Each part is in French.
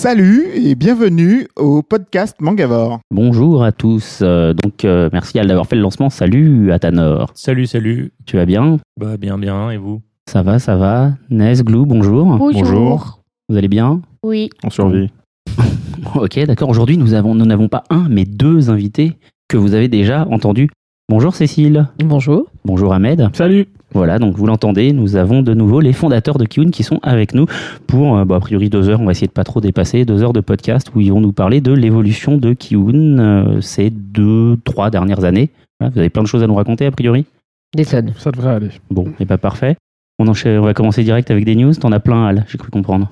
Salut et bienvenue au podcast Mangavore. Bonjour à tous. Euh, donc, euh, merci Al d'avoir fait le lancement. Salut Atanor. Salut, salut. Tu vas bien? Bah, bien, bien. Et vous? Ça va, ça va. Nez, Glou, bonjour. Bonjour. Vous allez bien? Oui. On survit. Ok, d'accord. Aujourd'hui, nous avons, nous n'avons pas un, mais deux invités que vous avez déjà entendus. Bonjour Cécile. Bonjour. Bonjour Ahmed. Salut. Voilà, donc vous l'entendez, nous avons de nouveau les fondateurs de Kiun qui sont avec nous pour, euh, bah, a priori, deux heures. On va essayer de pas trop dépasser deux heures de podcast où ils vont nous parler de l'évolution de Kiun euh, ces deux, trois dernières années. Voilà, vous avez plein de choses à nous raconter, a priori? Des tonnes. Ça devrait aller. Bon, et pas parfait. On, enchaîne, on va commencer direct avec des news. T'en as plein, Al, j'ai cru comprendre.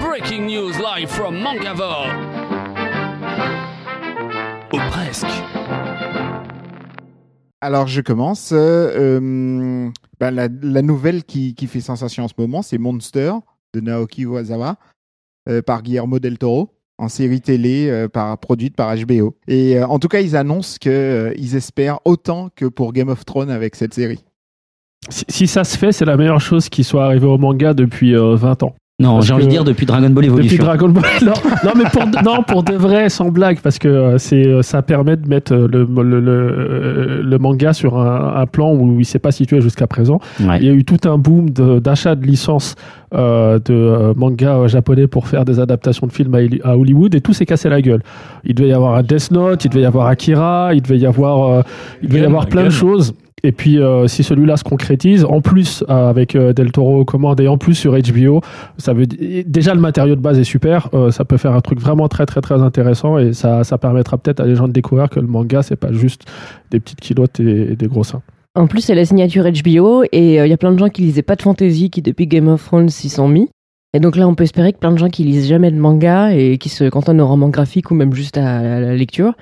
Breaking news live from Mangavore. Alors je commence. euh, euh, ben, la, nouvelle qui, fait sensation en ce moment, c'est Monster de Naoki Uezawa euh, par Guillermo del Toro en série télé produite par HBO. Et en tout cas, ils annoncent que euh, ils espèrent autant que pour Game of Thrones avec cette série. Si, ça se fait, c'est la meilleure chose qui soit arrivée au manga depuis euh, 20 ans. Non, j'ai envie de dire depuis Dragon Ball Depuis Evolution. Dragon Ball. Non, non, mais pour de, non, pour de vrai, sans blague, parce que euh, c'est euh, ça permet de mettre euh, le, le, le, le manga sur un, un plan où il s'est pas situé jusqu'à présent. Ouais. Il y a eu tout un boom de- d'achat de, licences euh, de mangas euh, japonais pour faire des adaptations de films à, à Hollywood et tout s'est cassé la gueule. Il devait y avoir un Death Note, il devait y avoir Akira, il devait y avoir, euh, il devait y avoir plein de choses. Et puis, euh, si celui-là se concrétise, en plus euh, avec euh, Del Toro aux commandes et en plus sur HBO, ça veut déjà le matériau de base est super. ça peut faire un truc vraiment très très très intéressant et ça, ça permettra peut-être à des gens de découvrir que le manga c'est pas juste des petites kilotes et, des gros seins. En plus, c'est la signature HBO et il y a plein de gens qui lisaient pas de fantasy qui, depuis Game of Thrones, s'y sont mis. Et donc là, on peut espérer que plein de gens qui lisent jamais de manga et qui se cantonnent au roman graphique ou même juste à la lecture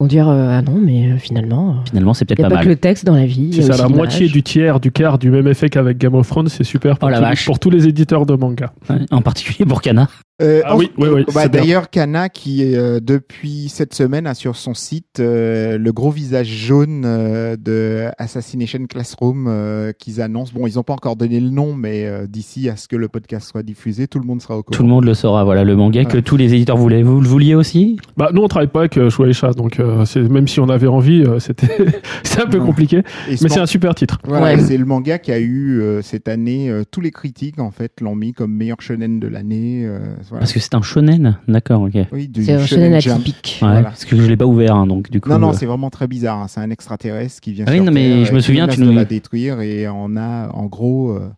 vont dire euh, Ah non, mais euh, finalement, euh, Finalement, c'est il peut-être n'y a pas pas mal. que le texte dans la vie. C'est ça, la moitié du tiers, du quart du même effet qu'avec Game of Thrones, c'est super pour, Oh la tous, vache. pour tous les éditeurs de manga. Ouais, En particulier pour Kana. Euh, Ah en- oui, oui, oui, bah. D'ailleurs, Kana qui euh, depuis cette semaine a sur son site euh, le gros visage jaune euh, de Assassination Classroom euh, qu'ils annoncent. Bon, ils n'ont pas encore donné le nom, mais euh, d'ici à ce que le podcast soit diffusé, tout le monde sera au courant. Tout le monde le saura. Voilà, le manga que tous les éditeurs voulaient. Vous le vouliez aussi? Bah, nous, on travaille pas avec euh, Shueisha, donc euh, c'est- même si on avait envie, euh, c'était c'est un peu compliqué. Et Mais c'est man- un super titre. Voilà, Ouais. c'est le manga qui a eu euh, cette année euh, tous les critiques en fait l'ont mis comme meilleur shonen de l'année. Voilà. Parce que c'est un shonen. D'accord, ok. Oui, C'est un shonen atypique. Voilà. Parce que je l'ai pas ouvert, hein, donc du coup. Non, non, euh, c'est vraiment très bizarre. hein. C'est un extraterrestre qui vient Ah oui, sur non, mais Terre je me souviens, tu de nous- la détruire et on a en gros euh,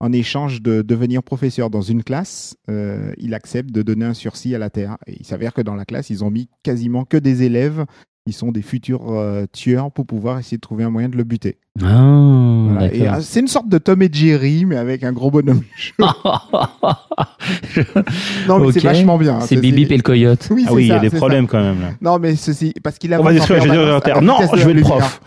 en échange de devenir professeur dans une classe, euh, il accepte de donner un sursis à la Terre. Et il s'avère que dans la classe, ils ont mis quasiment que des élèves qui sont des futurs euh, tueurs pour pouvoir essayer de trouver un moyen de le buter. Ah, Voilà. Et, euh, c'est une sorte de Tom et Jerry, mais avec un gros bonhomme. non, mais Ok. c'est vachement bien. hein. c'est Bibi et le coyote. Oui, Ah oui, il y a des problèmes quand même là. Non, mais ceci, parce qu'il On avance va en détruire la Non, vitesse de je la vais le lumière. prof.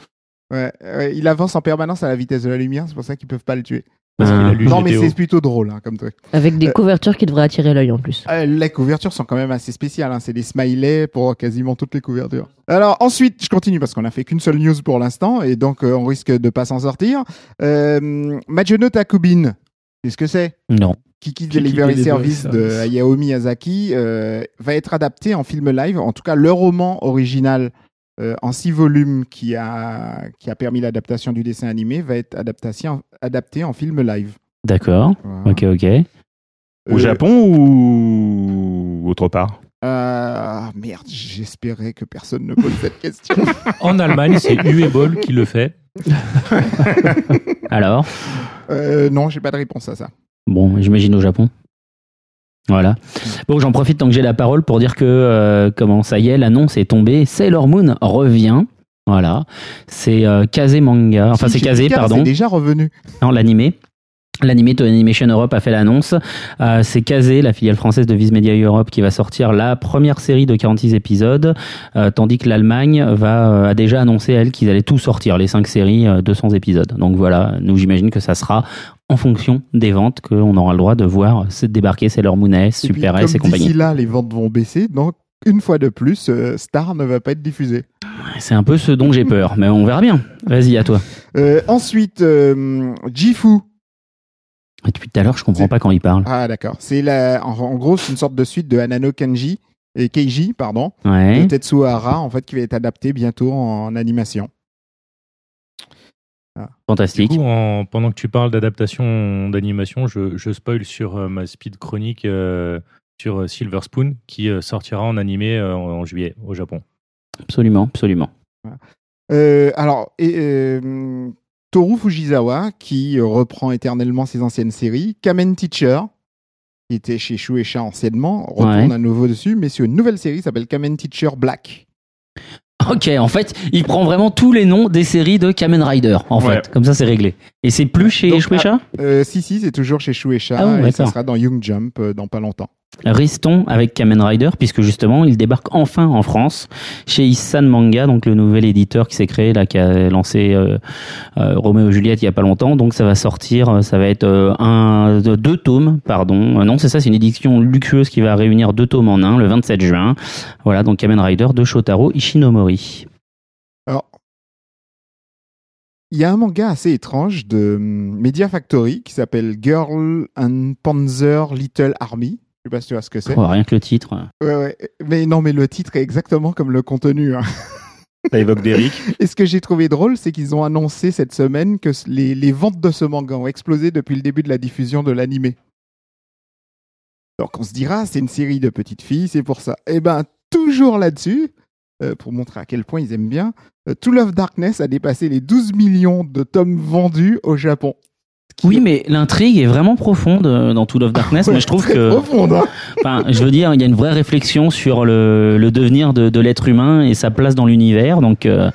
Ouais, ouais, il avance en permanence à la vitesse de la lumière, c'est pour ça qu'ils peuvent pas le tuer. Parce qu'il a Ah. lu non, mais GTO. c'est plutôt drôle hein, comme truc. Avec des Euh, couvertures qui devraient attirer l'œil en plus. Euh, les couvertures sont quand même assez spéciales. Hein. C'est des smileys pour quasiment toutes les couvertures. Alors ensuite, je continue parce qu'on a fait qu'une seule news pour l'instant et donc euh, on risque de pas s'en sortir. Euh, Majono Takubin, qu'est-ce que c'est? Non. Kiki Kiki Delivery Service de. Hayao Miyazaki euh, va être adapté en film live. En tout cas, le roman original euh, en six volumes qui a, qui a permis l'adaptation du dessin animé va être adaptation, adapté en film live. D'accord. Voilà. Ok, ok. Au Euh, Japon ou autre part euh, merde, j'espérais que personne ne pose cette question. En Allemagne, c'est Uebol qui le fait. Alors Euh, non, j'ai pas de réponse à ça. Bon, j'imagine au Japon. Voilà. Bon, j'en profite tant que j'ai la parole pour dire que, euh, comment ça y est, l'annonce est tombée. Sailor Moon revient. Voilà. C'est euh, Kazé Manga. Enfin, Si, c'est Picard, pardon. C'est déjà revenu. Non, l'animé. L'animé de Animation Europe a fait l'annonce. Euh, c'est Kazé, la filiale française de Viz Media Europe, qui va sortir la première série de 46 épisodes, euh, tandis que l'Allemagne va euh, a déjà annoncé elle qu'ils allaient tout sortir, les cinq séries, euh, 200 épisodes. Donc voilà, nous j'imagine que ça sera en fonction des ventes qu'on aura le droit de voir se débarquer Sailor Moon S, puis, Super S et comme d'ici compagnie. là, les ventes vont baisser. Donc, une fois de plus, euh, Star ne va pas être diffusé. C'est un peu ce dont j'ai peur, mais on verra bien. Vas-y, à toi. Euh, ensuite, euh, Jifu. Depuis tout à l'heure, je comprends pas quand il parle. Ah, d'accord. C'est la, en, en gros, c'est une sorte de suite de Anano Kenji et Keiji, pardon, Ouais. de Tetsuo Hara, en fait, qui va être adapté bientôt en, animation. Du Fantastique. coup, en- pendant que tu parles d'adaptation d'animation, je, je spoil sur euh, ma speed chronique euh, sur euh, Silver Spoon qui euh, sortira en animé euh, en, juillet au Japon. Absolument, absolument. Euh, alors, et, euh, Toru Fujisawa, qui reprend éternellement ses anciennes séries, Kamen Teacher, qui était chez Shueisha anciennement, retourne Ouais. à nouveau dessus, mais sur une nouvelle série qui s'appelle Kamen Teacher Black. Ok, en fait, il prend vraiment tous les noms des séries de Kamen Rider, en Ouais. fait. Comme ça, c'est réglé. Et c'est plus chez Donc, Shueisha Euh, si, si, c'est toujours chez Shueisha, Ah et ça sera dans Young Jump euh, dans pas longtemps. Restons avec Kamen Rider, puisque justement, il débarque enfin en France chez Issan Manga, donc le nouvel éditeur qui s'est créé, là, qui a lancé euh, euh, Roméo et Juliette il y a pas longtemps. Donc, ça va sortir, euh, ça va être un, de- deux tomes, pardon. Non, c'est ça, c'est une édition luxueuse qui va réunir deux tomes en un, le 27 juin. Voilà, donc Kamen Rider de Shotaro Ishinomori. Alors, il y a un manga assez étrange de hum, Media Factory qui s'appelle Girl and Panzer Little Army. Je sais pas si tu vois ce que c'est. Oh, rien que le titre. Ouais, ouais. Mais non, mais le titre est exactement comme le contenu. hein. Ça évoque Derrick. Et ce que j'ai trouvé drôle, c'est qu'ils ont annoncé cette semaine que les, les ventes de ce manga ont explosé depuis le début de la diffusion de l'animé. Donc on se dira, c'est une série de petites filles, c'est pour ça. Eh ben, toujours là-dessus, euh, pour montrer à quel point ils aiment bien, euh, To Love Darkness a dépassé les 12 millions de tomes vendus au Japon. Oui, mais l'intrigue est vraiment profonde euh, dans Tool of Darkness. Moi, je trouve très que, profonde, hein. enfin, je veux dire, il y a une vraie réflexion sur le, le devenir de, de l'être humain et sa place dans l'univers. Donc, euh,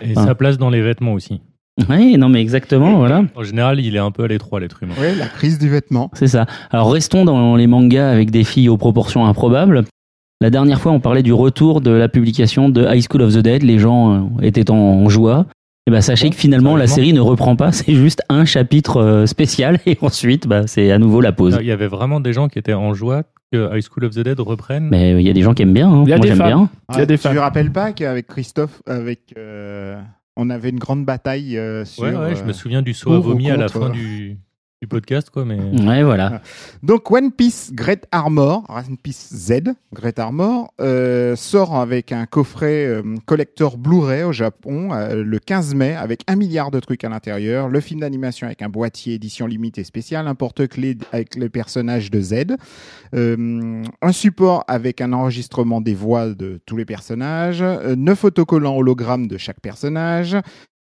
Et sa place dans les vêtements aussi. oui, non, mais exactement, voilà. En général, il est un peu à l'étroit, l'être humain. Ouais, la crise du vêtement. C'est ça. Alors, restons dans les mangas avec des filles aux proportions improbables. La dernière fois, on parlait du retour de la publication de High School of the Dead. Les gens euh, étaient en joie. Et ben, sachez que finalement, la série ne reprend pas. C'est juste un chapitre euh, spécial et ensuite, bah, c'est à nouveau la pause. Il y avait vraiment des gens qui étaient en joie que High School of the Dead reprenne. Mais euh, il y a des gens qui aiment bien. hein. Il y a Moi, j'aime bien. Il y a des tu te rappelles pas qu'avec Christophe, avec, euh, on avait une grande bataille euh, sur. ouais, ouais, je me souviens du saut à vomi à la fin du, du podcast, quoi. Mais Ouais, voilà. Donc One Piece Great Armor, One Piece Z, Great Armor, euh, sort avec un coffret euh, collector Blu-ray au Japon euh, le 15 mai avec un milliard de trucs à l'intérieur, le film d'animation avec un boîtier édition limitée spéciale, un porte-clés avec les personnages de Z, euh, un support avec un enregistrement des voix de tous les personnages, euh, neuf autocollants hologrammes de chaque personnage,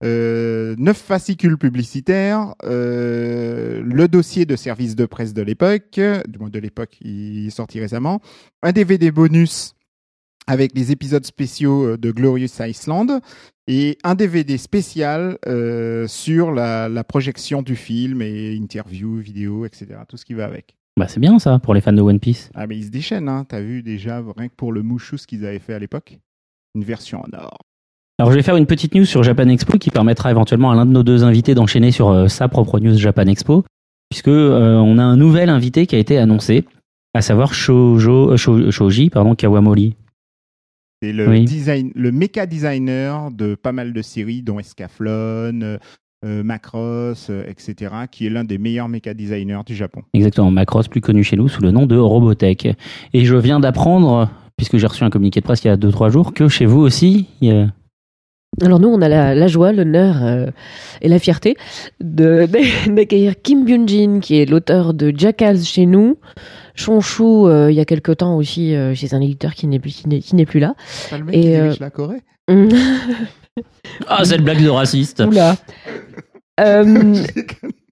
euh, neuf fascicules publicitaires, euh, le dossier de service de presse de l'époque, du moins de l'époque, il est sorti récemment, un DVD bonus avec les épisodes spéciaux euh, de Glorious Iceland et un DVD spécial euh, sur la, la projection du film et interview, vidéo, etc. Tout ce qui va avec. Bah, c'est bien ça pour les fans de One Piece. Ah mais ils se déchaînent, hein. t'as vu déjà rien que pour le mouchou ce qu'ils avaient fait à l'époque Une version en or. Alors je vais faire une petite news sur Japan Expo qui permettra éventuellement à l'un de nos deux invités d'enchaîner sur euh, sa propre news Japan Expo, puisque euh, on a un nouvel invité qui a été annoncé, à savoir Shoujo, euh, Shou- Shoji pardon, Kawamori. C'est le, Oui. design, le méca designer de pas mal de séries, dont Escaflon, euh, Macross, etc., qui est l'un des meilleurs méca designers du Japon. Exactement, Macross, plus connu chez nous sous le nom de Robotech. Et je viens d'apprendre, puisque j'ai reçu un communiqué de presse il y a 2-3 jours, que chez vous aussi, il y a- Alors nous, on a la, la joie, l'honneur euh, et la fierté de- d'accueillir Kim Byung-jin, qui est l'auteur de Jackals chez nous, Chonshu euh, il y a quelque temps aussi euh, chez un éditeur qui n'est plus, qui n'est- qui n'est plus là. Pas le mec Et, qui euh, dirige la Corée Ah, cette blague de raciste Oula. Euh,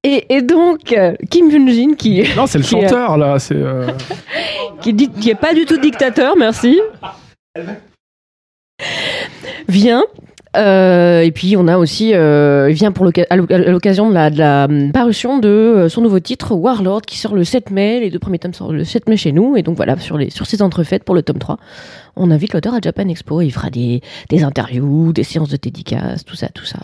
et, et donc, Kim Byung-jin, qui, Non, c'est le Qui est- chanteur, là. C'est. euh, qui, dit, qui est pas du tout dictateur, merci, vient Euh, et puis on a aussi, euh, il vient pour à l'oc- à l'occasion de la, hum, parution de euh, son nouveau titre Warlord qui sort le 7 mai. Les deux premiers tomes sortent le 7 mai chez nous. Et donc voilà, sur, les, sur ces entrefaites pour le tome 3, on invite l'auteur à Japan Expo. Il fera des, des interviews, des séances de dédicaces, tout ça, tout ça.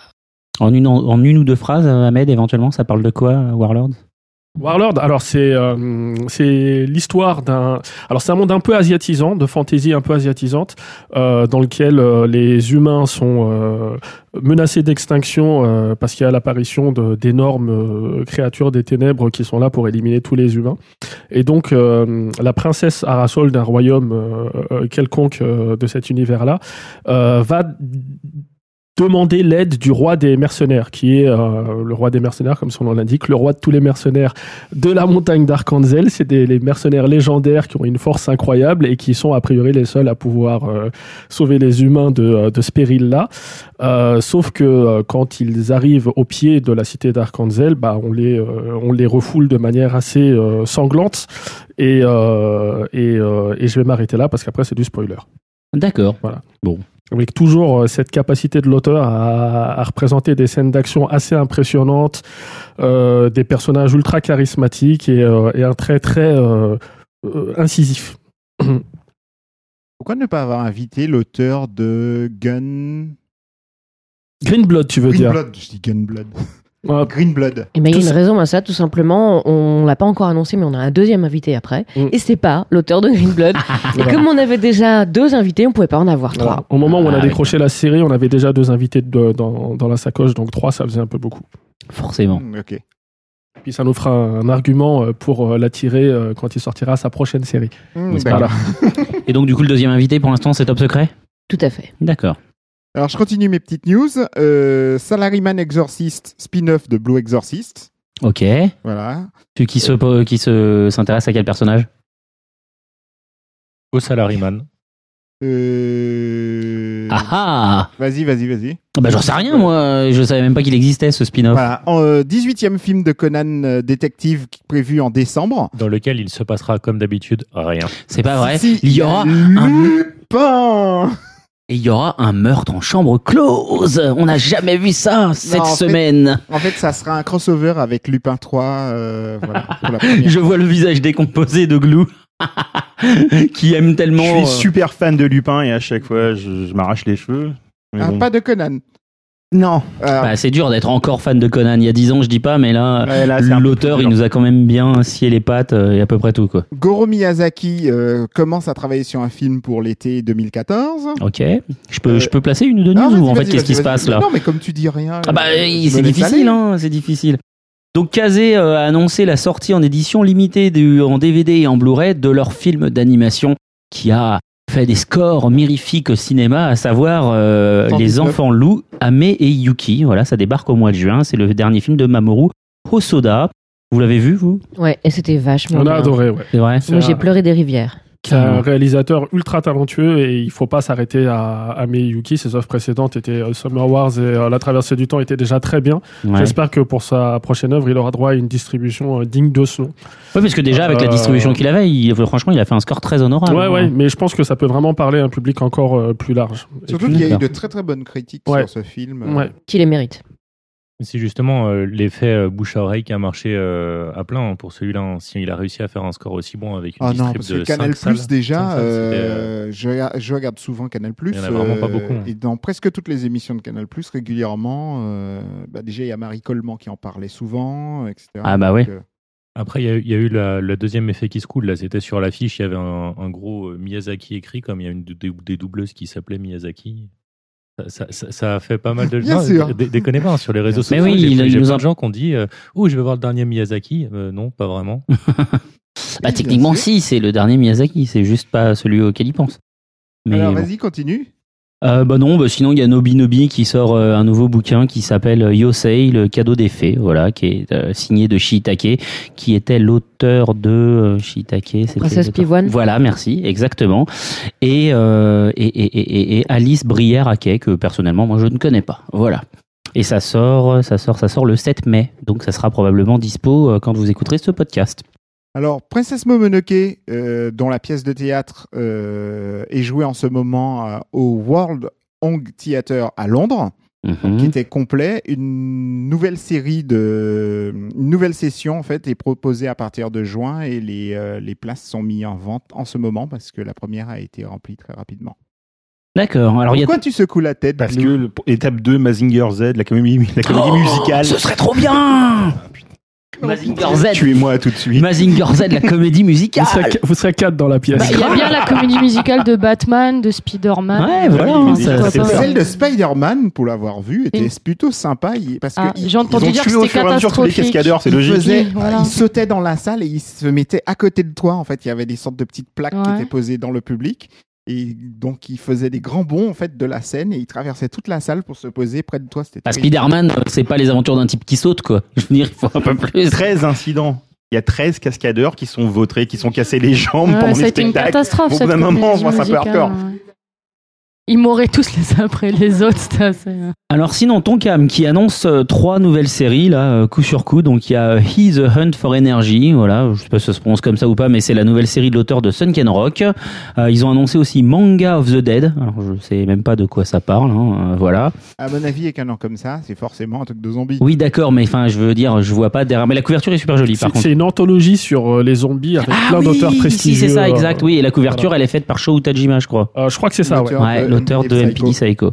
En une, en une ou deux phrases, Ahmed, éventuellement, ça parle de quoi, Warlord? Warlord, alors c'est euh, c'est l'histoire d'un alors c'est un monde un peu asiatisant, de fantaisie un peu asiatisante, euh, dans lequel euh, les humains sont euh, menacés d'extinction euh, parce qu'il y a l'apparition d'énormes créatures des ténèbres qui sont là pour éliminer tous les humains. Et donc la princesse Arasol d'un royaume quelconque de cet univers-là euh, va demander l'aide du roi des mercenaires, qui est euh, le roi des mercenaires, comme son nom l'indique, le roi de tous les mercenaires de la montagne d'Arkhanzel. C'est des les mercenaires légendaires qui ont une force incroyable et qui sont a priori les seuls à pouvoir euh, sauver les humains de, euh, de ce péril-là. Euh, sauf que quand ils arrivent au pied de la cité d'Arkhanzel, bah, on, les, on les refoule de manière assez sanglante. Et, et, et je vais m'arrêter là parce qu'après c'est du spoiler. D'accord. Avec toujours euh, cette capacité de l'auteur à, à représenter des scènes d'action assez impressionnantes, euh, des personnages ultra charismatiques et, euh, et un trait très euh, incisif. Pourquoi ne pas avoir invité l'auteur de Gun... Greenblood, tu veux dire? Greenblood, je dis Gunblood. Ouais. Greenblood. Et ben, il y a une ça- raison à ça, tout simplement. On l'a pas encore annoncé, mais on a un deuxième invité après. Mm. Et c'est pas l'auteur de Greenblood. et Voilà. comme on avait déjà deux invités, on pouvait pas en avoir Voilà. trois. Au moment où on a Ah, oui. décroché la série, on avait déjà deux invités de- dans, dans la sacoche, donc trois, ça faisait un peu beaucoup. Forcément. Ok. Puis ça nous fera un argument euh, pour euh, l'attirer euh, quand il sortira sa prochaine série. C'est d'accord. Et donc, du coup, le deuxième invité, pour l'instant, c'est top secret? Tout à fait. D'accord. Alors, je continue mes petites news. Euh, Salaryman Exorcist, spin-off de Blue Exorcist. Ok. Voilà. Celui qui se, qui se, s'intéresse à quel personnage? Au Salaryman. Euh... Ah ah Vas-y, vas-y, vas-y. Ah Bah, j'en sais rien, moi. Je savais même pas qu'il existait, ce spin-off. Voilà. En, euh, 18e film de Conan euh, détective prévu en décembre. Dans lequel il se passera comme d'habitude rien. C'est pas vrai. Si, il y aura un Lupin Et il y aura un meurtre en chambre close. On n'a jamais vu ça cette en fait- semaine. En fait, ça sera un crossover avec Lupin 3. euh, voilà, pour la première. Je vois le visage décomposé de Glou. qui aime tellement. Je suis euh, super fan de Lupin et à chaque fois, je, je m'arrache les cheveux. Mais Ah, bon. Pas de Conan. Non. Euh, bah, c'est dur d'être encore fan de Conan. Il y a 10 ans, je dis pas, mais là, Ouais, l'auteur, il nous a quand même bien scié les pattes euh, et à peu près tout, quoi. Goro Miyazaki euh, commence à travailler sur un film pour l'été 2014. Ok. Je peux, Euh, je peux placer une ou deux news ou en fait, qu'est-ce qui se passe là Non, mais comme tu dis rien. Ah bah euh, euh, c'est difficile, hein, c'est difficile. Donc Kazé euh, a annoncé la sortie en édition limitée du- en DVD et en Blu-ray de leur film d'animation qui a fait des scores mirifiques au cinéma, à savoir euh, 119. Les Enfants Loups, Ame et Yuki. Voilà, ça débarque au mois de juin. C'est le dernier film de Mamoru Hosoda. Vous l'avez vu, vous? Ouais, et c'était vachement On a bien. adoré, ouais. C'est vrai? Moi, j'ai pleuré des rivières. C'est un réalisateur ultra talentueux et il faut pas s'arrêter à, à Miyuki. Ses œuvres précédentes étaient euh, Summer Wars et euh, La Traversée du Temps étaient déjà très bien. Ouais. J'espère que pour sa prochaine œuvre, il aura droit à une distribution euh, digne de ce nom. Ouais, parce que déjà, avec la distribution qu'il avait, il- franchement, il a fait un score très honorable. ouais, hein. ouais, mais je pense que ça peut vraiment parler à un public encore plus large. Surtout qu'il y a eu de très très bonnes critiques Ouais. sur ce film. Ouais. Qui les mérite. C'est justement euh, l'effet euh, bouche à oreille qui a marché euh, à plein hein, pour celui-là. hein. Si il a réussi à faire un score aussi bon avec une Ah non, parce de que Canal cinq Plus salles, déjà, salles, euh, je, regarde- je regarde souvent Canal Plus. Il y en a vraiment pas beaucoup, hein. Et dans presque toutes les émissions de Canal Plus, régulièrement, euh, bah déjà il y a Marie Coleman qui en parlait souvent, etc. Ah bah euh, Après, il y a, eu- il y a eu la- le deuxième effet qui se coule. Là, c'était sur l'affiche. Il y avait un, un gros Miyazaki écrit, comme il y a une des, des doubleuses qui s'appelait Miyazaki. Ça, ça- ça- ça a fait pas mal de Bien Non, sûr. dé- Déconnez pas, hein, sur les réseaux Mais sociaux. oui, j'ai il- il nous plein de gens qui ont dit euh, Oh, je vais voir le dernier Miyazaki. Euh, non, pas vraiment. Bah, Oui, techniquement, si, c'est le dernier Miyazaki, c'est juste pas celui auquel il pense. Mais Alors bon. vas-y, continue. Euh, bah non, bah sinon il y a Nobi Nobi qui sort euh, un nouveau bouquin qui s'appelle euh, Yosei, le cadeau des fées, voilà, qui est euh, signé de Shiitake, qui était l'auteur de Shiitake. Princesse Pivoine. Voilà, merci, exactement. Et, euh, et, et, et, Alice Brière-Haquet, que personnellement moi je ne connais pas. Voilà. Et ça sort, ça sort, ça sort le 7 mai, donc ça sera probablement dispo quand vous écouterez ce podcast. Alors, Princesse Momonoke, euh, dont la pièce de théâtre euh, est jouée en ce moment euh, au World Hong Theatre à Londres, Mhm. qui était complet. Une nouvelle série de, une nouvelle session en fait est proposée à partir de juin et les euh, les places sont mises en vente en ce moment parce que la première a été remplie très rapidement. D'accord. Alors il y a Pourquoi tu secoues la tête Parce Blue que le- étape 2, Mazinger Z, la comédie, la comédie Oh, musicale. Ce serait trop bien Mazinger Z. Tuez-moi tout de suite. Mazinger Z, la comédie Vous musicale. serez, vous serez quatre dans la pièce. Bah, Il y a bien la comédie musicale de Batman, de Spider-Man. Ouais, voilà, Euh, ça-. Celle de Spider-Man, pour l'avoir vue, était Et- plutôt sympa parce que Ah, il- J'ai entendu Ils ont dire que tué au c'était fur et à mesure tous les cascadeurs, c'est il logique. faisait- Oui, voilà. il sautait dans la salle et il se mettait à côté de toi. En fait, il y avait des sortes de petites plaques qui Ouais. étaient posées dans le public. Et donc, il faisait des grands bonds en fait de la scène et il traversait toute la salle pour se poser près de toi. C'était Bah. Spider-Man, euh, c'est pas les aventures d'un type qui saute, quoi. Je veux dire, il faut un peu plus. 13 incidents. Il y a 13 cascadeurs qui sont vautrés, qui sont cassés les jambes Ouais, pendant les été une spectacles. catastrophe. Au bout d'un moment, moi, ça musicale, peur. ouais. Ils mouraient tous les uns après les autres. C'était assez. euh, Alors sinon, Tonkam qui annonce euh, trois nouvelles séries là, euh, coup sur coup. Donc il y a He the Hunt for Energy, voilà, je sais pas si ça se prononce comme ça ou pas, mais c'est la nouvelle série de l'auteur de Sunken Rock. Euh, ils ont annoncé aussi Manga of the Dead. Alors je sais même pas de quoi ça parle, hein, euh, voilà. À mon avis, avec un nom comme ça, c'est forcément un truc de zombie. Oui, d'accord, mais enfin, je veux dire, je vois pas derrière. Mais la couverture est super jolie, par C'est contre. c'est une anthologie sur euh, les zombies avec Ah plein oui, d'auteurs si, prestigieux. c'est ça, euh, exact. Oui, et la couverture, elle est faite par Sho Utajima, je crois. euh, je crois que c'est ça, ouais. L'auteur de MPD MPD Psycho.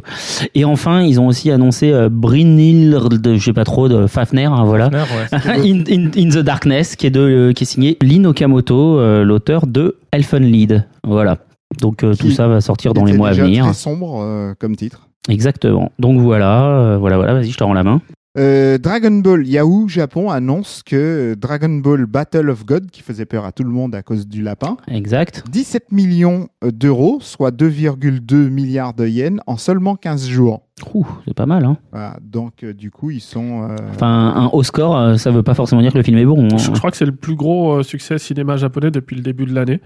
Et enfin, ils ont aussi annoncé euh, Brynhild, je sais pas trop, de Fafner, hein, voilà. Fafner, ouais, in, in- in the Darkness, qui est, de, euh, qui est signé Lin Okamoto, euh, l'auteur de Elfenlied. Voilà. Donc euh, tout ça va sortir dans les mois à venir. Très sombre euh, comme titre. Exactement. Donc voilà, euh, voilà, voilà. Vas-y, je te rends la main. Euh, Dragon Ball Yahoo Japon annonce que euh, Dragon Ball Battle of God, qui faisait peur à tout le monde à cause du lapin, Exact. 17 millions euh, d'euros, soit 2,2 milliards de yens en seulement 15 jours. Ouh, c'est pas mal. Hein. Voilà, donc euh, du coup ils sont. euh, Enfin, un haut score, euh, ça veut pas forcément dire que le film est bon. hein. Je, je crois que c'est le plus gros euh, succès cinéma japonais depuis le début de l'année.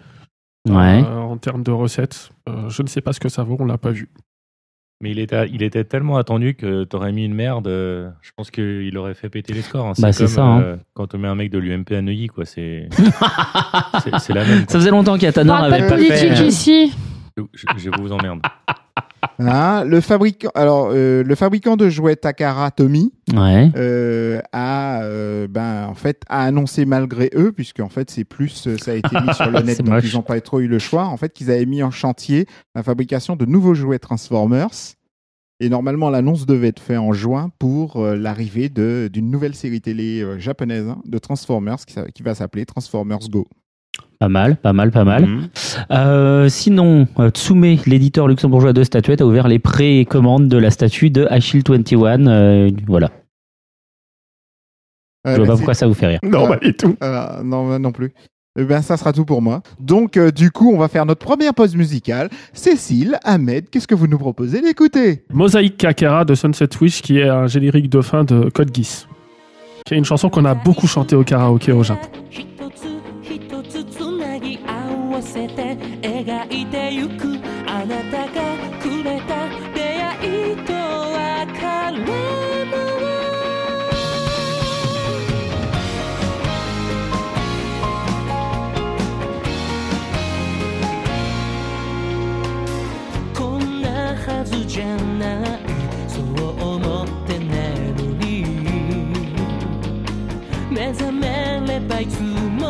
Ouais. Euh, en termes de recettes. Euh, je ne sais pas ce que ça vaut, on l'a pas vu. Mais il était, il était tellement attendu que t'aurais mis une merde. euh, Je pense qu'il aurait fait péter les scores. hein. Bah, c'est comme ça, hein. euh, quand on met un mec de l'UMP à Neuilly, quoi. C'est la même. Ça faisait longtemps qu'Atanor pas avait de pas politique fait. ici. Je, je vous emmerde. Hein, le fabricant, alors euh, le fabricant de jouets Takara Tomy Ouais. euh, a, euh, ben en fait, a annoncé malgré eux, puisque en fait c'est plus, euh, ça a été mis sur le net, donc moche. ils n'ont pas trop eu le choix. En fait, qu'ils avaient mis en chantier la fabrication de nouveaux jouets Transformers. Et normalement, l'annonce devait être faite en juin pour l'arrivée de d'une nouvelle série télé japonaise hein, de Transformers qui va s'appeler Transformers Go. Pas mal, pas mal, pas mal. Mhm. Euh, sinon, euh, Tsume, l'éditeur luxembourgeois de statuettes, a ouvert les précommandes de la statue de Achille 21. euh, voilà. Je vois pas pourquoi ça vous fait rire. Non, bah, et tout. Euh, non, non plus. Eh ben, ça sera tout pour moi. Donc, euh, du coup, on va faire notre première pause musicale. Cécile, Ahmed, qu'est-ce que vous nous proposez d'écouter Mosaïque Kakera de Sunset Wish, qui est un générique de fin de Code Geass. Qui est une chanson qu'on a beaucoup chantée au karaoké au Japon. 描いてゆく。あなたがくれた出会い。と別れもこんなはずじゃない。そう思って寝るに。目覚めればいつも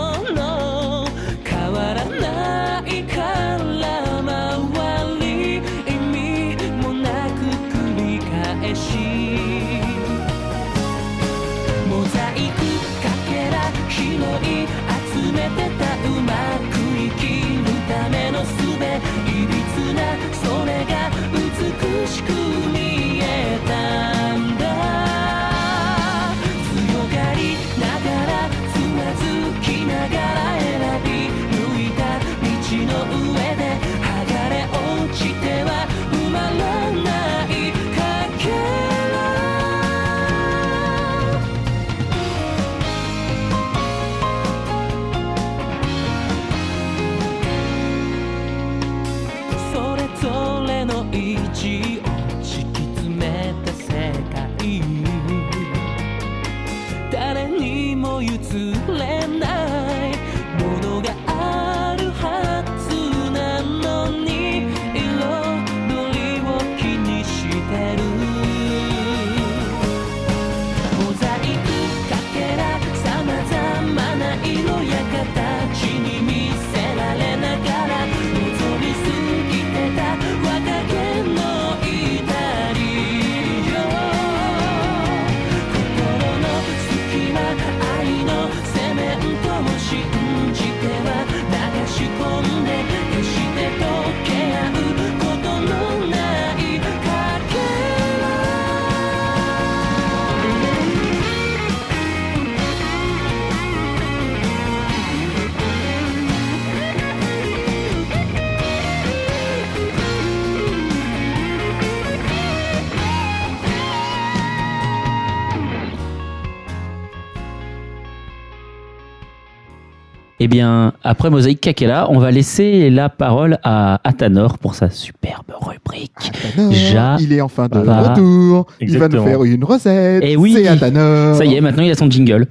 Eh bien, après Mosaïque Kakela, on va laisser la parole à Atanor pour sa superbe rubrique. Atanor, Ja- il est enfin de retour. Il va nous Exactement. faire une recette. Eh oui. C'est Atanor. Ça y est, maintenant il a son jingle.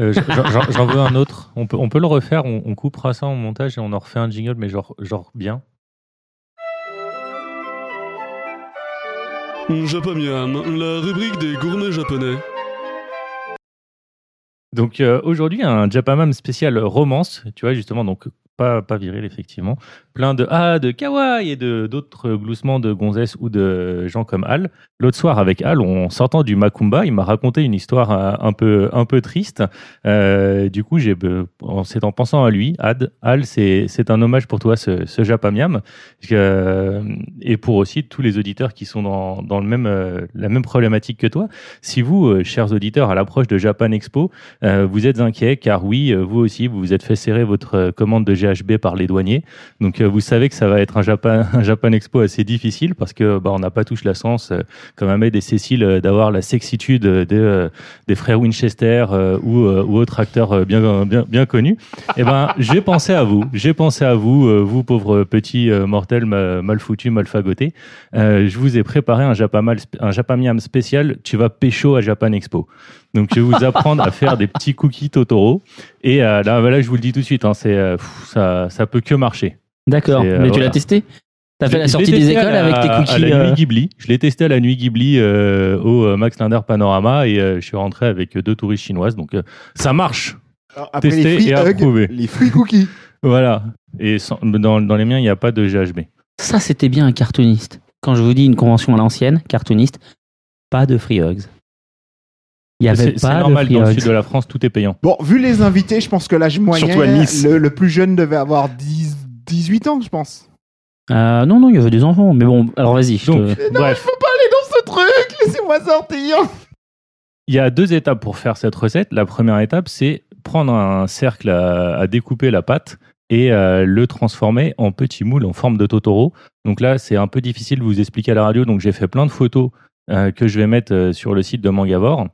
Euh, j'en veux un autre. On peut, on peut le refaire. On, on coupera ça en montage et on en refait un jingle, mais genre, genre bien. Japamiam, la rubrique des gourmets japonais. Donc euh, aujourd'hui, un Japamam spécial romance, tu vois, justement, donc pas, pas viril, effectivement. Plein de ah, de kawaii et de d'autres gloussements de gonzesses ou de gens comme Al. L'autre soir, avec Al, en sortant du Makumba, il m'a raconté une histoire euh, un peu, un peu triste. Euh, du coup, j'ai, euh, c'est en pensant à lui, Ad, Al, c'est, c'est un hommage pour toi, ce, ce Japamiam. Et pour aussi tous les auditeurs qui sont dans, dans le même, la même problématique que toi. Si vous, chers auditeurs, à l'approche de Japan Expo, vous êtes inquiets car oui, vous aussi, vous vous êtes fait serrer votre commande de GHB par les douaniers. Donc vous savez que ça va être un Japan, un Japan Expo assez difficile parce que bah, on n'a pas tous la chance, euh, comme Ahmed et Cécile, euh, d'avoir la sexitude des, euh, des frères Winchester ou, ou autres acteurs bien, bien, bien connus. Eh ben, j'ai pensé à vous. J'ai pensé à vous, vous pauvres petits mortels ma- mal foutus, mal fagotés. Euh, je vous ai préparé un Japamal, un Japamiam spécial. Tu vas pécho à Japan Expo. Donc, je vais vous apprendre à faire des petits cookies Totoro. Et euh, là, voilà, je vous le dis tout de suite, hein, c'est, euh, ça, ça peut que marcher. D'accord, euh, mais tu voilà. l'as testé? T'as fait la sortie des à écoles la- avec tes À cookies la euh, nuit Ghibli. Je l'ai testé à la nuit Ghibli euh, au Max Linder Panorama et euh, je suis rentré avec deux touristes chinoises. Donc, euh, ça marche. Alors, Après Testé les free et approuvé. les free cookies. Voilà. Et sans- dans, dans les miens, il n'y a pas de GHB. Ça, c'était bien un cartooniste. Quand je vous dis une convention à l'ancienne, cartooniste, pas de free hugs. Il y avait pas de normal, free dans le sud de la France, tout est payant. Bon, vu les invités, je pense que l'âge moyen, à le, le plus jeune devait avoir 10, 18 ans, je pense. Euh, non, non, il y avait des enfants. Mais bon, alors vas-y. je Donc, non, bref. je peux pas aller dans ce truc, laissez-moi sortir. Il y a deux étapes pour faire cette recette. La première étape, c'est prendre un cercle à, à découper la pâte et euh, le transformer en petits moules en forme de Totoro. Donc là, c'est un peu difficile de vous expliquer à la radio, donc j'ai fait plein de photos euh, que je vais mettre euh, sur le site de Mangavore.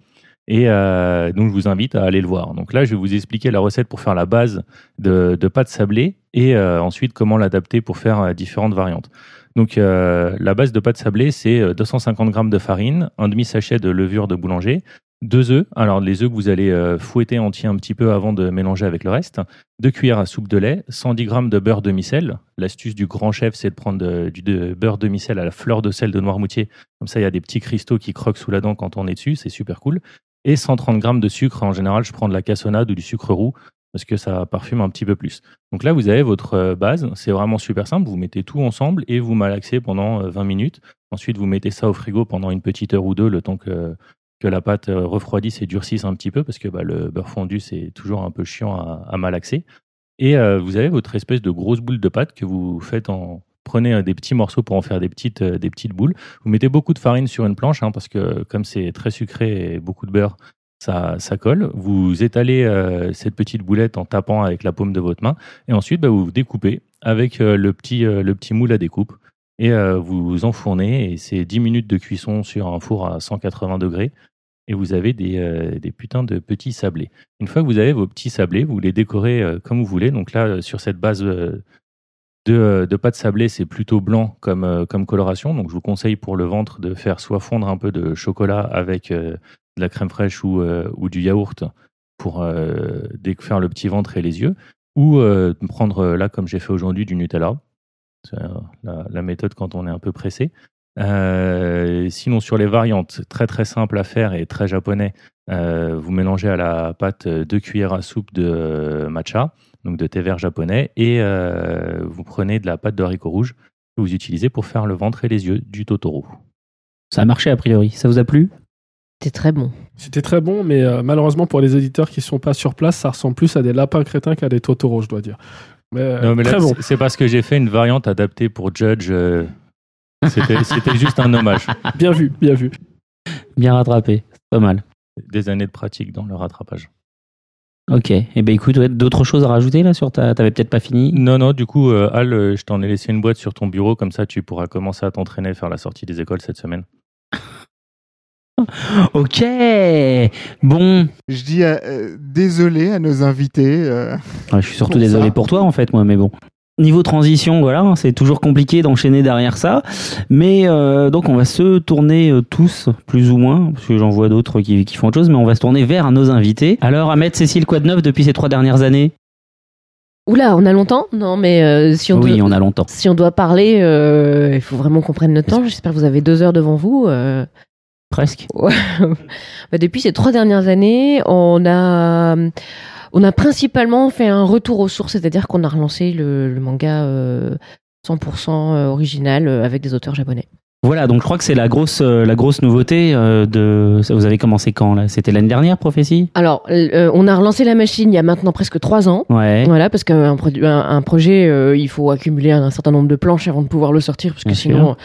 Et euh, donc, je vous invite à aller le voir. Donc là, je vais vous expliquer la recette pour faire la base de, de pâte sablée et euh, ensuite comment l'adapter pour faire euh, différentes variantes. Donc, euh, la base de pâte sablée, c'est euh, 250 grammes de farine, un demi-sachet de levure de boulanger, deux œufs. Alors, les œufs que vous allez euh, fouetter entiers un petit peu avant de mélanger avec le reste. Deux cuillères à soupe de lait, 110 grammes de beurre demi-sel. L'astuce du grand chef, c'est de prendre du beurre demi-sel à la fleur de sel de Noirmoutier. Comme ça, il y a des petits cristaux qui croquent sous la dent quand on est dessus. C'est super cool. Et 130 grammes de sucre. En général, je prends de la cassonade ou du sucre roux parce que ça parfume un petit peu plus. Donc là, vous avez votre euh, base. C'est vraiment super simple. Vous mettez tout ensemble et vous malaxez pendant euh, 20 minutes. Ensuite, vous mettez ça au frigo pendant une petite heure ou deux, le temps que, que la pâte euh, refroidisse et durcisse un petit peu, parce que bah, le beurre fondu, c'est toujours un peu chiant à, malaxer. Et euh, vous avez votre espèce de grosse boule de pâte que vous faites en... Prenez euh, des petits morceaux pour en faire des petites, euh, des petites boules. Vous mettez beaucoup de farine sur une planche, hein, parce que comme c'est très sucré et beaucoup de beurre, ça, ça colle. Vous étalez euh, cette petite boulette en tapant avec la paume de votre main. Et ensuite, bah, vous découpez avec le, petit, le petit moule à découpe. Et vous enfournez. Et c'est 10 minutes de cuisson sur un four à 180 degrés. Et vous avez des, des putains de petits sablés. Une fois que vous avez vos petits sablés, vous les décorez comme vous voulez. Donc là, sur cette base de, euh, de pâte sablée, c'est plutôt blanc comme, euh, comme coloration. Donc je vous conseille pour le ventre de faire soit fondre un peu de chocolat avec euh, de la crème fraîche ou, du yaourt pour euh, dé- faire le petit ventre et les yeux. Ou prendre là, comme j'ai fait aujourd'hui, du Nutella. C'est la, méthode quand on est un peu pressé. Sinon, sur les variantes, très très simple à faire et très japonais, vous mélangez à la pâte deux cuillères à soupe de matcha, donc de thé vert japonais, et euh, vous prenez de la pâte de haricot rouge que vous utilisez pour faire le ventre et les yeux du Totoro. Ça a marché a priori. Ça vous a plu? C'était très bon. C'était très bon, mais euh, malheureusement pour les éditeurs qui sont pas sur place, ça ressemble plus à des lapins crétins qu'à des Totoro, je dois dire. Mais, euh, Non, mais là, bon. c'est- parce que j'ai fait une variante adaptée pour Judge. euh, C'était c'était juste un hommage. Bien vu, bien vu. Bien rattrapé. Pas mal. Des années de pratique dans le rattrapage. Ok. Et ben écoute, ouais, d'autres choses à rajouter là sur ta. T'avais peut-être pas fini? Non, non, du coup, euh, Al, euh, je t'en ai laissé une boîte sur ton bureau, comme ça tu pourras commencer à t'entraîner, faire la sortie des écoles cette semaine. Ok. Bon, Je dis euh, désolé à nos invités. euh, Ouais, je suis surtout désolé ça. pour toi en fait, moi, mais bon. Niveau transition, voilà, hein, c'est toujours compliqué d'enchaîner derrière ça. Mais euh, donc on va se tourner euh, tous, plus ou moins, parce que j'en vois d'autres qui, qui font autre chose, mais on va se tourner vers nos invités. Alors Ahmed, Cécile, quoi de neuf depuis ces trois dernières années? Oula, on a longtemps? Non, mais euh, si on Oui, doit, on a longtemps. si on doit parler, euh, il faut vraiment qu'on prenne notre temps. J'espère que vous avez deux heures devant vous. euh. Presque. Bah, depuis ces trois dernières années, on a, on a principalement fait un retour aux sources, c'est-à-dire qu'on a relancé le, le manga euh, 100% original euh, avec des auteurs japonais. Voilà, donc je crois que c'est la grosse, euh, la grosse nouveauté euh, de. Vous avez commencé quand là? C'était l'année dernière, prophétie? Alors, euh, on a relancé la machine il y a maintenant presque trois ans. Ouais. Voilà, parce qu'un un, un projet, euh, il faut accumuler un, certain nombre de planches avant de pouvoir le sortir, parce que Bien sinon,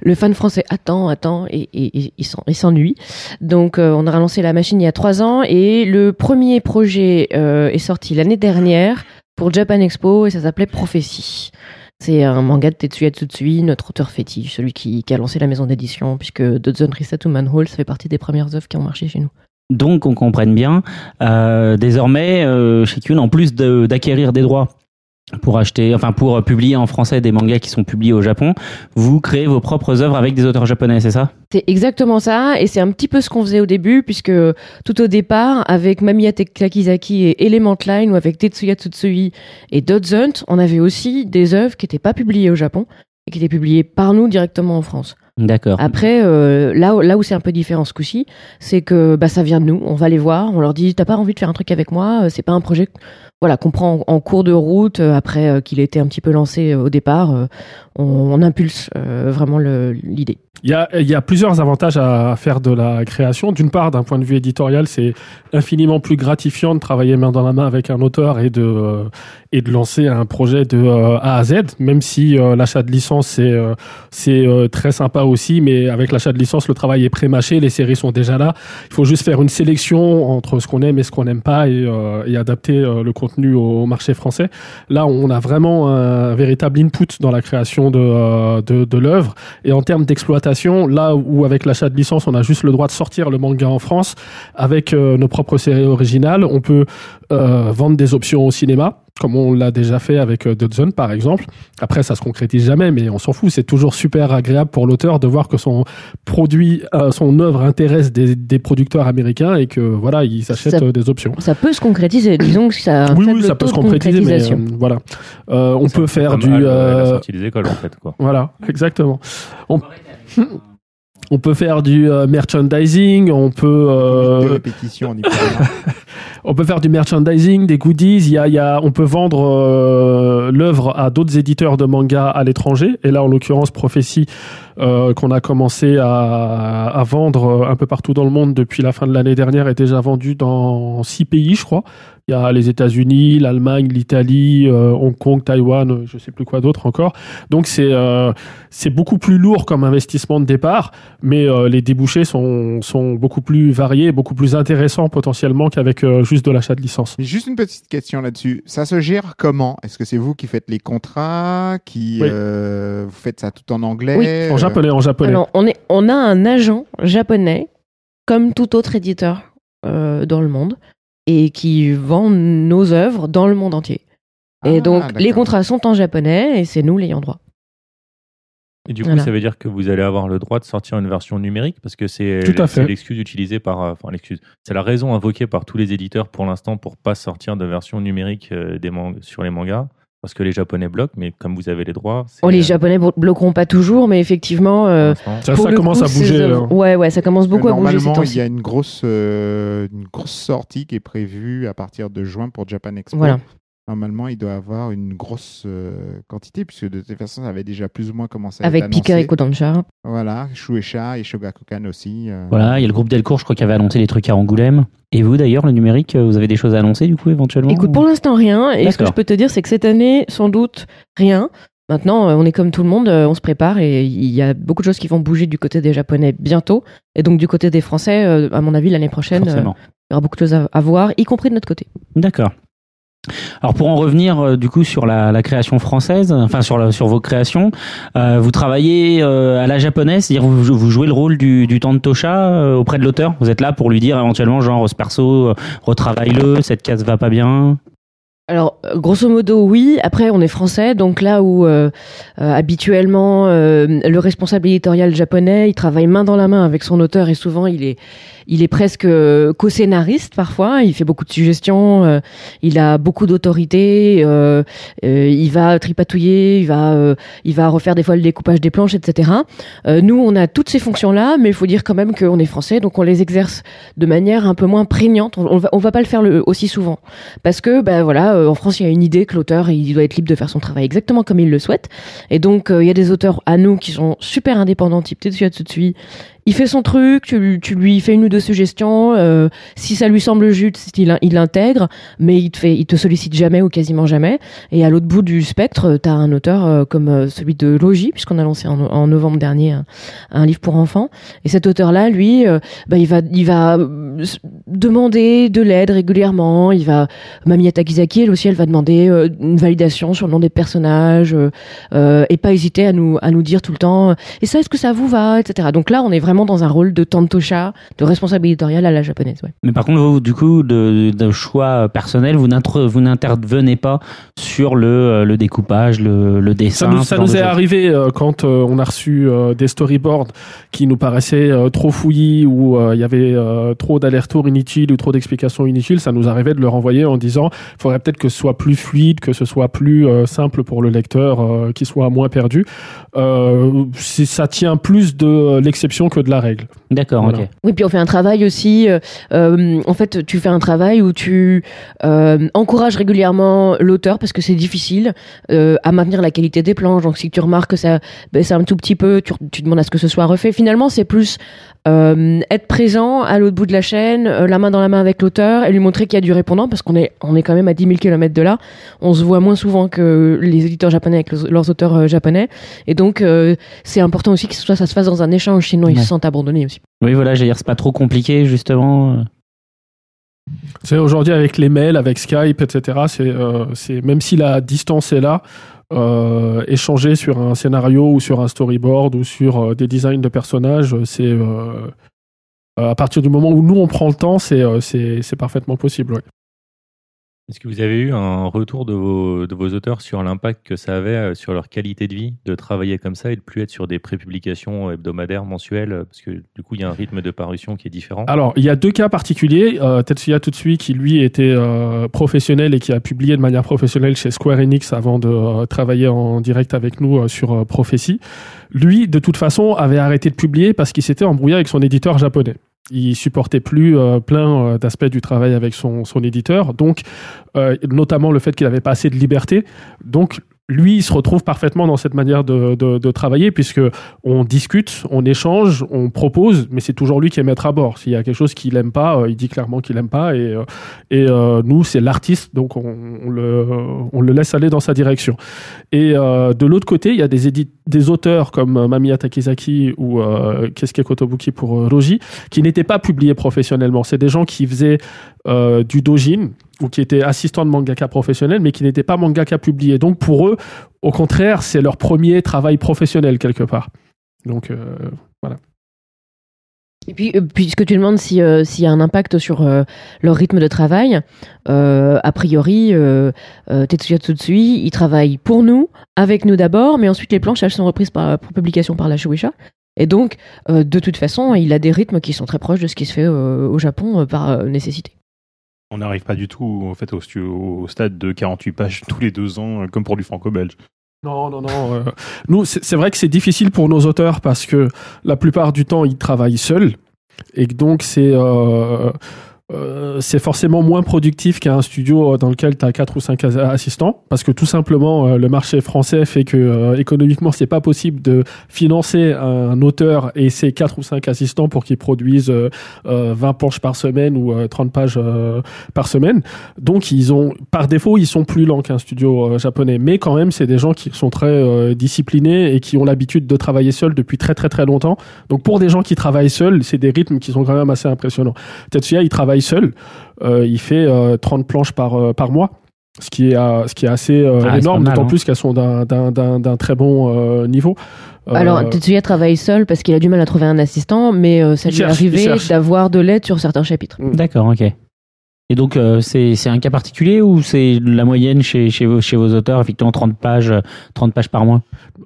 le fan français attend, attend et, et, s'ennuie. Donc, euh, on a relancé la machine il y a trois ans et le premier projet est sorti l'année dernière pour Japan Expo et ça s'appelait Prophétie. C'est un manga de Tetsuya Tsutsui, notre auteur fétiche, celui qui, a lancé la maison d'édition, puisque Dodzone Reset ou Manhole, ça fait partie des premières œuvres qui ont marché chez nous. Donc, on comprenne bien. euh, désormais, euh, chez Kyun, en plus d'acquérir des droits pour acheter, enfin pour euh, publier en français des mangas qui sont publiés au Japon, vous créez vos propres œuvres avec des auteurs japonais, c'est ça? C'est exactement ça, et c'est un petit peu ce qu'on faisait au début, puisque tout au départ, avec Mamiya Takizaki et Element Line, ou avec Tetsuya Tsutsui et Dodzunt, on avait aussi des œuvres qui n'étaient pas publiées au Japon, et qui étaient publiées par nous directement en France. D'accord. Après, euh, là, où- là où c'est un peu différent ce coup-ci, c'est que bah, ça vient de nous, on va les voir, on leur dit, t'as pas envie de faire un truc avec moi, c'est pas un projet voilà, qu'on prend en, cours de route, euh, après euh, qu'il ait été un petit peu lancé euh, au départ, on, impulse vraiment l'idée. Il y, a, plusieurs avantages à faire de la création. D'une part, d'un point de vue éditorial, c'est infiniment plus gratifiant de travailler main dans la main avec un auteur et de, et de lancer un projet de A à Z, même si l'achat de licence, c'est très sympa aussi, mais avec l'achat de licence, le travail est pré-mâché, les séries sont déjà là. Il faut juste faire une sélection entre ce qu'on aime et ce qu'on n'aime pas et, et adapter le contenu au marché français. Là, on a vraiment un véritable input dans la création de, euh, de, de l'œuvre. Et en termes d'exploitation, là où avec l'achat de licence, on a juste le droit de sortir le manga en France, avec euh, nos propres séries originales, on peut euh, vendre des options au cinéma, comme on l'a déjà fait avec euh, Dead Zone par exemple. Après, ça se concrétise jamais, mais on s'en fout. C'est toujours super agréable pour l'auteur de voir que son produit, euh, son œuvre intéresse des, des producteurs américains et que voilà, ils s'achètent euh, des options. Ça peut se concrétiser, disons que ça a Oui, ça peut se concrétiser, mais euh, voilà. Euh, on peut faire du. euh, euh, la sortie des écoles en fait quoi. voilà, exactement. On, on peut faire du euh, merchandising, on peut. euh, répétition, on peut faire du merchandising, des goodies. Il y a, il y a, on peut vendre euh, l'œuvre à d'autres éditeurs de manga à l'étranger. Et là, en l'occurrence, Prophétie, euh, qu'on a commencé à, à vendre un peu partout dans le monde depuis la fin de l'année dernière, est déjà vendu dans six pays, je crois. Il y a les États-Unis, l'Allemagne, l'Italie, euh, Hong Kong, Taïwan, euh, je sais plus quoi d'autre encore. Donc c'est euh, c'est beaucoup plus lourd comme investissement de départ, mais euh, les débouchés sont sont beaucoup plus variés, beaucoup plus intéressants potentiellement qu'avec euh, juste de l'achat de licence. Mais Juste une petite question là-dessus. Ça se gère comment? Est-ce que c'est vous qui faites les contrats, qui Oui. euh, vous faites ça tout en anglais? Oui. En japonais, en japonais. Alors, on, est, on a un agent japonais, comme tout autre éditeur euh, dans le monde, et qui vend nos œuvres dans le monde entier. Et Ah, donc, les contrats sont en japonais, et c'est nous l'ayant droit. Et du coup, Voilà. ça veut dire que vous allez avoir le droit de sortir une version numérique parce que c'est l'excuse utilisée par, euh, enfin l'excuse, c'est la raison invoquée par tous les éditeurs pour l'instant pour pas sortir de version numérique euh, des sur les mangas parce que les Japonais bloquent, mais comme vous avez les droits, c'est, Oh, les euh, Japonais blo- bloqueront pas toujours, mais effectivement, euh. Ça, pour ça le commence coup, à bouger. euh. Ouais, ouais, ça commence beaucoup à bouger Normalement, il y a une grosse, euh, une grosse sortie qui est prévue à partir de juin pour Japan Expo. Voilà. Normalement, il doit avoir une grosse euh, quantité, puisque de toute façon, ça avait déjà plus ou moins commencé à Avec annoncé. et Kodansha. Voilà, Shueisha et Shogakukan aussi. euh, Voilà, il y a le groupe Delcourt, je crois, qui avait annoncé des trucs à Angoulême. Et vous, d'ailleurs, le numérique, euh, vous avez des choses à annoncer, du coup, éventuellement Écoute, pour l'instant, rien. Et ce que je peux te dire, c'est que cette année, sans doute, rien. Maintenant, on est comme tout le monde, on se prépare et il y a beaucoup de choses qui vont bouger du côté des Japonais bientôt. Et donc, du côté des Français, à mon avis, l'année prochaine, Forcément. il y aura beaucoup de choses à, à voir, y compris de notre côté. D'accord. Alors pour en revenir euh, du coup sur la, création française, enfin sur, vos créations, euh, vous travaillez euh, à la japonaise, c'est-à-dire vous, jouez le rôle du, du Tantosha auprès de l'auteur? Vous êtes là pour lui dire éventuellement genre ce perso, retravaille-le, cette case va pas bien? Alors, grosso modo, oui. Après, on est français, donc là où habituellement le responsable éditorial japonais, il travaille main dans la main avec son auteur et souvent il est, il est presque euh, co-scénariste parfois. Il fait beaucoup de suggestions, euh, il a beaucoup d'autorité, euh, euh, il va tripatouiller, il va, euh, il va refaire des fois le découpage des planches, etc. Nous, on a toutes ces fonctions-là, mais il faut dire quand même qu'on est français, donc on les exerce de manière un peu moins prégnante. On, va, va pas le faire aussi souvent parce que ben voilà en France il y a une idée que l'auteur il doit être libre de faire son travail exactement comme il le souhaite et donc il y a des auteurs à nous qui sont super indépendants type Tetsuya Tsutsui il fait son truc, tu, tu lui fais une ou deux suggestions, euh, si ça lui semble juste, il, l'intègre, mais il te fait, il te sollicite jamais ou quasiment jamais. Et à l'autre bout du spectre, tu as un auteur euh, comme euh, celui de Logi, puisqu'on a lancé en, novembre dernier un, livre pour enfants. Et cet auteur-là, lui, euh, bah, il va, il va euh, demander de l'aide régulièrement. Il va, Mamie Takizaki, elle aussi, elle va demander euh, une validation sur le nom des personnages euh, euh, et pas hésiter à nous, à nous dire tout le temps. Et ça, est-ce que ça vous va, etc. Donc là, on est vraiment dans un rôle de tantosha, de responsable éditorial à la japonaise. Ouais. Mais par contre, vous, du coup, de, de choix personnel, vous n'intervenez pas sur le, euh, le découpage, le, le Ça dessin. nous, ça nous est arrivé euh, quand euh, on a reçu euh, des storyboards qui nous paraissaient euh, trop fouillis ou euh, il y avait euh, trop d'allers-retours inutiles ou trop d'explications inutiles. Ça nous arrivait de le renvoyer en disant il faudrait peut-être que ce soit plus fluide, que ce soit plus euh, simple pour le lecteur, euh, qu'il soit moins perdu. Euh, ça tient plus de l'exception que de la règle. D'accord, Voilà. ok. Oui, puis on fait un travail aussi. euh, euh, en fait, tu fais un travail où tu euh, encourages régulièrement l'auteur parce que c'est difficile euh, à maintenir la qualité des planches. Donc, si tu remarques que ça baisse un tout petit peu, tu, tu demandes à ce que ce soit refait. Finalement, c'est plus euh, être présent à l'autre bout de la chaîne, euh, la main dans la main avec l'auteur et lui montrer qu'il y a du répondant parce qu'on est, on est quand même à 10 000 km de là. On se voit moins souvent que les éditeurs japonais avec leurs- leurs auteurs euh, japonais. Et donc, euh, c'est important aussi que ce soit, ça se fasse dans un échange, sinon ils se sentent abandonnés aussi. Oui, voilà, j'allais dire, c'est pas trop compliqué, justement. C'est aujourd'hui avec les mails, avec Skype, etc. C'est, euh, c'est même si la distance est là, euh, échanger sur un scénario ou sur un storyboard ou sur euh, des designs de personnages, c'est euh, à partir du moment où nous on prend le temps, c'est c'est, c'est parfaitement possible. Est-ce que vous avez eu un retour de vos, de vos auteurs sur l'impact que ça avait euh, sur leur qualité de vie de travailler comme ça et de plus être sur des prépublications hebdomadaires, mensuelles euh, Parce que du coup, il y a un rythme de parution qui est différent? Alors, il y a deux cas particuliers. Euh, Tetsuya Tutsui, qui lui était euh, professionnel et qui a publié de manière professionnelle chez Square Enix avant de travailler en direct avec nous sur Prophecy. Lui, de toute façon, avait arrêté de publier parce qu'il s'était embrouillé avec son éditeur japonais. Il supportait plus euh, plein euh, d'aspects du travail avec son, son éditeur, donc euh, notamment le fait qu'il n'avait pas assez de liberté. Donc lui, il se retrouve parfaitement dans cette manière de, travailler puisque on discute, on échange, on propose, mais c'est toujours lui qui est maître à bord. S'il y a quelque chose qu'il aime pas, euh, il dit clairement qu'il aime pas et, euh, euh, nous, c'est l'artiste, donc on, le, laisse aller dans sa direction. Et de l'autre côté, il y a des, auteurs comme Mamiya Takizaki ou Keisuke Kotobuki pour Roji qui n'étaient pas publiés professionnellement. C'est des gens qui faisaient du dojin ou qui étaient assistants de mangaka professionnels, mais qui n'étaient pas mangaka publiés. Donc pour eux, au contraire, c'est leur premier travail professionnel quelque part. Donc euh, voilà. Et puis, euh, puisque tu demandes euh, s'il y a un impact sur leur rythme de travail, a priori, Tetsuya Tsutsui, il travaille pour nous, avec nous d'abord, mais ensuite les planches, elles sont reprises par, pour publication par la Shueisha. Et donc, de toute façon, il a des rythmes qui sont très proches de ce qui se fait au Japon par nécessité. On n'arrive pas du tout en fait, au, stade de 48 pages tous les deux ans, euh, comme pour du franco-belge. Non, non, non. euh, nous, c'est vrai que c'est difficile pour nos auteurs parce que la plupart du temps, ils travaillent seuls et donc c'est euh, euh, c'est forcément moins productif qu'un studio dans lequel tu as quatre ou cinq as- assistants parce que tout simplement euh, le marché français fait que euh, économiquement c'est pas possible de financer un auteur et ses quatre ou cinq assistants pour qu'ils produisent euh, euh, 20 planches par semaine ou euh, 30 pages euh, par semaine. Donc ils ont par défaut ils sont plus lents qu'un studio euh, japonais. Mais quand même c'est des gens qui sont très euh, disciplinés et qui ont l'habitude de travailler seuls depuis très très très longtemps. Donc pour des gens qui travaillent seuls c'est des rythmes qui sont quand même assez impressionnants. Tetsuya il travaille seul euh, il fait euh, 30 planches par, euh, par mois Ce qui est, euh, ce qui est assez euh, Ah, énorme, d'autant hein. plus qu'elles sont d'un- d'un d'un- d'un très bon euh, niveau. Euh, Alors, Tetsuya travaille seul parce qu'il a du mal à trouver un assistant, mais euh, ça lui est arrivé d'avoir de l'aide sur certains chapitres. D'accord, ok. Et donc, euh, c'est c'est un cas particulier ou c'est la moyenne chez, chez, vos, chez vos auteurs, effectivement 30 pages, euh, 30 pages par mois?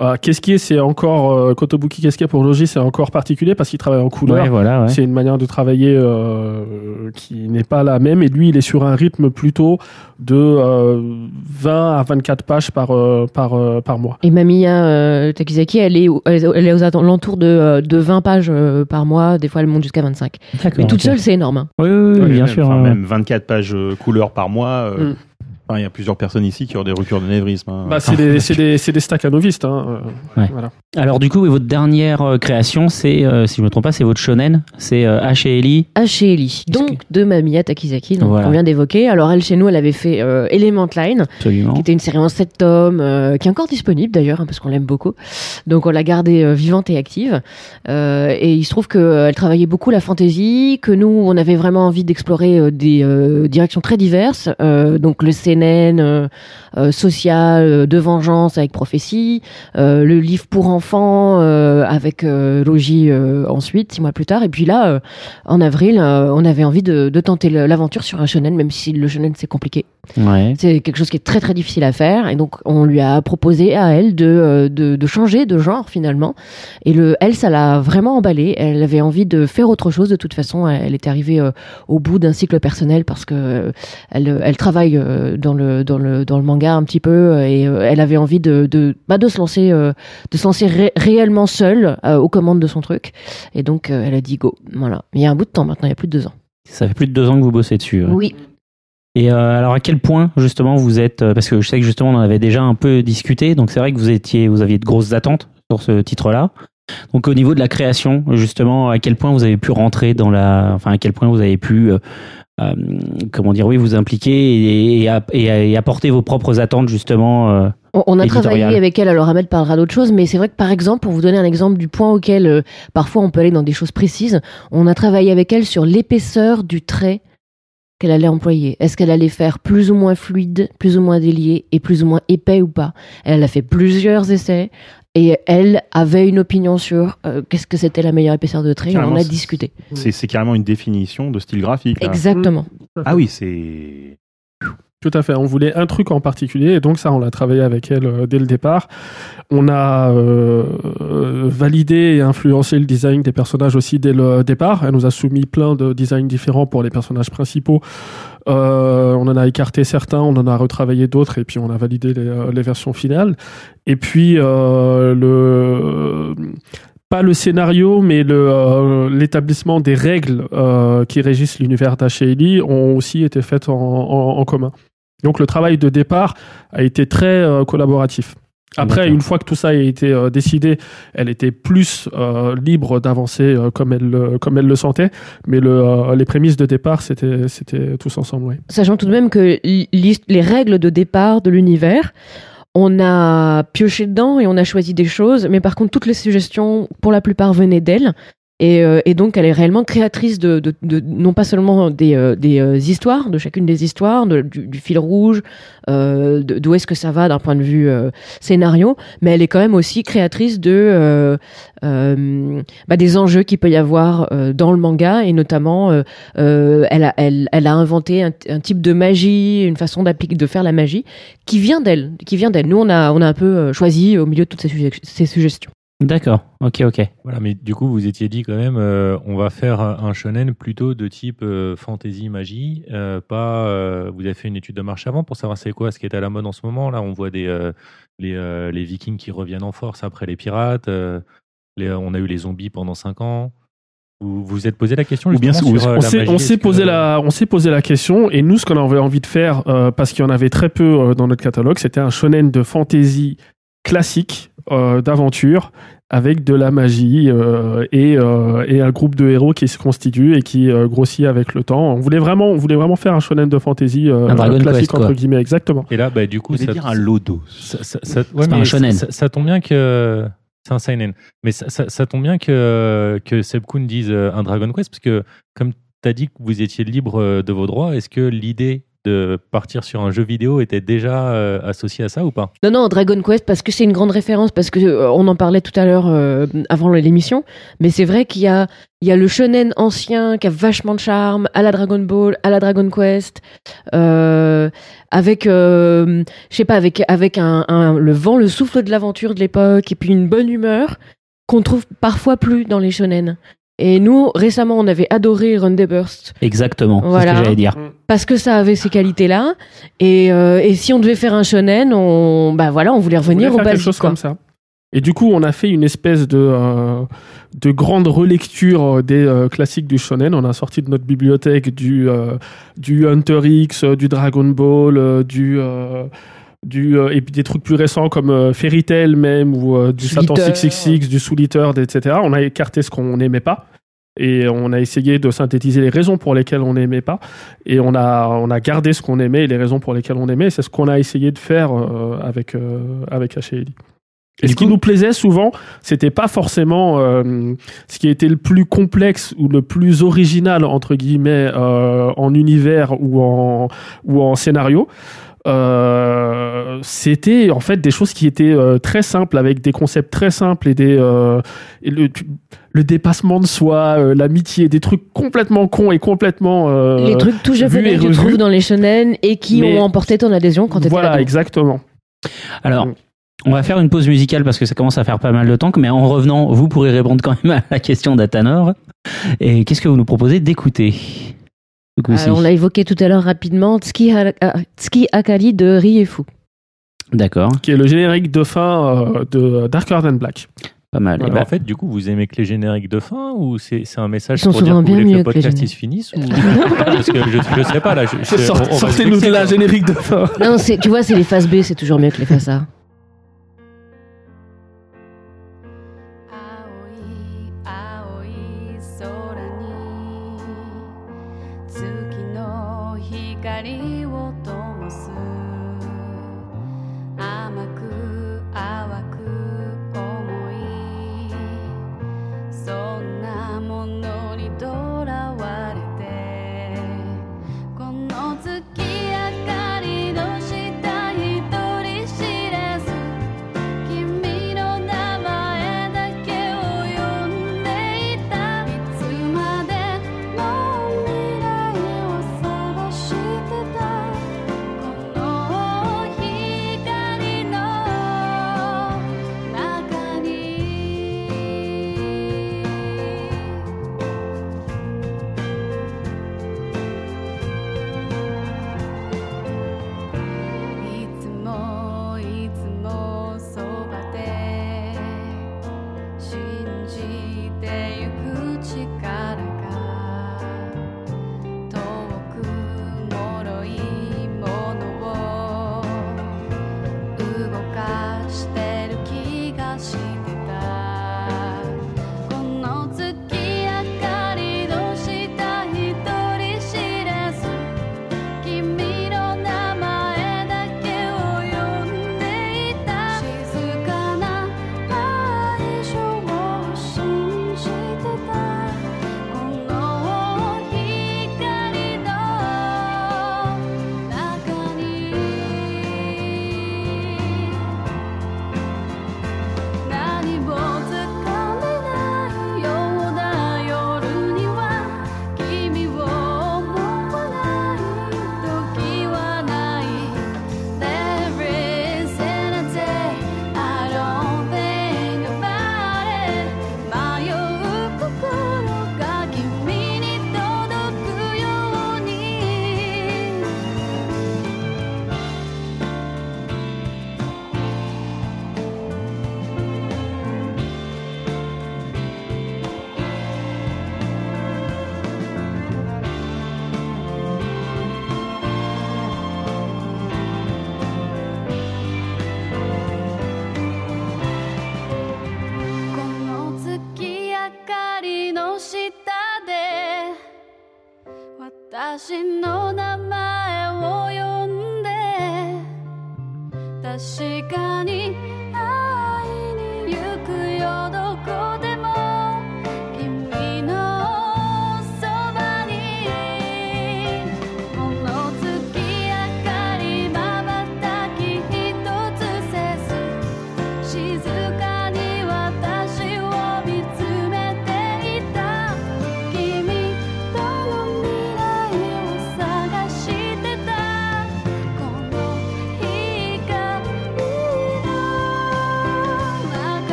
Euh, Keski, c'est encore, euh, Kotobuki Keski pour Logi, c'est encore particulier parce qu'il travaille en couleur. Ouais, voilà, ouais. C'est une manière de travailler euh, qui n'est pas la même. Et lui, il est sur un rythme plutôt de euh, 20 à 24 pages par, euh, par, euh, par mois. Et Mamiya euh, Takizaki, elle est, elle est- elle est aux alentours de, euh, de 20 pages euh, par mois, des fois elle monte jusqu'à 25. D'accord, Mais toute ok. seule, c'est énorme. hein. Oui, oui, oui, bien même, sûr. enfin, ouais. même 24 pages euh, couleurs par mois. Mm. Enfin, Il y a plusieurs personnes ici qui ont des ruptures de névrisme. hein. Bah, c'est des, c'est des, c'est des stacks à. Hein. euh, Ouais. Voilà. Alors, du coup, votre dernière euh, création, c'est, euh, si je ne me trompe pas, c'est votre shonen. C'est euh, H et Ellie. H et Ellie, donc de Mamiya Takizaki, donc Voilà. qu'on vient d'évoquer. Alors elle, chez nous, elle avait fait euh, Element Line, Absolument. qui était une série en 7 tomes, euh, qui est encore disponible d'ailleurs, hein, parce qu'on l'aime beaucoup. Donc on l'a gardée euh, vivante et active. Euh, et il se trouve qu'elle travaillait beaucoup la fantasy, que nous, on avait vraiment envie d'explorer euh, des euh, directions très diverses. Euh, donc le CNN euh, euh, social, euh, de vengeance avec prophétie, euh, le livre pour enfants euh, avec euh, Logi euh, ensuite, six mois plus tard. Et puis là, euh, en avril, euh, on avait envie de, de tenter l'aventure sur un shonen, même si le shonen c'est compliqué. Ouais. C'est quelque chose qui est très très difficile à faire et donc on lui a proposé à elle de, de, de changer de genre finalement. Et le, elle, ça l'a vraiment emballée. Elle avait envie de faire autre chose. De toute façon, elle, elle est arrivée euh, au bout d'un cycle personnel parce que elle, elle travaille euh, dans le dans le dans le manga un petit peu et euh, elle avait envie de de bah, de se lancer euh, de se lancer ré- réellement seule euh, aux commandes de son truc. Et donc euh, elle a dit go. Voilà. Il y a un bout de temps maintenant. Il y a plus de deux ans. Ça fait plus de deux ans que vous bossez dessus. Oui. Et euh, alors à quel point justement vous êtes euh, parce que je sais que justement on en avait déjà un peu discuté donc c'est vrai que vous étiez vous aviez de grosses attentes sur ce titre-là. Donc au niveau de la création justement à quel point vous avez pu rentrer dans la enfin à quel point vous avez pu euh, comment dire oui vous impliquer et, et, app- et- et apporter vos propres attentes justement euh, On, on a travaillé avec elle, alors Ahmed parlera d'autres choses, mais c'est vrai que par exemple, pour vous donner un exemple du point auquel euh, parfois on peut aller dans des choses précises, on a travaillé avec elle sur l'épaisseur du trait qu'elle allait employer. Est-ce qu'elle allait faire plus ou moins fluide, plus ou moins délié et plus ou moins épais ou pas? Elle a fait plusieurs essais et elle avait une opinion sur euh, qu'est-ce que c'était la meilleure épaisseur de trait. et On en a c'est- discuté. C'est c'est carrément une définition de style graphique. là. Exactement. Ah oui, c'est. Tout à fait. On voulait un truc en particulier et donc ça, on l'a travaillé avec elle euh, dès le départ. On a euh, validé et influencé le design des personnages aussi dès le départ. Elle nous a soumis plein de designs différents pour les personnages principaux. Euh, on en a écarté certains, on en a retravaillé d'autres et puis on a validé les, euh, versions finales. Et puis euh, pas le scénario, mais l'établissement des règles qui régissent l'univers d'H.L.I. ont aussi été faites en, commun. Donc le travail de départ a été très collaboratif. Après, une fois que tout ça a été euh, décidé, elle était plus euh, libre d'avancer euh, comme, elle, le- comme elle le sentait, mais le, euh, les prémices de départ, c'était, c'était tous ensemble. Oui. Sachant tout de même que les règles de départ de l'univers, on a pioché dedans et on a choisi des choses, mais par contre, toutes les suggestions, pour la plupart, venaient d'elle. Et, euh, et donc, elle est réellement créatrice de, de, de- non pas seulement des, euh, des euh, histoires, de chacune des histoires, du, du fil rouge, euh, d'où est-ce que ça va d'un point de vue euh, scénario, mais elle est quand même aussi créatrice de euh, bah, des enjeux qu'il peut y avoir dans le manga, et notamment, elle, a, elle, elle a inventé un, type de magie, une façon d'appliquer, de faire la magie, qui vient d'elle, qui vient d'elle. Nous, on a, on a un peu choisi au milieu de toutes ces, ces suggestions. D'accord. Ok ok. Voilà, mais du coup, vous étiez dit quand même, euh, on va faire un shonen plutôt de type euh, fantasy magie, euh, pas. euh, vous avez fait une étude de marché avant pour savoir c'est quoi ce qui est à la mode en ce moment. Là, on voit des euh, les, euh, les Vikings qui reviennent en force après les pirates. euh, les- on a eu les zombies pendant 5 ans. Vous vous vous êtes posé la question Ou bien sur, on s'est, on que- posé la, on s'est posé la question et nous, ce qu'on avait envie de faire, euh, parce qu'il y en avait très peu euh, dans notre catalogue, c'était un shonen de fantasy classique, euh, d'aventure, avec de la magie euh, et, euh, et un groupe de héros qui se constitue et qui euh, grossit avec le temps. On voulait vraiment, on voulait vraiment faire un shonen de fantasy euh, Un classique Quest, entre guillemets, exactement. Et là, bah, du coup, ça, dire un lodos. ça, ça- ça- ouais, un shonen. Ça, ça tombe bien que c'est un seinen. Mais ça, ça- ça tombe bien que que Seb Kuhn dise un Dragon Quest parce que comme tu as dit que vous étiez libre de vos droits, est-ce que l'idée de partir sur un jeu vidéo était déjà euh, associé à ça ou pas? Non, non, Dragon Quest, parce que c'est une grande référence, parce que euh, on en parlait tout à l'heure euh, avant l'émission, mais c'est vrai qu'il y a, y a le shonen ancien qui a vachement de charme, à la Dragon Ball, à la Dragon Quest, avec, je sais pas, avec, avec un, un- le vent, le souffle de l'aventure de l'époque, et puis une bonne humeur qu'on trouve parfois plus dans les shonen. Et nous, récemment, on avait adoré Run the Burst Exactement, c'est ce Voilà. que j'allais dire. parce que ça avait ces qualités-là. Et, euh, et si on devait faire un shonen, on, bah voilà, on voulait On voulait revenir au faire quelque basique. chose quoi. comme ça. Et du coup, on a fait une espèce de, euh, de grande relecture des euh, classiques du shonen. On a sorti de notre bibliothèque du, euh, du Hunter X, du Dragon Ball, du, euh, du, euh, et puis des trucs plus récents comme euh, Fairy Tail même, ou euh, du Satan Eater. 666, du Soul Eater, etc. On a écarté ce qu'on n'aimait pas. Et on a essayé de synthétiser les raisons pour lesquelles on n'aimait pas. Et on a, on a gardé ce qu'on aimait et les raisons pour lesquelles on aimait. C'est ce qu'on a essayé de faire euh, avec, euh, avec HLI. Et ce qui nous plaisait souvent, c'était pas forcément euh, ce qui était le plus complexe ou le plus original entre guillemets euh, en univers ou en ou en scénario. Euh, c'était en fait des choses qui étaient euh, très simples avec des concepts très simples et des euh, et le, tu- le dépassement de soi, euh, l'amitié, des trucs complètement cons et complètement euh, Les trucs tout japonais que tu trouves dans les shonen et qui Mais- ont emporté ton adhésion quand tu étais voilà ado. exactement. Alors, Mm. on va faire une pause musicale parce que ça commence à faire pas mal de temps, mais en revenant, vous pourrez répondre quand même à la question d'Atanor. Et qu'est-ce que vous nous proposez d'écouter? Euh, on l'a évoqué tout à l'heure rapidement, Tsuki, Ha- Tsuki Akari de Riefu. D'accord, Qui est le générique de fin euh, de Darker Than Black. pas mal. Et ben, ben, en fait, du coup, vous aimez que les génériques de fin ou c'est c'est un message pour dire que vous que le mieux que les podcast il se finisse ou... Parce que je, je sais pas là. Sortez-nous de la générique de fin. Non, c'est- tu vois, c'est les phases B, c'est toujours mieux que les phases A.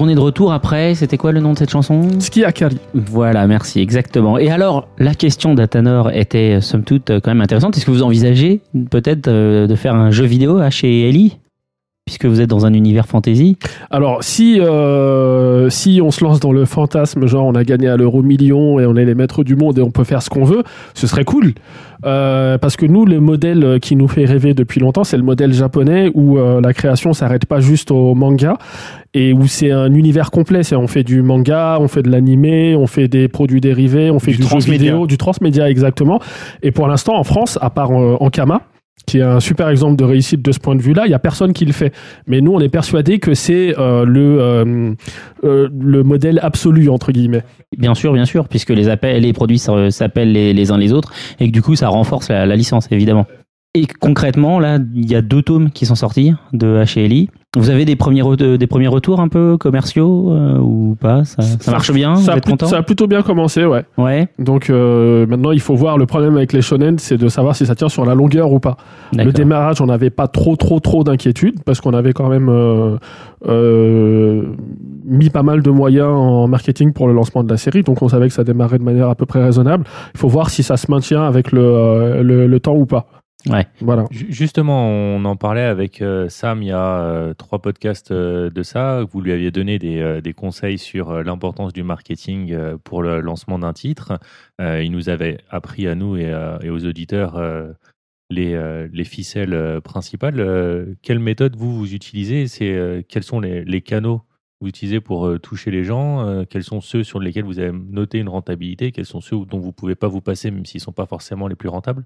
on est de retour après, c'était quoi le nom de cette chanson Ski Akari. Voilà, merci, exactement. Et alors, la question d'Atanor était euh, somme toute euh, quand même intéressante. Est-ce que vous envisagez peut-être euh, de faire un jeu vidéo à chez Ellie Puisque vous êtes dans un univers fantasy Alors, si, euh, si on se lance dans le fantasme, genre on a gagné à l'euro million et on est les maîtres du monde et on peut faire ce qu'on veut, ce serait cool. Euh, parce que nous, le modèle qui nous fait rêver depuis longtemps, c'est le modèle japonais où euh, la création s'arrête pas juste au manga et où c'est un univers complet. C'est on fait du manga, on fait de l'animé, on fait des produits dérivés, on fait Du du, jeu transmédia. vidéo, du transmédia exactement. Et pour l'instant, en France, à part euh, Ankama, qui est un super exemple de réussite de ce point de vue-là, il y a personne qui le fait. Mais nous, on est persuadé que c'est euh, le euh, euh, le modèle absolu entre guillemets. Bien sûr, bien sûr, puisque les, appels, les produits s'appellent les, uns les autres et que du coup ça renforce la licence, évidemment. Et concrètement, là, il y a deux tomes qui sont sortis de HLI. Vous avez des premiers, re- des premiers retours un peu commerciaux euh, ou pas? Ça, ça marche bien? Ça Vous a, êtes plut- content? ça a plutôt bien commencé, ouais. Ouais, Donc euh, maintenant, il faut voir le problème avec les shonen, c'est de savoir si ça tient sur la longueur ou pas. Le démarrage, on n'avait pas trop, trop, trop d'inquiétude parce qu'on avait quand même euh, euh, mis pas mal de moyens en marketing pour le lancement de la série, donc on savait que ça démarrait de manière à peu près raisonnable. Il faut voir si ça se maintient avec le, euh, le, le temps ou pas. Ouais. Voilà. Justement, on en parlait avec euh, Sam il y a euh, trois podcasts euh, de ça. Vous lui aviez donné des, des conseils sur l'importance du marketing pour le lancement d'un titre. Il nous avait appris à nous et, à- et aux auditeurs les, les ficelles principales. Quelle méthode vous, vous utilisez? C'est Quels sont les, les canaux que vous utilisez pour toucher les gens? Quels sont ceux sur lesquels vous avez noté une rentabilité? Quels sont ceux dont vous ne pouvez pas vous passer, même s'ils ne sont pas forcément les plus rentables?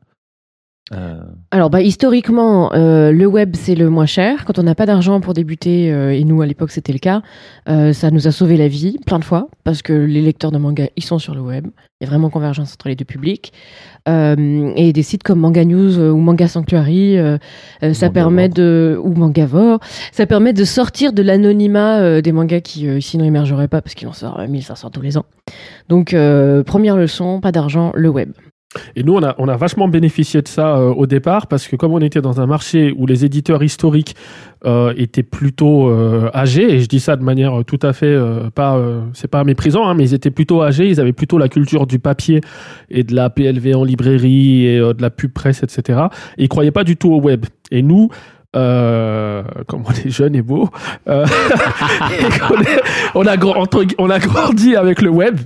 Euh, Alors, bah, historiquement, euh, le web, c'est le moins cher. Quand on n'a pas d'argent pour débuter, euh, et nous, à l'époque, c'était le cas, euh, ça nous a sauvé la vie plein de fois, parce que les lecteurs de manga, ils sont sur le web. Il y a vraiment convergence entre les deux publics. Euh, et des sites comme Manga News ou Manga Sanctuary, ça permet de... ou Mangavore, ça permet de sortir de l'anonymat des mangas qui, euh, sinon, émergeraient pas, parce qu'il en sort euh, 1500 tous les ans. Donc, euh, première leçon, pas d'argent, le web. Et nous, on a, on a vachement bénéficié de ça euh, au départ parce que comme on était dans un marché où les éditeurs historiques euh, étaient plutôt euh, âgés, et je dis ça de manière euh, tout à fait euh, pas, euh, c'est pas méprisant, hein, mais ils étaient plutôt âgés, ils avaient plutôt la culture du papier et de la PLV en librairie et de la pub presse, etc. Et ils croyaient pas du tout au web. Et nous, euh, comme on est jeune et beau, euh, et qu'on est- on, a, entre- on a grandi avec le web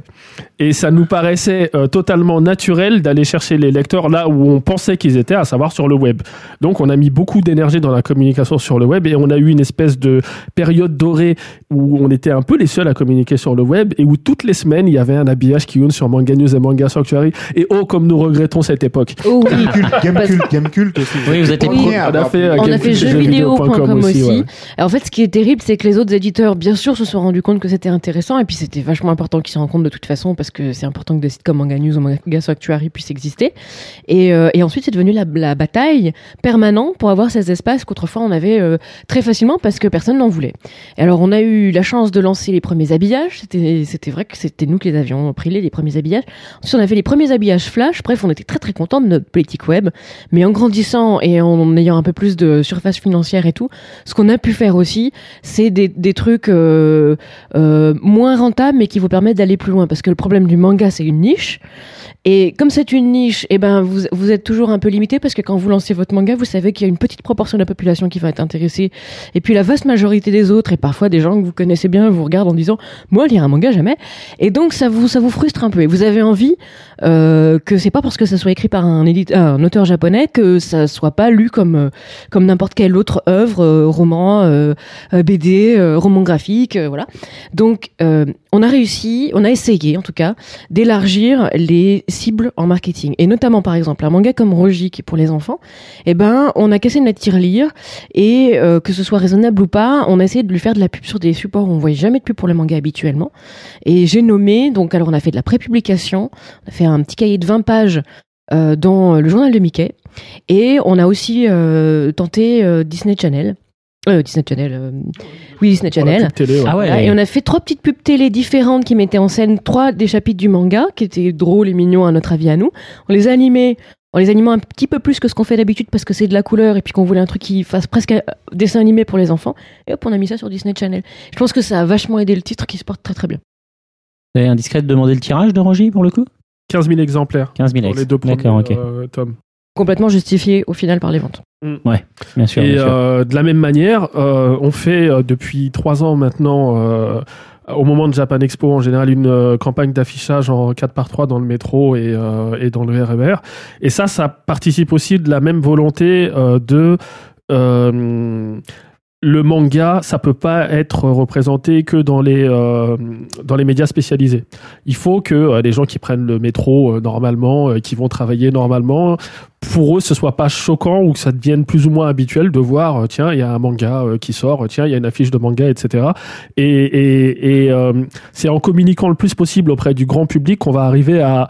et ça nous paraissait euh, totalement naturel d'aller chercher les lecteurs là où on pensait qu'ils étaient, à savoir sur le web. Donc on a mis beaucoup d'énergie dans la communication sur le web et on a eu une espèce de période dorée où on était un peu les seuls à communiquer sur le web et où toutes les semaines il y avait un habillage qui une sur Manga News et Manga Sanctuary et oh comme nous regrettons cette époque. Oh oui. Gamecult, Gamecult aussi. Oui, vous êtes Les premiers On a fait, euh. On a fait jeuxvideo.com aussi. ouais. En fait, ce qui est terrible, c'est que les autres éditeurs, bien sûr, se sont rendus compte que c'était intéressant, et puis c'était vachement important qu'ils se rendent compte de toute façon, parce que c'est important que des sites comme Manga News ou Manga Sanctuary puissent exister. Et, euh, et ensuite, c'est devenu la, la bataille permanente pour avoir ces espaces qu'autrefois on avait euh, très facilement parce que personne n'en voulait. Et alors, on a eu la chance de lancer les premiers habillages. C'était, vrai que c'était nous qui les avions pris les, les premiers habillages. Ensuite, on a fait les premiers habillages flash. Bref, on était très très contents de notre politique web. Mais en grandissant et en ayant un peu plus de surface financière et tout, ce qu'on a pu faire aussi, c'est des, des trucs euh, euh, moins rentables, mais qui vous permettent d'aller plus loin. Parce que le problème du manga, c'est une niche. Et comme c'est une niche, eh ben vous, vous êtes toujours un peu limité parce que quand vous lancez votre manga, vous savez qu'il y a une petite proportion de la population qui va être intéressée. Et puis la vaste majorité des autres, et parfois des gens que vous connaissez bien, vous regardent en disant Moi, lire un manga, jamais. Et donc ça vous, ça vous frustre un peu. Et vous avez envie euh, que c'est pas parce que ça soit écrit par un, édite- un auteur japonais que ça soit pas lu comme, euh, comme n'importe quelle autre œuvre, euh, roman, euh, euh, BD, euh, roman graphique, euh, voilà. Donc, euh, on a réussi, on a essayé en tout cas, d'élargir les cibles en marketing. Et notamment, par exemple, un manga comme Roji, qui est pour les enfants, eh ben, on a cassé une tirelire et euh, que ce soit raisonnable ou pas, on a essayé de lui faire de la pub sur des supports où on voyait jamais de pub pour le manga habituellement. Et j'ai nommé, donc alors on a fait de la prépublication, on a fait un petit cahier de 20 pages euh, dans le journal de Mickey. Et on a aussi euh, tenté euh, Disney Channel. Euh, Disney Channel. euh, oui, Disney Channel. télé, ouais. Ah ouais. Et on a fait trois petites pubs télé différentes qui mettaient en scène trois des chapitres du manga, qui étaient drôles et mignons à notre avis à nous. On les a animés en les animant un petit peu plus que ce qu'on fait d'habitude parce que c'est de la couleur et puis qu'on voulait un truc qui fasse presque un dessin animé pour les enfants. Et hop, on a mis ça sur Disney Channel. Je pense que ça a vachement aidé le titre qui se porte très très bien. C'est indiscret de demander le tirage de Roger pour le coup? 15 000 exemplaires 15 000 pour les deux premiers euh, tomes. Complètement justifié au final par les ventes. Ouais, bien sûr. Et bien sûr. euh, de la même manière, euh, on fait euh, depuis trois ans maintenant, euh, au moment de Japan Expo, en général, une euh, campagne d'affichage en 4 par 3 dans le métro et, euh, et dans le RER. Et ça, ça participe aussi de la même volonté euh, de... le manga, ça peut pas être représenté que dans les euh, dans les médias spécialisés. Il faut que euh, les gens qui prennent le métro euh, normalement, euh, qui vont travailler normalement, pour eux, ce soit pas choquant ou que ça devienne plus ou moins habituel de voir, tiens, il y a un manga qui sort, tiens, il y a une affiche de manga, etc. Et, et, et c'est en communiquant le plus possible auprès du grand public qu'on va arriver à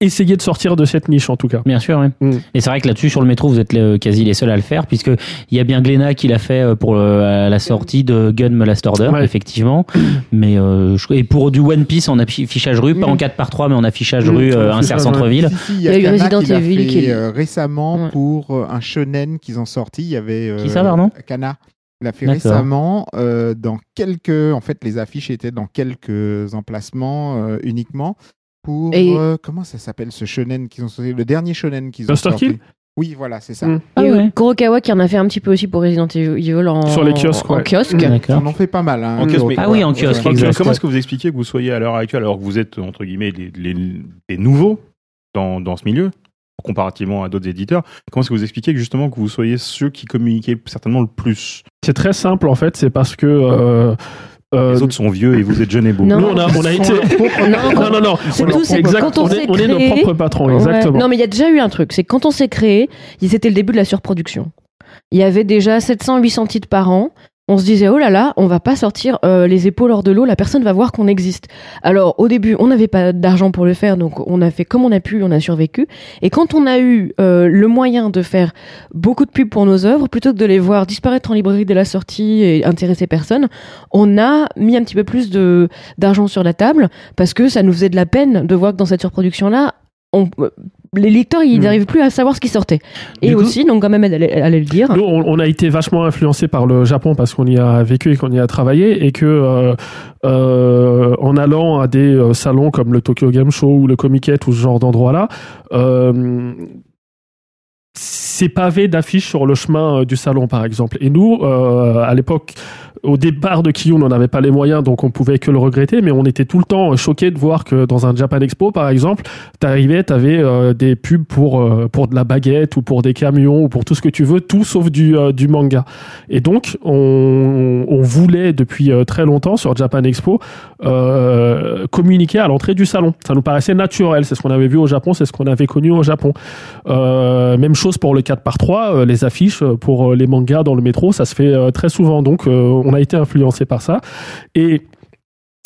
essayer de sortir de cette niche, en tout cas. Bien sûr, ouais. Mm. Et c'est vrai que là-dessus, sur le métro, vous êtes euh, quasi les seuls à le faire, puisque il y a bien Glénat qui l'a fait euh, pour euh, la sortie de Gun Me Last Order, Ouais. effectivement. Mais euh, je- et pour du One Piece en affichage rue, pas en 4 par 3 mais en affichage Mm, rue, euh, en insert centre-ville. Si, si, il y Il y a, eu Resident qui l'a Evil fait qui- euh, récemment Ouais. pour euh, un shonen qu'ils ont sorti. Il y avait euh, Qui ça, pardon? Kana. Il l'a fait récemment euh, dans quelques. En fait, les affiches étaient dans quelques emplacements euh, uniquement pour Et- euh, comment ça s'appelle ce shonen qu'ils ont sorti Le dernier shonen qu'ils ont Buster sorti. Kill Oui, voilà, c'est ça. Mm. Ah et ouais. Kurokawa qui en a fait un petit peu aussi pour Resident Evil en, Sur les kiosques, en ouais. kiosque. Ils D'accord. en ont fait pas mal. Hein, En kiosque, mais- Ah oui, en kiosque, Ouais. exact. Comment est-ce que vous expliquez que vous soyez à l'heure actuelle, alors que vous êtes, entre guillemets, les, les- les nouveaux dans, dans ce milieu, comparativement à d'autres éditeurs, comment est-ce que vous expliquez que justement que vous soyez ceux qui communiquaient certainement le plus? C'est très simple, en fait, c'est parce que... euh, euh, Les autres sont vieux et vous êtes jeunes et beaux. Non. nous, on a, on a été... Non, non, non. C'est On tout, c'est quand on on, s'est est, on est nos créé- propres patrons, Ouais. exactement. Non, mais il y a déjà eu un truc. C'est quand on s'est créé, c'était le début de la surproduction. Il y avait déjà 700-800 titres par an. On se disait, oh là là, on va pas sortir euh, les épaules hors de l'eau, la personne va voir qu'on existe. Alors, au début, on n'avait pas d'argent pour le faire, donc on a fait comme on a pu, on a survécu. Et quand on a eu euh, le moyen de faire beaucoup de pubs pour nos œuvres, plutôt que de les voir disparaître en librairie dès la sortie et intéresser personne, on a mis un petit peu plus de d'argent sur la table parce que ça nous faisait de la peine de voir que dans cette surproduction-là, on, euh, les lecteurs, ils Hmm. n'arrivaient plus à savoir ce qui sortait. Et Du coup- aussi, donc quand même, elle allait, le dire. Nous, on, on a été vachement influencé par le Japon parce qu'on y a vécu et qu'on y a travaillé et que euh, euh, en allant à des euh, salons comme le Tokyo Game Show ou le Comiket ou ce genre d'endroit-là, euh, c'est pavé d'affiches sur le chemin du salon, par exemple. Et nous, à l'époque, au départ de Kiyun, on n'avait pas les moyens, donc on pouvait que le regretter, mais on était tout le temps choqué de voir que dans un Japan Expo, par exemple, t'arrivais, t'avais euh, des pubs pour euh, pour de la baguette ou pour des camions ou pour tout ce que tu veux, tout sauf du euh, du manga. Et donc, on, on voulait depuis euh, très longtemps sur Japan Expo communiquer à l'entrée du salon. Ça nous paraissait naturel. C'est ce qu'on avait vu au Japon, c'est ce qu'on avait connu au Japon. Même chose pour le 4 par 3 les affiches pour les mangas dans le métro, ça se fait très souvent. Donc, euh, on a été influencé par ça. Et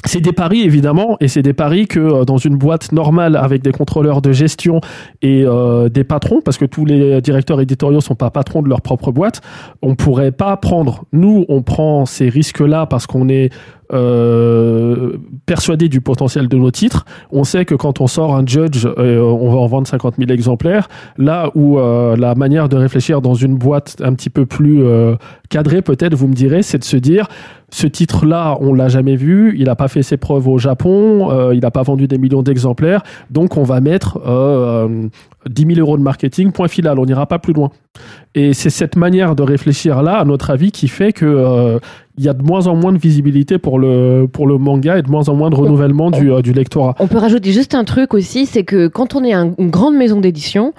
c'est des paris évidemment, et c'est des paris que euh, dans une boîte normale avec des contrôleurs de gestion et euh, des patrons, parce que tous les directeurs éditoriaux sont pas patrons de leur propre boîte, on pourrait pas prendre. Nous, on prend ces risques-là parce qu'on est euh, persuadé du potentiel de nos titres. On sait que quand on sort un Judge, euh, on va en vendre 50 000 exemplaires. Là où euh, la manière de réfléchir dans une boîte un petit peu plus euh, cadrée, peut-être, vous me direz, c'est de se dire ce titre-là, on l'a jamais vu, il n'a pas fait ses preuves au Japon, euh, il n'a pas vendu des millions d'exemplaires, donc on va mettre euh, euh, 10 000 euros de marketing, point final, on n'ira pas plus loin. Et c'est cette manière de réfléchir là, à notre avis, qui fait que euh, il y a de moins en moins de visibilité pour le pour le manga et de moins en moins de renouvellement du, euh, du lectorat. On peut rajouter juste un truc aussi, c'est que quand on est un- une grande maison d'édition,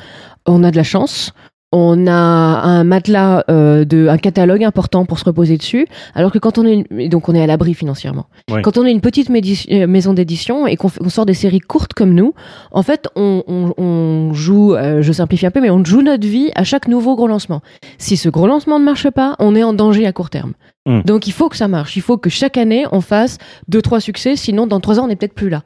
on a de la chance. On a un matelas euh, de un catalogue important pour se reposer dessus, alors que quand on est une- donc on est à l'abri financièrement. Ouais. Quand on est une petite euh, maison d'édition et qu'on sort des séries courtes comme nous, en fait on, on- on joue, euh, je simplifie un peu, mais on joue notre vie à chaque nouveau gros lancement. Si ce gros lancement ne marche pas, on est en danger à court terme. Mm. Donc il faut que ça marche. Il faut que chaque année on fasse deux trois succès, sinon dans trois ans on n'est peut-être plus là.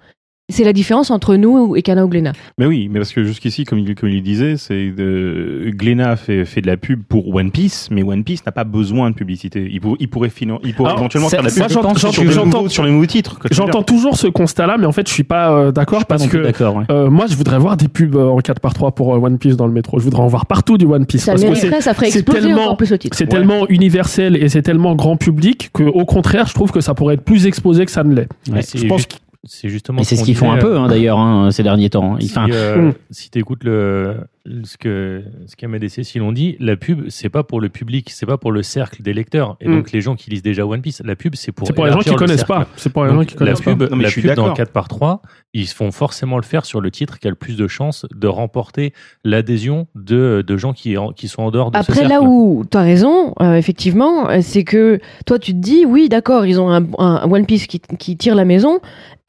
C'est la différence entre nous et Kana ou Glénat. Mais oui, mais parce que jusqu'ici, comme il, comme il disait, c'est de... Glénat fait, fait de la pub pour One Piece, mais One Piece n'a pas besoin de publicité. Il, pour- il pourrait, finan- il pourrait Alors, éventuellement c'est- faire de la pub j'entends- sur, j'entends- les j'entends- nouveaux, sur les nouveaux titres. J'entends toujours ce constat-là, mais en fait, je suis pas euh, d'accord Pas parce que d'accord. ouais. euh, moi, je voudrais voir des pubs euh, en 4x3 pour euh, One Piece dans le métro. Je voudrais en voir partout du One Piece. Ça parce que mériterait, ça ferait c'est exploser tellement- encore plus au titre. c'est Ouais. tellement universel et c'est tellement grand public que, au contraire, je trouve que ça pourrait être plus exposé que ça ne l'est. Ouais. c'est je pense juste- c'est justement Et c'est ce qu'ils font un peu hein, d'ailleurs hein, ces derniers temps. Ils- Si, enfin, euh, Mm. si tu écoutes le, ce que ce qu'Ahmed et Cécile ont dit, la pub, c'est pas pour le public, c'est pas pour le cercle des lecteurs. Et Mm. donc, les gens qui lisent déjà One Piece, la pub, c'est pour. C'est pour les gens qui le connaissent cercle. pas. C'est pour les gens qui la connaissent pub, pas. Non, la pub dans d'accord. 4 par 3 ils font forcément le faire sur le titre qui a le plus de chances de remporter l'adhésion de, de gens qui, en- qui sont en dehors de ce Après, cercle. là où tu as raison, euh, effectivement, c'est que toi, tu te dis, oui, d'accord, ils ont un, un One Piece qui, qui tire la maison.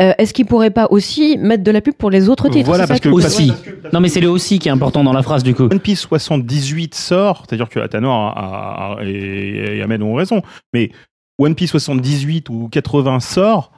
Euh, Est-ce qu'ils pourraient pas aussi mettre de la pub pour les autres titres? Voilà, ça parce que- qui- aussi. Non, mais c'est le aussi qui est important dans la phrase du coup. One Piece 78 sort, c'est-à-dire que Athanor a- a- et, et Ahmed ont raison, mais One Piece 78 ou 80 sort,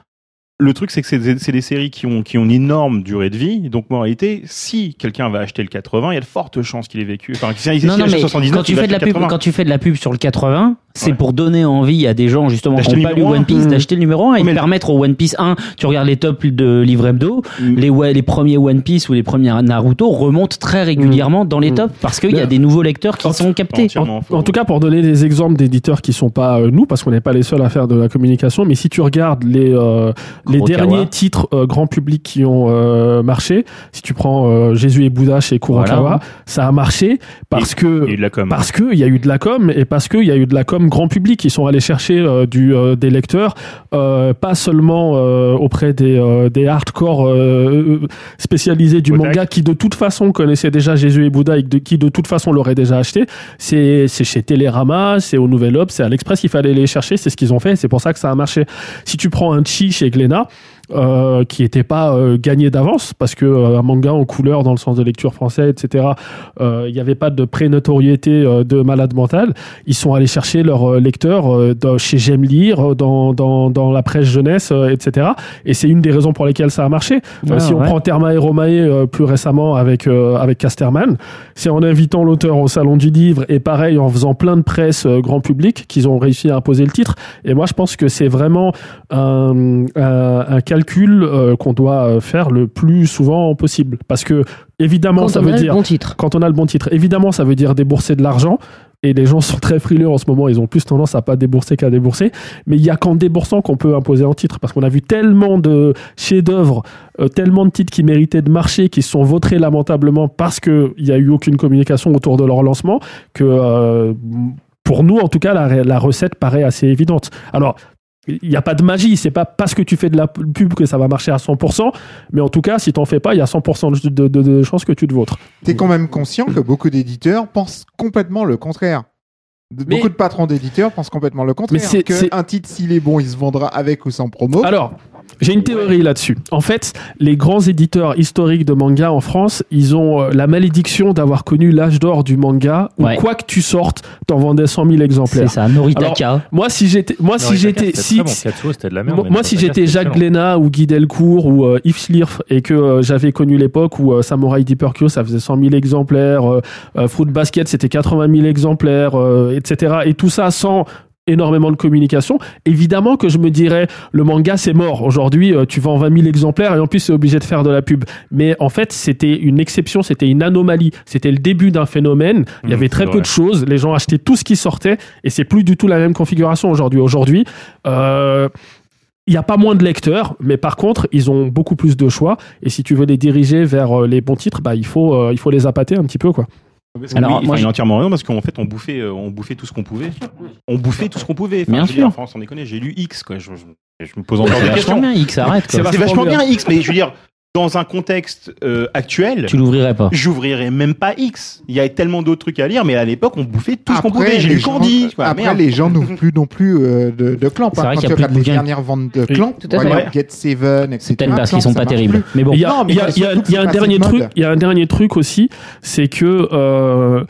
le truc c'est que c'est des, c'est des séries qui ont, qui ont une énorme durée de vie, donc en réalité, si quelqu'un va acheter le 80, il y a de fortes chances qu'il ait vécu. Enfin, si il Non, non, mais 79, quand tu fais de la pub, 80. quand tu fais de la pub sur le 80, c'est Ouais. pour donner envie à des gens justement qui n'ont pas lu One. Piece Mmh. d'acheter le numéro 1 et Mais de le- permettre au One Piece 1, tu regardes les tops de livre hebdo, Mm. les, ouais, les premiers One Piece ou les premiers Naruto remontent très régulièrement dans les Mm. tops parce qu'il y a des nouveaux lecteurs qui En- sont captés. En tout cas, pour donner des exemples d'éditeurs qui sont pas euh, nous, parce qu'on n'est pas les seuls à faire de la communication, mais si tu regardes les euh, les derniers titres euh, grand public qui ont euh, marché, si tu prends euh, Jésus et Bouddha chez Kurokawa, Voilà. ça a marché parce que Il y a eu de la com. parce qu'il y a eu de la com et parce qu'il y a eu de la com grand public. Ils sont allés chercher euh, du, euh, des lecteurs, euh, pas seulement euh, auprès des, euh, des hardcore euh, spécialisés du manga qui de toute façon connaissaient déjà Jésus et Bouddha et qui de toute façon l'auraient déjà acheté. C'est c'est chez Télérama, c'est au Nouvel Obs, c'est à l'Express, il fallait les chercher, c'est ce qu'ils ont fait, c'est pour ça que ça a marché. Si tu prends un Chi chez Glénat, Now euh, qui était pas euh, gagné d'avance parce que euh, un manga en couleur dans le sens de lecture français etc euh, il n'y avait pas de pré-notoriété euh, de malade mental. Ils sont allés chercher leurs euh, lecteurs euh, dans- chez J'aime lire dans, dans, dans la presse jeunesse euh, etc et c'est une des raisons pour lesquelles ça a marché. Ah, si on prend Therma et Romae euh, plus récemment avec euh, avec Casterman c'est en invitant l'auteur au salon du livre et pareil en faisant plein de presse euh, grand public qu'ils ont réussi à imposer le titre. Et moi je pense que c'est vraiment un, un, un calcul euh, qu'on doit euh, faire le plus souvent possible. Parce que, évidemment, Quand ça on veut a le bon titre. quand on a le bon titre, évidemment, ça veut dire débourser de l'argent. Et les gens sont très frileux en ce moment, ils ont plus tendance à pas débourser qu'à débourser. Mais il y a qu'en déboursant qu'on peut imposer en titre. Parce qu'on a vu tellement de chefs-d'œuvre, euh, tellement de titres qui méritaient de marcher, qui se sont vautrés lamentablement parce qu'il n'y a eu aucune communication autour de leur lancement, que euh, pour nous, en tout cas, la, la recette paraît assez évidente. Alors, il n'y a pas de magie, c'est pas parce que tu fais de la pub que ça va marcher à 100%, mais en tout cas, si t'en fais pas, il y a 100% de, de, de, de chances que tu te vôtres. T'es quand même conscient que beaucoup d'éditeurs pensent complètement le contraire. Mais- Beaucoup de patrons d'éditeurs pensent complètement le contraire. Mais c'est- que un titre, s'il est bon, il se vendra avec ou sans promo. Alors, j'ai une théorie là-dessus. En fait, les grands éditeurs historiques de manga en France, ils ont euh, la malédiction d'avoir connu l'âge d'or du manga, où Ouais. quoi que tu sortes, t'en vendais 100 000 C'est exemplaires. ça, Noritaka. Moi, si j'étais, moi, si j'étais, si, Très bon. Katsuo, c'était de la merde. Moi, si j'étais Jacques. Glénat ou Guy Delcourt ou euh, Yves Schlierf et que euh, j'avais connu l'époque où euh, Samurai Deeper Kyo, ça faisait 100 000 exemplaires, euh, euh, Fruit Basket, c'était 80 000 exemplaires, euh, etc. Et tout ça sans énormément de communication. Évidemment que je me dirais, le manga, c'est mort. Aujourd'hui, euh, tu vends 20 000 exemplaires et en plus, c'est obligé de faire de la pub. Mais en fait, c'était une exception, c'était une anomalie. C'était le début d'un phénomène. Il y Mmh, avait très peu de choses. Les gens achetaient tout ce qui sortait et c'est plus du tout la même configuration aujourd'hui. Aujourd'hui, euh, il n'y a pas moins de lecteurs, mais par contre, ils ont beaucoup plus de choix. Et si tu veux les diriger vers euh, les bons titres, bah, il, faut, euh, il faut les appâter un petit peu. Quoi. Parce Alors, oui, moi, enfin, il a entièrement raison parce qu'en fait, on bouffait, euh, on bouffait tout ce qu'on pouvait. On bouffait tout ce qu'on pouvait. Enfin, Bien je sûr. dire, enfin, sans déconner, j'ai lu X, quoi. Je, je- je me pose encore C'est des vachement questions. bien, X, arrête. C'est vachement bien X, mais je veux dire, dans un contexte euh, actuel, Tu l'ouvrirais pas. j'ouvrirais même pas X. Il y a tellement d'autres trucs à lire, mais à l'époque, on bouffait tout ce qu'on pouvait. J'ai lu gens- Candy. quoi, Après, merde. les gens n'ouvrent plus non plus euh, de, de clamp. C'est vrai qu'il y a plus de les dernières ventes de Oui. Ouais. Get Seven, etc. C'est peut-être parce qu'ils Clamp, sont pas terribles. plus. Mais bon, Il y a, Non, y y y un dernier truc. mode. Il y a un dernier truc aussi, c'est que euh,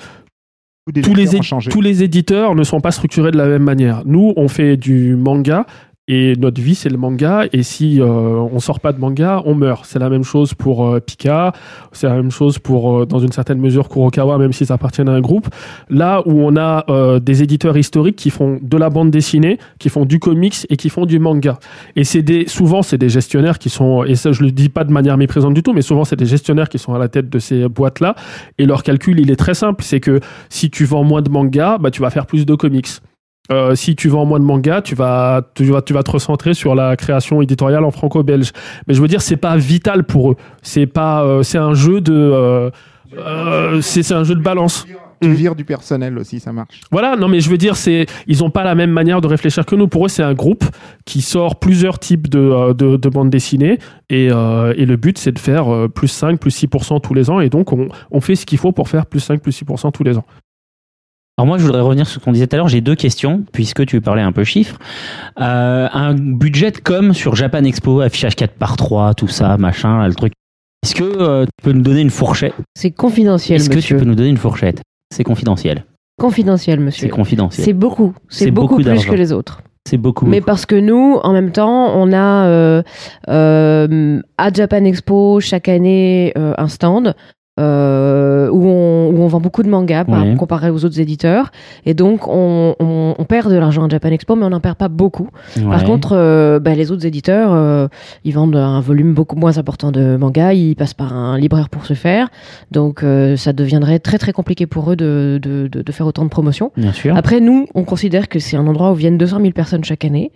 tous les, tous les éditeurs ne sont pas structurés de la même manière. Nous, on fait du manga Et notre vie, c'est le manga. Et si euh, on sort pas de manga, on meurt. C'est la même chose pour euh, Pika. C'est la même chose pour, euh, dans une certaine mesure, Kurokawa, même s'ils appartiennent à un groupe. Là où on a euh, des éditeurs historiques qui font de la bande dessinée, qui font du comics et qui font du manga. Et c'est des, souvent, c'est des gestionnaires qui sont, et ça, je le dis pas de manière méprisante du tout, mais souvent, c'est des gestionnaires qui sont à la tête de ces boîtes-là. Et leur calcul, il est très simple. C'est que si tu vends moins de manga, bah, tu vas faire plus de comics. Euh, si tu vends moins de manga, tu vas, tu vas, tu vas te recentrer sur la création éditoriale en franco-belge. Mais je veux dire, c'est pas vital pour eux. C'est pas, euh, c'est un jeu de, euh, euh, c'est c'est un jeu de balance. Tu vires du personnel aussi, ça marche. Voilà, non mais je veux dire, c'est ils ont pas la même manière de réfléchir que nous. Pour eux, c'est un groupe qui sort plusieurs types de, euh, de, de bandes dessinées et, euh, et le but c'est de faire euh, plus 5, plus 6% tous les ans et donc on, on fait ce qu'il faut pour faire plus 5, plus 6% tous les ans. Alors moi, je voudrais revenir sur ce qu'on disait tout à l'heure. J'ai deux questions, puisque tu parlais un peu chiffres. Euh, un budget comme sur Japan Expo, affichage 4 par 3 tout ça, machin, là, le truc. Est-ce que euh, tu peux nous donner une fourchette? C'est confidentiel, Est-ce que tu monsieur. peux nous donner une fourchette? C'est confidentiel. Confidentiel, monsieur. C'est confidentiel. C'est beaucoup. C'est C'est beaucoup, beaucoup plus d'argent. que les autres. C'est beaucoup. Mais parce que nous, en même temps, on a euh, euh, à Japan Expo chaque année euh, un stand. Euh, où, on, où on vend beaucoup de mangas par, Ouais. comparé aux autres éditeurs et donc on, on, on perd de l'argent à Japan Expo mais on n'en perd pas beaucoup par contre euh, bah, les autres éditeurs euh, ils vendent un volume beaucoup moins important de mangas ils passent par un libraire pour se faire donc euh, ça deviendrait très très compliqué pour eux de, de, de, de faire autant de promotions Bien sûr. après, nous, on considère que c'est un endroit où viennent 200 000 personnes chaque année.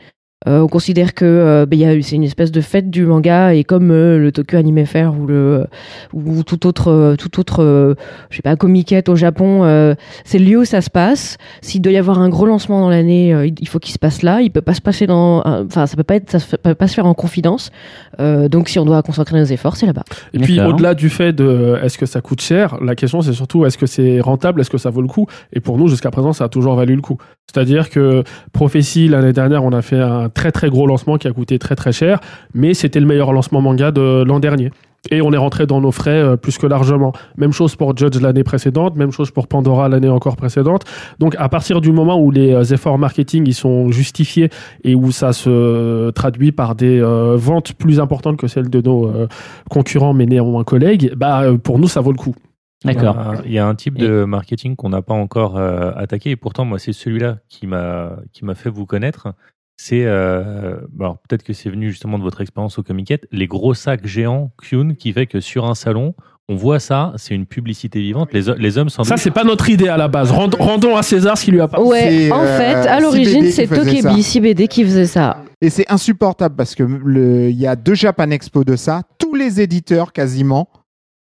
Euh, on considère que euh, ben, il y a- c'est une espèce de fête du manga et comme euh, le Tokyo Anime Fair ou le ou tout autre euh, tout autre euh, je sais pas comiquette au Japon euh, c'est le lieu où ça se passe. S'il doit y avoir un gros lancement dans l'année euh, il faut qu'il se passe là. Il peut pas se passer dans enfin ça peut pas être ça se- peut pas se faire en confidence. Euh, donc si on doit concentrer nos efforts c'est là-bas. Et puis au-delà du fait de est-ce que ça coûte cher, la question c'est surtout est-ce que c'est rentable, est-ce que ça vaut le coup? Et pour nous jusqu'à présent ça a toujours valu le coup. C'est-à-dire que Prophétie l'année dernière on a fait un très très gros lancement qui a coûté très très cher, mais c'était le meilleur lancement manga de l'an dernier. Et on est rentré dans nos frais euh, plus que largement. Même chose pour Judge l'année précédente, même chose pour Pandora l'année encore précédente. Donc à partir du moment où les euh, efforts marketing ils sont justifiés et où ça se traduit par des euh, ventes plus importantes que celles de nos euh, concurrents mais néanmoins collègues, bah pour nous ça vaut le coup. D'accord. Il y a un type de marketing qu'on n'a pas encore euh, attaqué et pourtant moi c'est celui-là qui m'a qui m'a fait vous connaître. C'est euh, bon, peut-être que c'est venu justement de votre expérience au Comiquette, les gros sacs géants Kyun qui fait que sur un salon on voit ça, c'est une publicité vivante. Les, les hommes s'en Ça c'est pas notre idée à la base. Rend- rendons à César ce qui lui a pas. ouais en euh, fait à l'origine c'est. Tokebi CBD qui faisait ça Et c'est insupportable parce que il y a deux Japan Expo de ça. Tous les éditeurs quasiment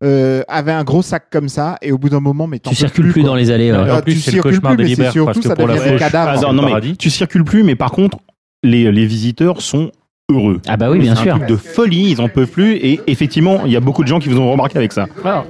euh, avaient un gros sac comme ça et au bout d'un moment, mais Tu circules plus quoi. dans les allées. ouais. En Ah, plus, tu c'est le circules cauchemar plus, des libères, surtout, parce que ça pour la devient des fauche- cadavres. Ah, non, le non, mais tu circules plus, mais par contre, les, les visiteurs sont heureux. Ah bah oui, bien C'est sûr. un truc de folie, ils en peuvent plus. Et effectivement, il y a beaucoup de gens qui vous ont remarqué avec ça. Alors,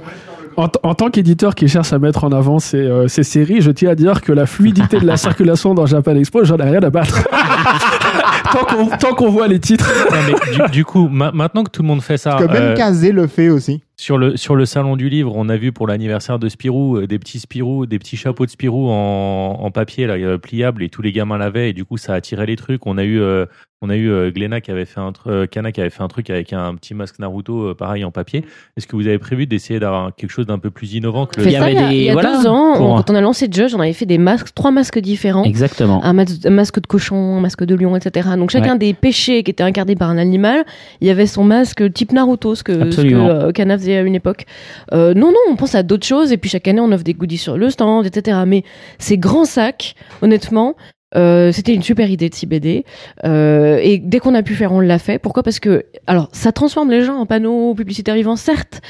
en, en tant qu'éditeur qui cherche à mettre en avant ces, euh, ces séries, je tiens à dire que la fluidité de la circulation dans Japan Expo, j'en ai rien à battre. tant qu'on tant qu'on voit les titres. Non, mais du, du coup, ma- maintenant que tout le monde fait ça, Parce que même euh, Kazé le fait aussi. Sur le, sur le salon du livre, on a vu pour l'anniversaire de Spirou euh, des petits Spirou, des petits chapeaux de Spirou en, en papier là, euh, pliable et tous les gamins l'avaient et du coup ça a attiré les trucs. On a eu, euh, on a eu euh, Glenna qui avait fait un, tr- euh, Kana qui avait fait un truc avec un petit masque Naruto euh, pareil en papier. Est-ce que vous avez prévu d'essayer d'avoir quelque chose d'un peu plus innovant que On le Il y avait il y a, des- il y a voilà, deux ans, on- quand on a lancé Judge, on avait fait des masques, trois masques différents. Exactement. Un, mas- un masque de cochon, un masque de lion, etc. Donc chacun des péchés qui était incarné par un animal, il y avait son masque type Naruto, ce que, ce que euh, Kana faisait à une époque. Euh, non, non, on pense à d'autres choses et puis chaque année on offre des goodies sur le stand, etc. Mais ces grands sacs, honnêtement, euh, c'était une super idée de CBD euh, et dès qu'on a pu faire on l'a fait. Pourquoi? Parce que alors ça transforme les gens en panneaux publicitaires vivants certes.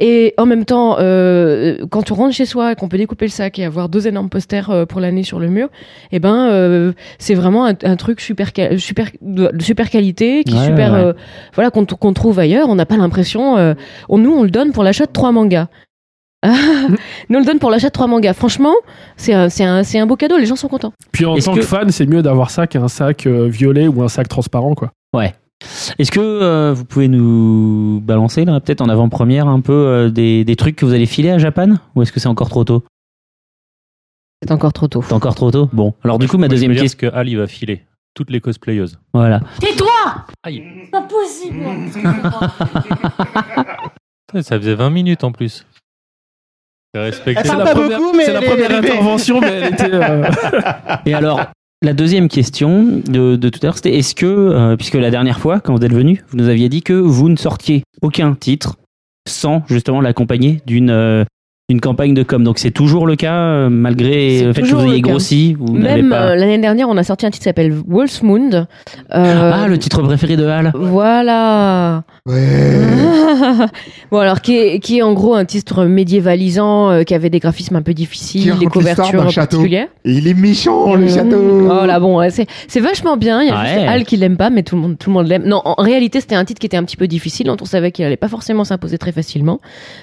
Et en même temps euh, quand on rentre chez soi et qu'on peut découper le sac et avoir deux énormes posters euh, pour l'année sur le mur et ben euh, c'est vraiment un, un truc super super de super qualité qui Ouais, super ouais, ouais. euh, voilà qu'on trouve ailleurs. On n'a pas l'impression euh, on, nous on le donne pour l'achat de trois mangas Nous on le donne pour l'achat de trois mangas franchement c'est un, c'est un, c'est un beau cadeau les gens sont contents Puis en tant que- que fan, c'est mieux d'avoir ça qu'un sac euh, violet ou un sac transparent quoi. Est-ce que euh, vous pouvez nous balancer là, peut-être en avant-première un peu euh, des, des trucs que vous allez filer à Japan? Ou est-ce que c'est encore trop tôt? C'est encore trop tôt C'est encore trop tôt? Bon, alors du coup ma deuxième question. ce que Ali va filer. toutes les cosplayeuses. Voilà. Tais-toi Aïe. C'est pas possible Putain, Ça faisait 20 minutes en plus. C'est respecté. C'est parle la pas première, beaucoup, mais c'est la première intervention, mais elle était. euh, Et alors, la deuxième question de, de tout à l'heure, c'était est-ce que, euh, puisque la dernière fois, quand vous êtes venu, vous nous aviez dit que vous ne sortiez aucun titre sans justement l'accompagner d'une euh, d'une campagne de com. Donc c'est toujours le cas, euh, malgré le fait que vous ayez grossi. Vous Même pas... euh, l'année dernière, on a sorti un titre qui s'appelle Wolfsmund. Euh, Ah, le titre préféré de Hal. Voilà. Ouais. bon alors qui est, qui est en gros un titre médiévalisant euh, qui avait des graphismes un peu difficiles, des couvertures particulières. Et il est méchant, le Mmh. château. Voilà bon ouais, c'est c'est vachement bien. Il y a Ouais. juste Al qui l'aime pas, mais tout le monde tout le monde l'aime. Non en réalité c'était un titre qui était un petit peu difficile, dont on savait qu'il allait pas forcément s'imposer très facilement.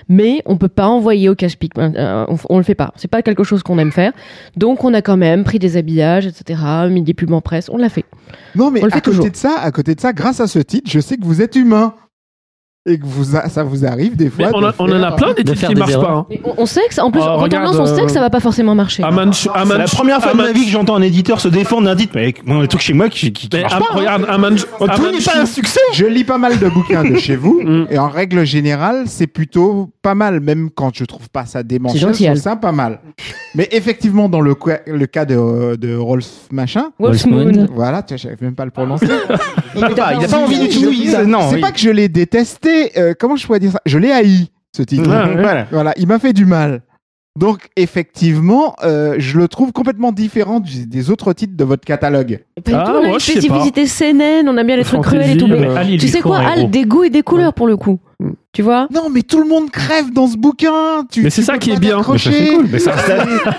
Mais on peut pas envoyer au cache-pique. Euh, on, on le fait pas. C'est pas quelque chose qu'on aime faire. Donc on a quand même pris des habillages etc. Mis des pubs en presse. On l'a fait. Non, mais On le à fait côté toujours. de ça, à côté de ça, grâce à ce titre, je sais que vous êtes humain. Et que vous a- ça vous arrive des mais fois. on, de a- on en a plein des de titres faire qui marchent pas. hein. On, on sait que ça, en plus Oh, en regarde, tendance on sait que ça va pas forcément marcher. Aman- C'est la première fois de ma vie que j'entends un éditeur se défendre d'un titre, mais bon, un truc chez moi qui, qui, qui Mais marche Am- pas. hein. regarde, Aman- Tout Aman- n'est pas un succès. Je lis pas mal de bouquins de chez vous. Mm. et en règle générale, c'est plutôt pas mal. Même quand je trouve pas ça démentiel, C'est gentil, je trouve ça pas mal. Mais effectivement, dans le, cas de, de Rolf Machin, Wolfsmund. voilà, tu vois, je savais même pas le prononcer. Il a pas, envie du tout. C'est Non, c'est oui. pas que je l'ai détesté. Euh, comment je pourrais dire ça? Je l'ai haï, ce titre. Ouais, ouais. Voilà. Voilà, il m'a fait du mal. Donc, effectivement, euh, je le trouve complètement différent du- des autres titres de votre catalogue. Pas du Ah, tout, on a moi, une je sais pas. spécificité CNN, on aime bien les trucs cruels et tout. euh, Mais Ali, tu sais quoi, Al, des goûts et des couleurs pour le coup. Tu vois? Non, mais tout le monde crève dans ce bouquin. Tu, Mais c'est tu ça peux qui pas est bien. t'accrocher. Mais ça, c'est cool. Mais ça-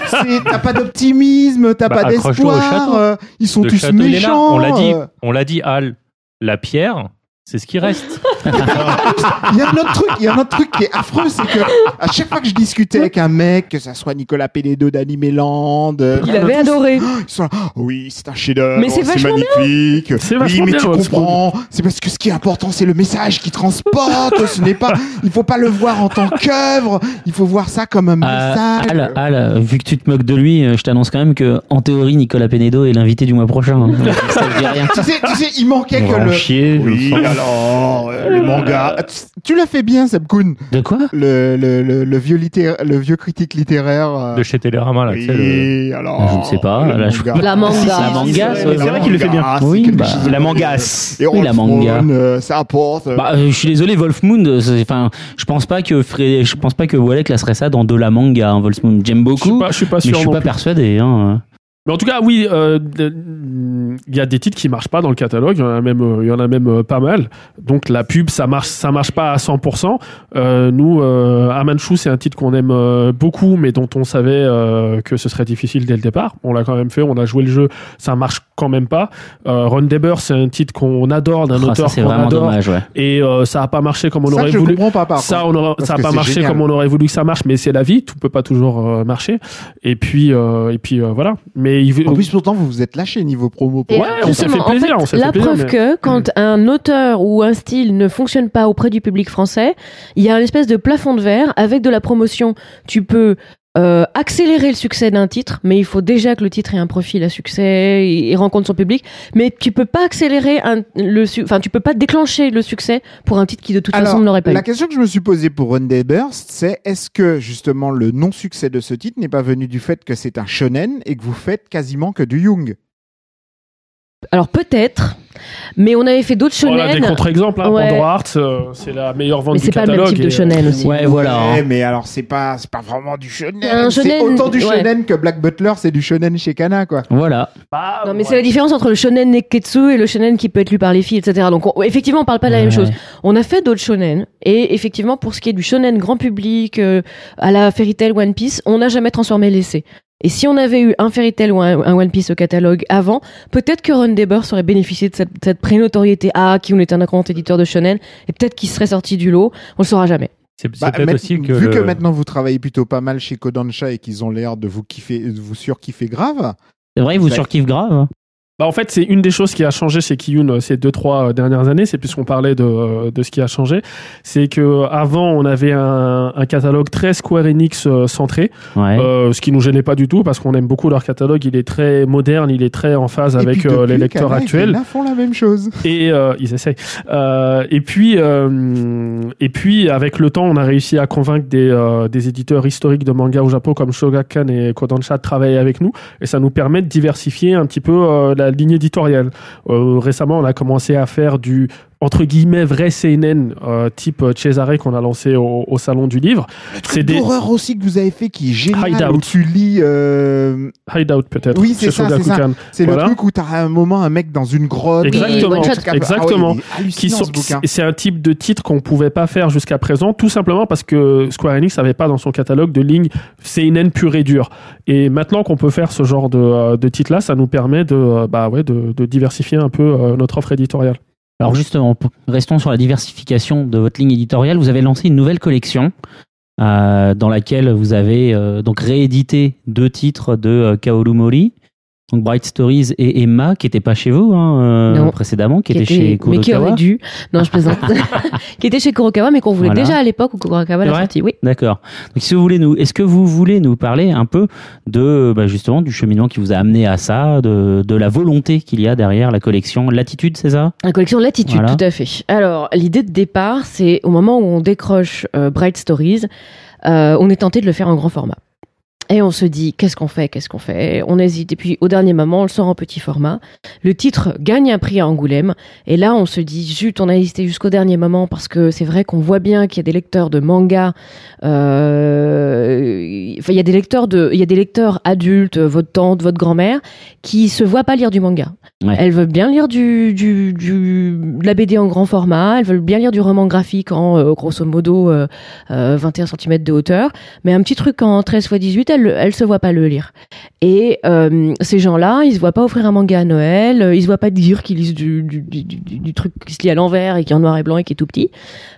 C'est- c'est- T'as pas d'optimisme, t'as Bah, pas accroche-toi au d'espoir. château. euh, ils sont Le tous château, il est là. méchants. On l'a dit. euh. On l'a dit, Al. La pierre, c'est ce qui reste. Il y a un autre truc, il y a un autre truc qui est affreux, c'est que à chaque fois que je discutais avec un mec, que ça soit Nicolas Pélédo d'Animeland, euh, Il avait tous- adoré. Ils sont là, Oh oui, c'est un chef-d'œuvre, Mais c'est c'est vachement magnifique. C'est oui, vachement mais bien, tu comprends, c'est parce que ce qui est important, c'est le message qui transporte. ce n'est pas, il faut pas le voir en tant qu'œuvre. Il faut voir ça comme un Euh, message. Al, Al, vu que tu te moques de lui, euh, je t'annonce quand même que, en théorie, Nicolas Penedo est l'invité du mois prochain. hein. Ça rien. tu sais, tu sais, il manquait On que chier, Oui, le alors, euh, le manga. Tu, tu l'as fait bien, Seb Kuhn. De quoi Le, le, le, le vieux littéra- le vieux critique littéraire. euh, De chez Télérama, là. tu sais, le- oui, alors. Je ne sais pas. La manga. La manga, c'est vrai qu'il le fait bien. Oui, bah, La mangasse. Et Oui, la manga. Euh, ça apporte. euh, Bah, euh, je suis désolé, Wolfmoon. euh, c'est- Enfin, je pense pas que Fré- je pense pas que Wallach classerait ça dans de la manga. Hein, Wolfmoon, j'aime Je suis beaucoup, pas, je suis pas mais sûr je suis pas plus. persuadé. Hein. Mais en tout cas, oui, euh, il y a des titres qui marchent pas dans le catalogue. Il y en a même, euh, il y en a même euh, pas mal. Donc la pub, ça marche, ça marche pas à 100%. Euh, nous, euh, Amanchu, c'est un titre qu'on aime euh, beaucoup, mais dont on savait euh, que ce serait difficile dès le départ. On l'a quand même fait, on a joué le jeu, ça marche quand même pas. Euh, Ron Deber, c'est un titre qu'on adore, d'un Ah, ça, auteur c'est qu'on vraiment adore, dommage, ouais. et euh, ça a pas marché comme on ça, aurait je voulu. comprends pas, par Ça, on aura- ça a que pas c'est marché génial. comme on aurait voulu que ça marche, mais c'est la vie, tout peut pas toujours euh, marcher. Et puis, euh, et puis euh, voilà. Mais il, En plus, pourtant, vous vous êtes lâché niveau promo. Et Ouais, on s'est fait justement, en plaisir, on s'est la fait plaisir, preuve mais- que quand un auteur ou un style ne fonctionne pas auprès du public français, il y a une espèce de plafond de verre avec de la promotion. Tu peux euh, accélérer le succès d'un titre, mais il faut déjà que le titre ait un profil à succès et, et rencontre son public. Mais tu peux pas accélérer un, le, enfin tu peux pas déclencher le succès pour un titre qui de toute Alors, façon ne l'aurait pas la eu. question que je me suis posée pour Run Day Burst, c'est est-ce que justement le non-succès de ce titre n'est pas venu du fait que c'est un shonen et que vous faites quasiment que du Young? Alors peut-être, mais on avait fait d'autres Voilà des shonen. contre-exemples. Hein, Ouais. Pandora Hearts, euh, c'est la meilleure vente Mais du c'est pas le catalogue. même type de et, euh, shonen aussi. Ouais, voilà. Ouais, hein. mais alors c'est pas c'est pas vraiment du shonen. C'est shonen, autant du ouais. shonen que Black Butler, c'est du shonen chez Kana quoi. Voilà. bah, Non, mais ouais. c'est la différence entre le shonen neketsu et le shonen qui peut être lu par les filles, etc. Donc, on- effectivement, on parle pas de la même chose. On a fait d'autres shonen, et effectivement, pour ce qui est du shonen grand public, euh, à la Fairy Tail One Piece, on n'a jamais transformé l'essai. Et si on avait eu un Fairy Tail ou un, un One Piece au catalogue avant, peut-être que Ron Deber aurait bénéficié de cette, cette pré-notoriété. Ah, qui on était un grand éditeur de shonen, et peut-être qu'il serait sorti du lot. On le saura jamais. C'est c'est Bah, peut-être mais- aussi que. vu que maintenant vous travaillez plutôt pas mal chez Kodansha et qu'ils ont l'air de vous kiffer, de vous surkiffer grave. C'est vrai, il vous Bah- surkiffe grave. Bah, en fait, c'est une des choses qui a changé chez Kiyun euh, ces deux trois euh, dernières années. C'est puisqu'on parlait de, euh, de ce qui a changé, c'est que avant on avait un, un catalogue très Square Enix centré, Ouais. euh, ce qui nous gênait pas du tout parce qu'on aime beaucoup leur catalogue. Il est très moderne, il est très en phase Et avec euh, les lecteurs actuels. Gena font la même chose. Et euh, ils essayent. Euh, et puis, euh, et puis, avec le temps, on a réussi à convaincre des, euh, des éditeurs historiques de manga au Japon comme Shogakukan et Kodansha de travailler avec nous. Et ça nous permet de diversifier un petit peu euh, la ligne éditoriale. Euh, récemment, on a commencé à faire du entre guillemets vrai CNN euh, type euh, Cesare qu'on a lancé au, au salon du livre. C'est des L'horreur aussi que vous avez fait qui est génial. Hideout. Où tu lis. euh, hideout peut-être. Oui, c'est ça, c'est ça. Shogakukan. C'est Voilà. le truc où t'as un moment un mec dans une grotte. Exactement, peu- exactement. Ah ouais, qui sont, c'est un type de titre qu'on pouvait pas faire jusqu'à présent, tout simplement parce que Square Enix n'avait pas dans son catalogue de ligne CNN pure et dure. Et maintenant qu'on peut faire ce genre de, de titre-là, ça nous permet de, bah ouais, de, de diversifier un peu notre offre éditoriale. Alors justement, restons sur la diversification de votre ligne éditoriale. Vous avez lancé une nouvelle collection euh, dans laquelle vous avez euh, donc réédité deux titres de euh, Kaoru Mori, donc Bright Stories et Emma, qui n'étaient pas chez vous hein, euh, Non. précédemment, qui, Qui étaient était- chez mais Kurokawa. qui aurait dû. Non, je plaisante. qui était chez Kurokawa, mais qu'on voulait Voilà. déjà à l'époque où Kurokawa l'a sorti. Oui. D'accord. Donc, si vous voulez nous, est-ce que vous voulez nous parler un peu de bah, justement du cheminement qui vous a amené à ça, de, de la volonté qu'il y a derrière la collection Latitude, c'est ça? La collection Latitude, Voilà. tout à fait. Alors, l'idée de départ, c'est au moment où on décroche euh, Bright Stories, euh, on est tenté de le faire en grand format. Et on se dit, qu'est-ce qu'on fait, qu'est-ce qu'on fait? On hésite. Et puis, au dernier moment, on le sort en petit format. Le titre gagne un prix à Angoulême. Et là, on se dit, zut, on a hésité jusqu'au dernier moment parce que c'est vrai qu'on voit bien qu'il y a des lecteurs de manga. euh, Enfin, il y a des lecteurs de, il y a des lecteurs adultes, votre tante, votre grand-mère, qui se voient pas lire du manga. Ouais. Elles veulent bien lire du, du, du, de la BD en grand format, elles veulent bien lire du roman graphique en euh, grosso modo euh, euh, 21 cm de hauteur, mais un petit truc en 13 x 18, elles, elles se voient pas le lire. Et euh, ces gens-là, ils se voient pas offrir un manga à Noël, euh, ils se voient pas dire qu'ils lisent du, du, du, du- du truc qui se lit à l'envers et qui est en noir et blanc et qui est tout petit.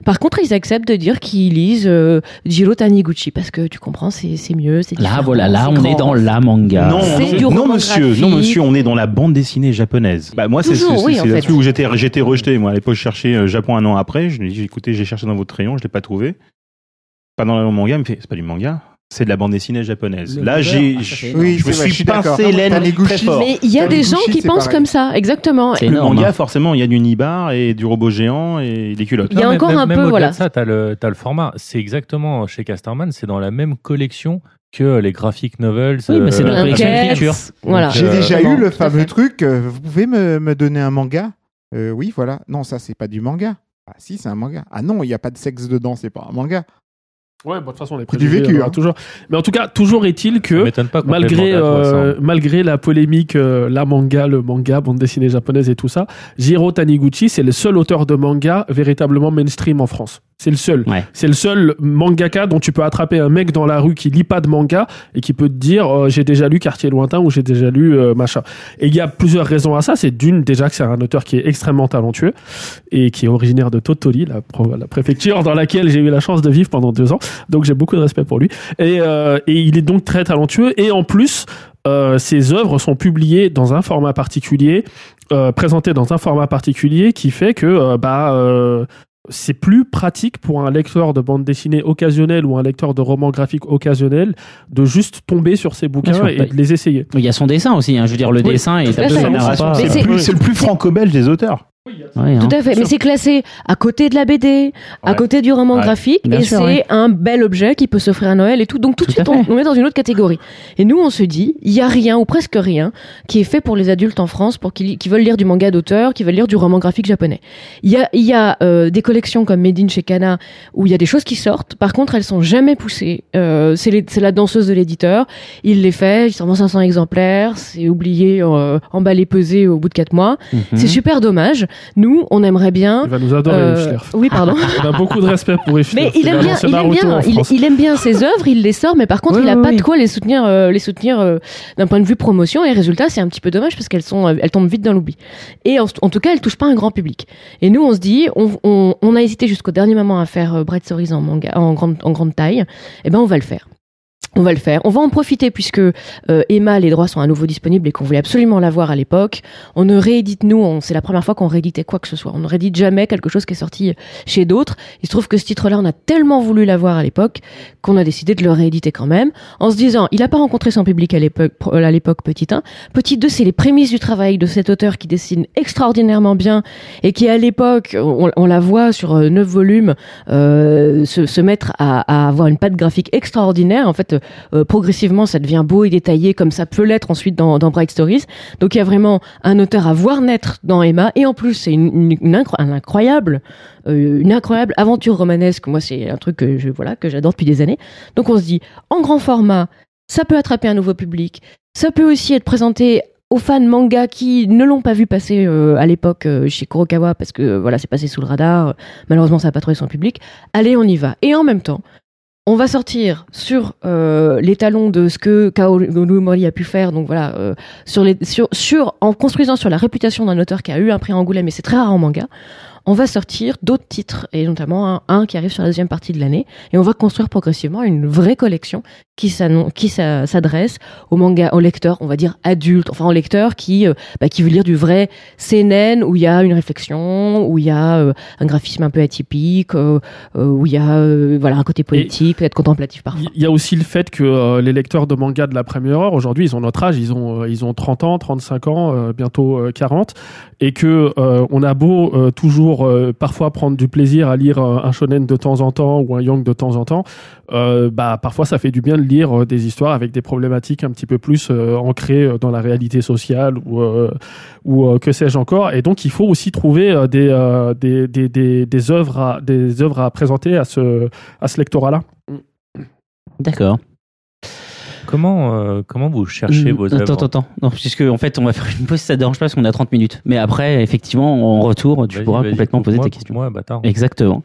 Par contre, ils acceptent de dire qu'ils lisent euh, Jiro Taniguchi parce que tu comprends, c'est mieux, c'est Là, voilà, là, on est dans la manga. Non, C'est du non, non, roman monsieur, non monsieur, on est dans la bande dessinée japonaise. Bah moi c'est oui, là-dessus où j'étais j'étais rejeté. Moi à l'époque je cherchais euh, Japon un an après. Je lui ai dit écoutez j'ai cherché dans votre rayon, je l'ai pas trouvé. Pas dans le manga, il me fait c'est pas du manga, c'est de la bande dessinée japonaise. Le Là j'ai ah, Oui, je me suis pincé l'aine Taniguchi. très fort. Mais il y a des gens qui pensent pareil. comme ça, exactement. C'est Le énorme. manga forcément il y a du nibar et du robot géant et des culottes. Il y a Non, encore même- un même peu, voilà. ça, t'as le, t'as le format. C'est exactement chez Casterman, c'est dans la même collection que les graphic novels. Oui, mais c'est dans la euh, collection. Voilà. Donc, J'ai euh, déjà eu le fameux truc. euh, Vous pouvez me, me donner un manga Euh, Oui, voilà. Non, ça, c'est pas du manga. Ah, si, c'est un manga. Ah non, il n'y a pas de sexe dedans, c'est pas un manga. Ouais, bon, de toute façon, les C'est du préjugés, vécu, aura hein. toujours. Mais en tout cas, toujours est-il que pas malgré, toi, euh, hein. malgré la polémique, euh, la manga, le manga, bande dessinée japonaise et tout ça, Jiro Taniguchi, c'est le seul auteur de manga véritablement mainstream en France. C'est le seul. Ouais. C'est le seul mangaka dont tu peux attraper un mec dans la rue qui lit pas de manga et qui peut te dire euh, j'ai déjà lu Quartier lointain ou j'ai déjà lu euh, machin. Et il y a plusieurs raisons à ça. C'est d'une déjà que c'est un auteur qui est extrêmement talentueux et qui est originaire de Totoli, la, préfecture dans laquelle j'ai eu la chance de vivre pendant deux ans. Donc j'ai beaucoup de respect pour lui. Et, euh, et il est donc très talentueux. Et en plus, euh, ses œuvres sont publiées dans un format particulier, euh, présentées dans un format particulier qui fait que euh, bah euh, c'est plus pratique pour un lecteur de bande dessinée occasionnel ou un lecteur de roman graphique occasionnel de juste tomber sur ces bouquins sûr. et de les essayer. Il y a son dessin aussi. hein. Je veux dire, le Oui, dessin c'est- le plus, c'est le plus franco-belge des auteurs. Ouais, hein. Tout à fait, mais c'est classé à côté de la BD, à Ouais. côté du roman Ouais. graphique, Bien et c'est ouais. un bel objet qui peut s'offrir à Noël et tout. Donc tout, Tout de suite, on, est dans une autre catégorie. Et nous, on se dit, il y a rien ou presque rien qui est fait pour les adultes en France, pour qui, qui veulent lire du manga d'auteur, qui veulent lire du roman graphique japonais. Il y a, il y a euh, des collections comme Made in chez Kana où il y a des choses qui sortent. Par contre, elles sont jamais poussées. Euh, c'est la danseuse de l'éditeur. Il les fait, il s'en vend 500 exemplaires, c'est oublié, euh, emballé, pesé au bout de 4 mois. Mhm. C'est super dommage. Nous, on aimerait bien. Il va nous adorer, euh, oui, pardon. On a beaucoup de respect pour Schlerf. Mais il aime bien, il aime bien, en il, il aime bien ses œuvres, il les sort, mais par contre, il a oui, pas oui. de quoi les soutenir, euh, les soutenir euh, d'un point de vue promotion. Et résultat, c'est un petit peu dommage parce qu'elles sont, elles tombent vite dans l'oubli. Et en, en tout cas, elles touchent pas un grand public. Et nous, on se dit, on, on, on a hésité jusqu'au dernier moment à faire Bright Stories en manga, en grande, en grande taille. Eh ben, on va le faire. On va le faire. On va en profiter puisque euh, Emma, les droits sont à nouveau disponibles et qu'on voulait absolument l'avoir à l'époque. On ne réédite, nous, c'est la première fois qu'on rééditait quoi que ce soit. On ne réédite jamais quelque chose qui est sorti chez d'autres. Il se trouve que ce titre-là, on a tellement voulu l'avoir à l'époque qu'on a décidé de le rééditer quand même, en se disant, il n'a pas rencontré son public à l'époque, à l'époque petit 1. Petit 2, c'est les prémices du travail de cet auteur qui dessine extraordinairement bien et qui, à l'époque, on, on la voit sur euh, neuf volumes, euh, se, se mettre à, à avoir une patte graphique extraordinaire. En fait, euh, progressivement, ça devient beau et détaillé comme ça peut l'être ensuite dans, Bright Stories. Donc, il y a vraiment un auteur à voir naître dans Emma. Et en plus, c'est une, une- une incro- un incroyable, euh, une incroyable aventure romanesque. Moi, c'est un truc que je, voilà, que j'adore depuis des années. Donc, on se dit, en grand format, ça peut attraper un nouveau public. Ça peut aussi être présenté aux fans manga qui ne l'ont pas vu passer euh, à l'époque chez Kurokawa parce que voilà c'est passé sous le radar malheureusement ça n'a pas trouvé son public allez on y va et en même temps on va sortir sur euh, les talons de ce que Kaoru Mori a pu faire, donc voilà, euh, en construisant sur la réputation d'un auteur qui a eu un prix Angoulême, mais c'est très rare en manga. On va sortir d'autres titres, et notamment un, un qui arrive sur la deuxième partie de l'année, et on va construire progressivement une vraie collection qui s'adresse aux manga, aux lecteurs, on va dire adultes, enfin aux lecteurs qui, euh, bah, qui veulent lire du vrai CNN où il y a une réflexion, où il y a euh, un graphisme un peu atypique, euh, où il y a voilà un côté poétique, peut-être contemplatif parfois. Il y a aussi le fait que les lecteurs de manga de la première heure, aujourd'hui, ils ont notre âge, ils ont, ils ont 30 ans, 35 ans, bientôt euh, 40, et que euh, on a beau euh, toujours euh, parfois prendre du plaisir à lire un shonen de temps en temps ou un young de temps en temps, euh, bah parfois ça fait du bien de lire euh, des histoires avec des problématiques un petit peu plus euh, ancrées euh, dans la réalité sociale ou ou que sais-je encore. Et donc il faut aussi trouver des, des, des, des, des œuvres à, des œuvres à présenter à ce à ce lectorat-là. D'accord. Comment, euh, comment vous cherchez Hum, vos Attends, œuvres attends, attends. Non, puisque en fait, on va faire une pause si ça te dérange pas parce qu'on a 30 minutes. Mais après, effectivement, en retour, tu pourras complètement poser tes questions. coupe-moi, bâtard. Exactement.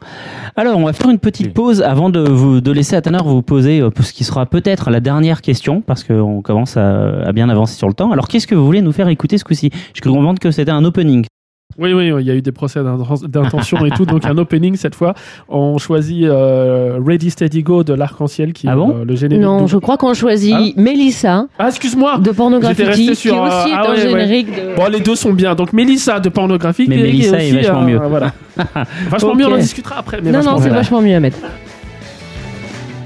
Alors, on va faire une petite pause avant de, vous, de laisser à Tanner vous poser euh, ce qui sera peut-être la dernière question, parce qu'on commence à, à bien avancer sur le temps. Alors, qu'est-ce que vous voulez nous faire écouter ce coup-ci? Je cru comprendre que c'était un opening. Oui, oui, il y a eu des procès d'inten- d'intention et tout. Donc, un opening cette fois. On choisit euh, Ready Steady Go de l'Arc-en-Ciel qui Ah est bon euh, le générique. Non, du- je crois qu'on choisit Ah. Mélissa Ah, excuse-moi de Pornographie J'étais resté sur, qui euh, aussi est ah un ouais, ouais. générique de... Bon, les deux sont bien. Donc, Mélissa de Pornographique. Mais et- et Mélissa est aussi, vachement euh, mieux. Voilà. vachement Ok. mieux, on en discutera après. Mais non, vachement non, c'est mieux. vachement mieux à mettre.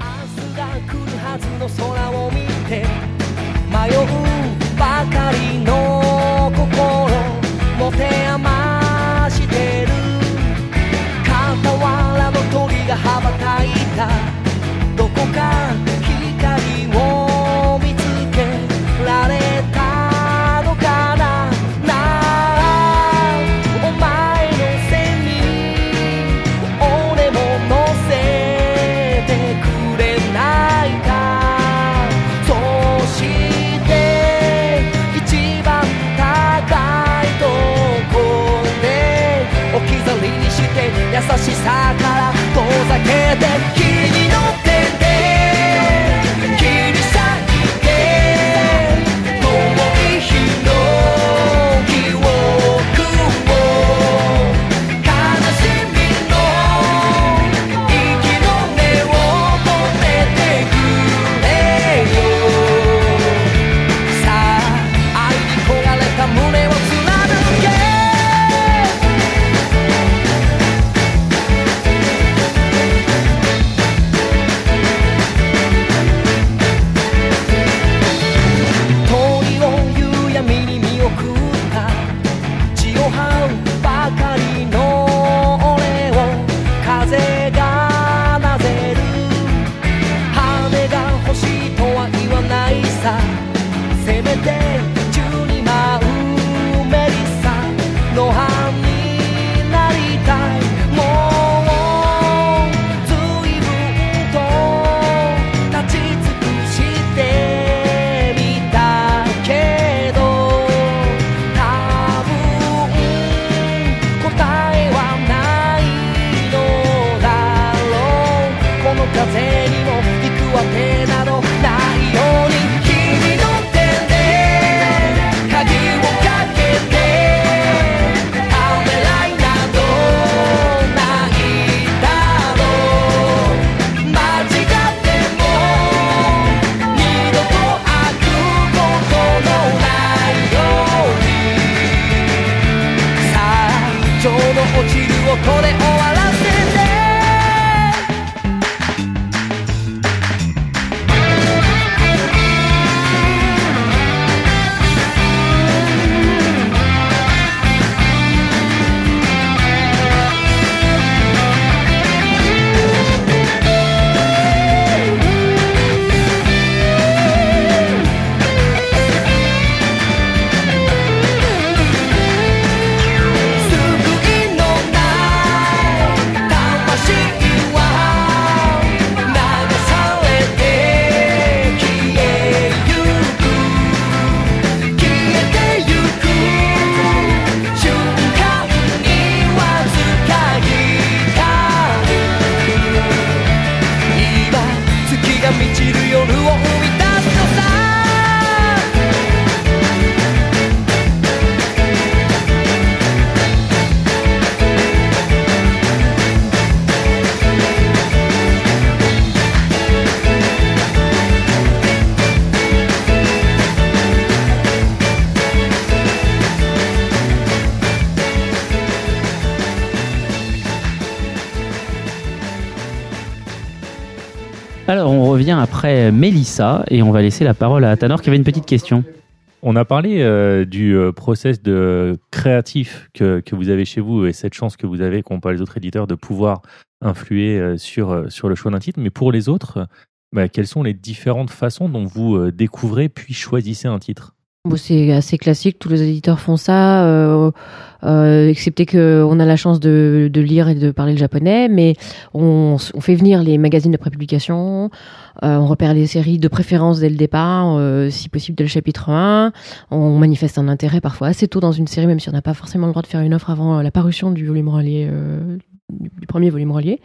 明日が来るはずの空を見て迷うばかりの Revient après Mélissa et on va laisser la parole à Tanor qui avait une petite question. On a parlé euh, du euh, process de créatif que, que vous avez chez vous et cette chance que vous avez, qu'ont pas les autres éditeurs, de pouvoir influer euh, sur, sur le choix d'un titre. Mais pour les autres, bah, quelles sont les différentes façons dont vous découvrez puis choisissez un titre? C'est assez classique, tous les éditeurs font ça, euh, euh, excepté qu'on a la chance de, de lire et de parler le japonais, mais on, fait venir les magazines de prépublication, euh, on repère les séries de préférence dès le départ, euh, si possible dès le chapitre 1, on manifeste un intérêt parfois assez tôt dans une série, même si on n'a pas forcément le droit de faire une offre avant euh, la parution du volume relié. Euh, du premier volume relié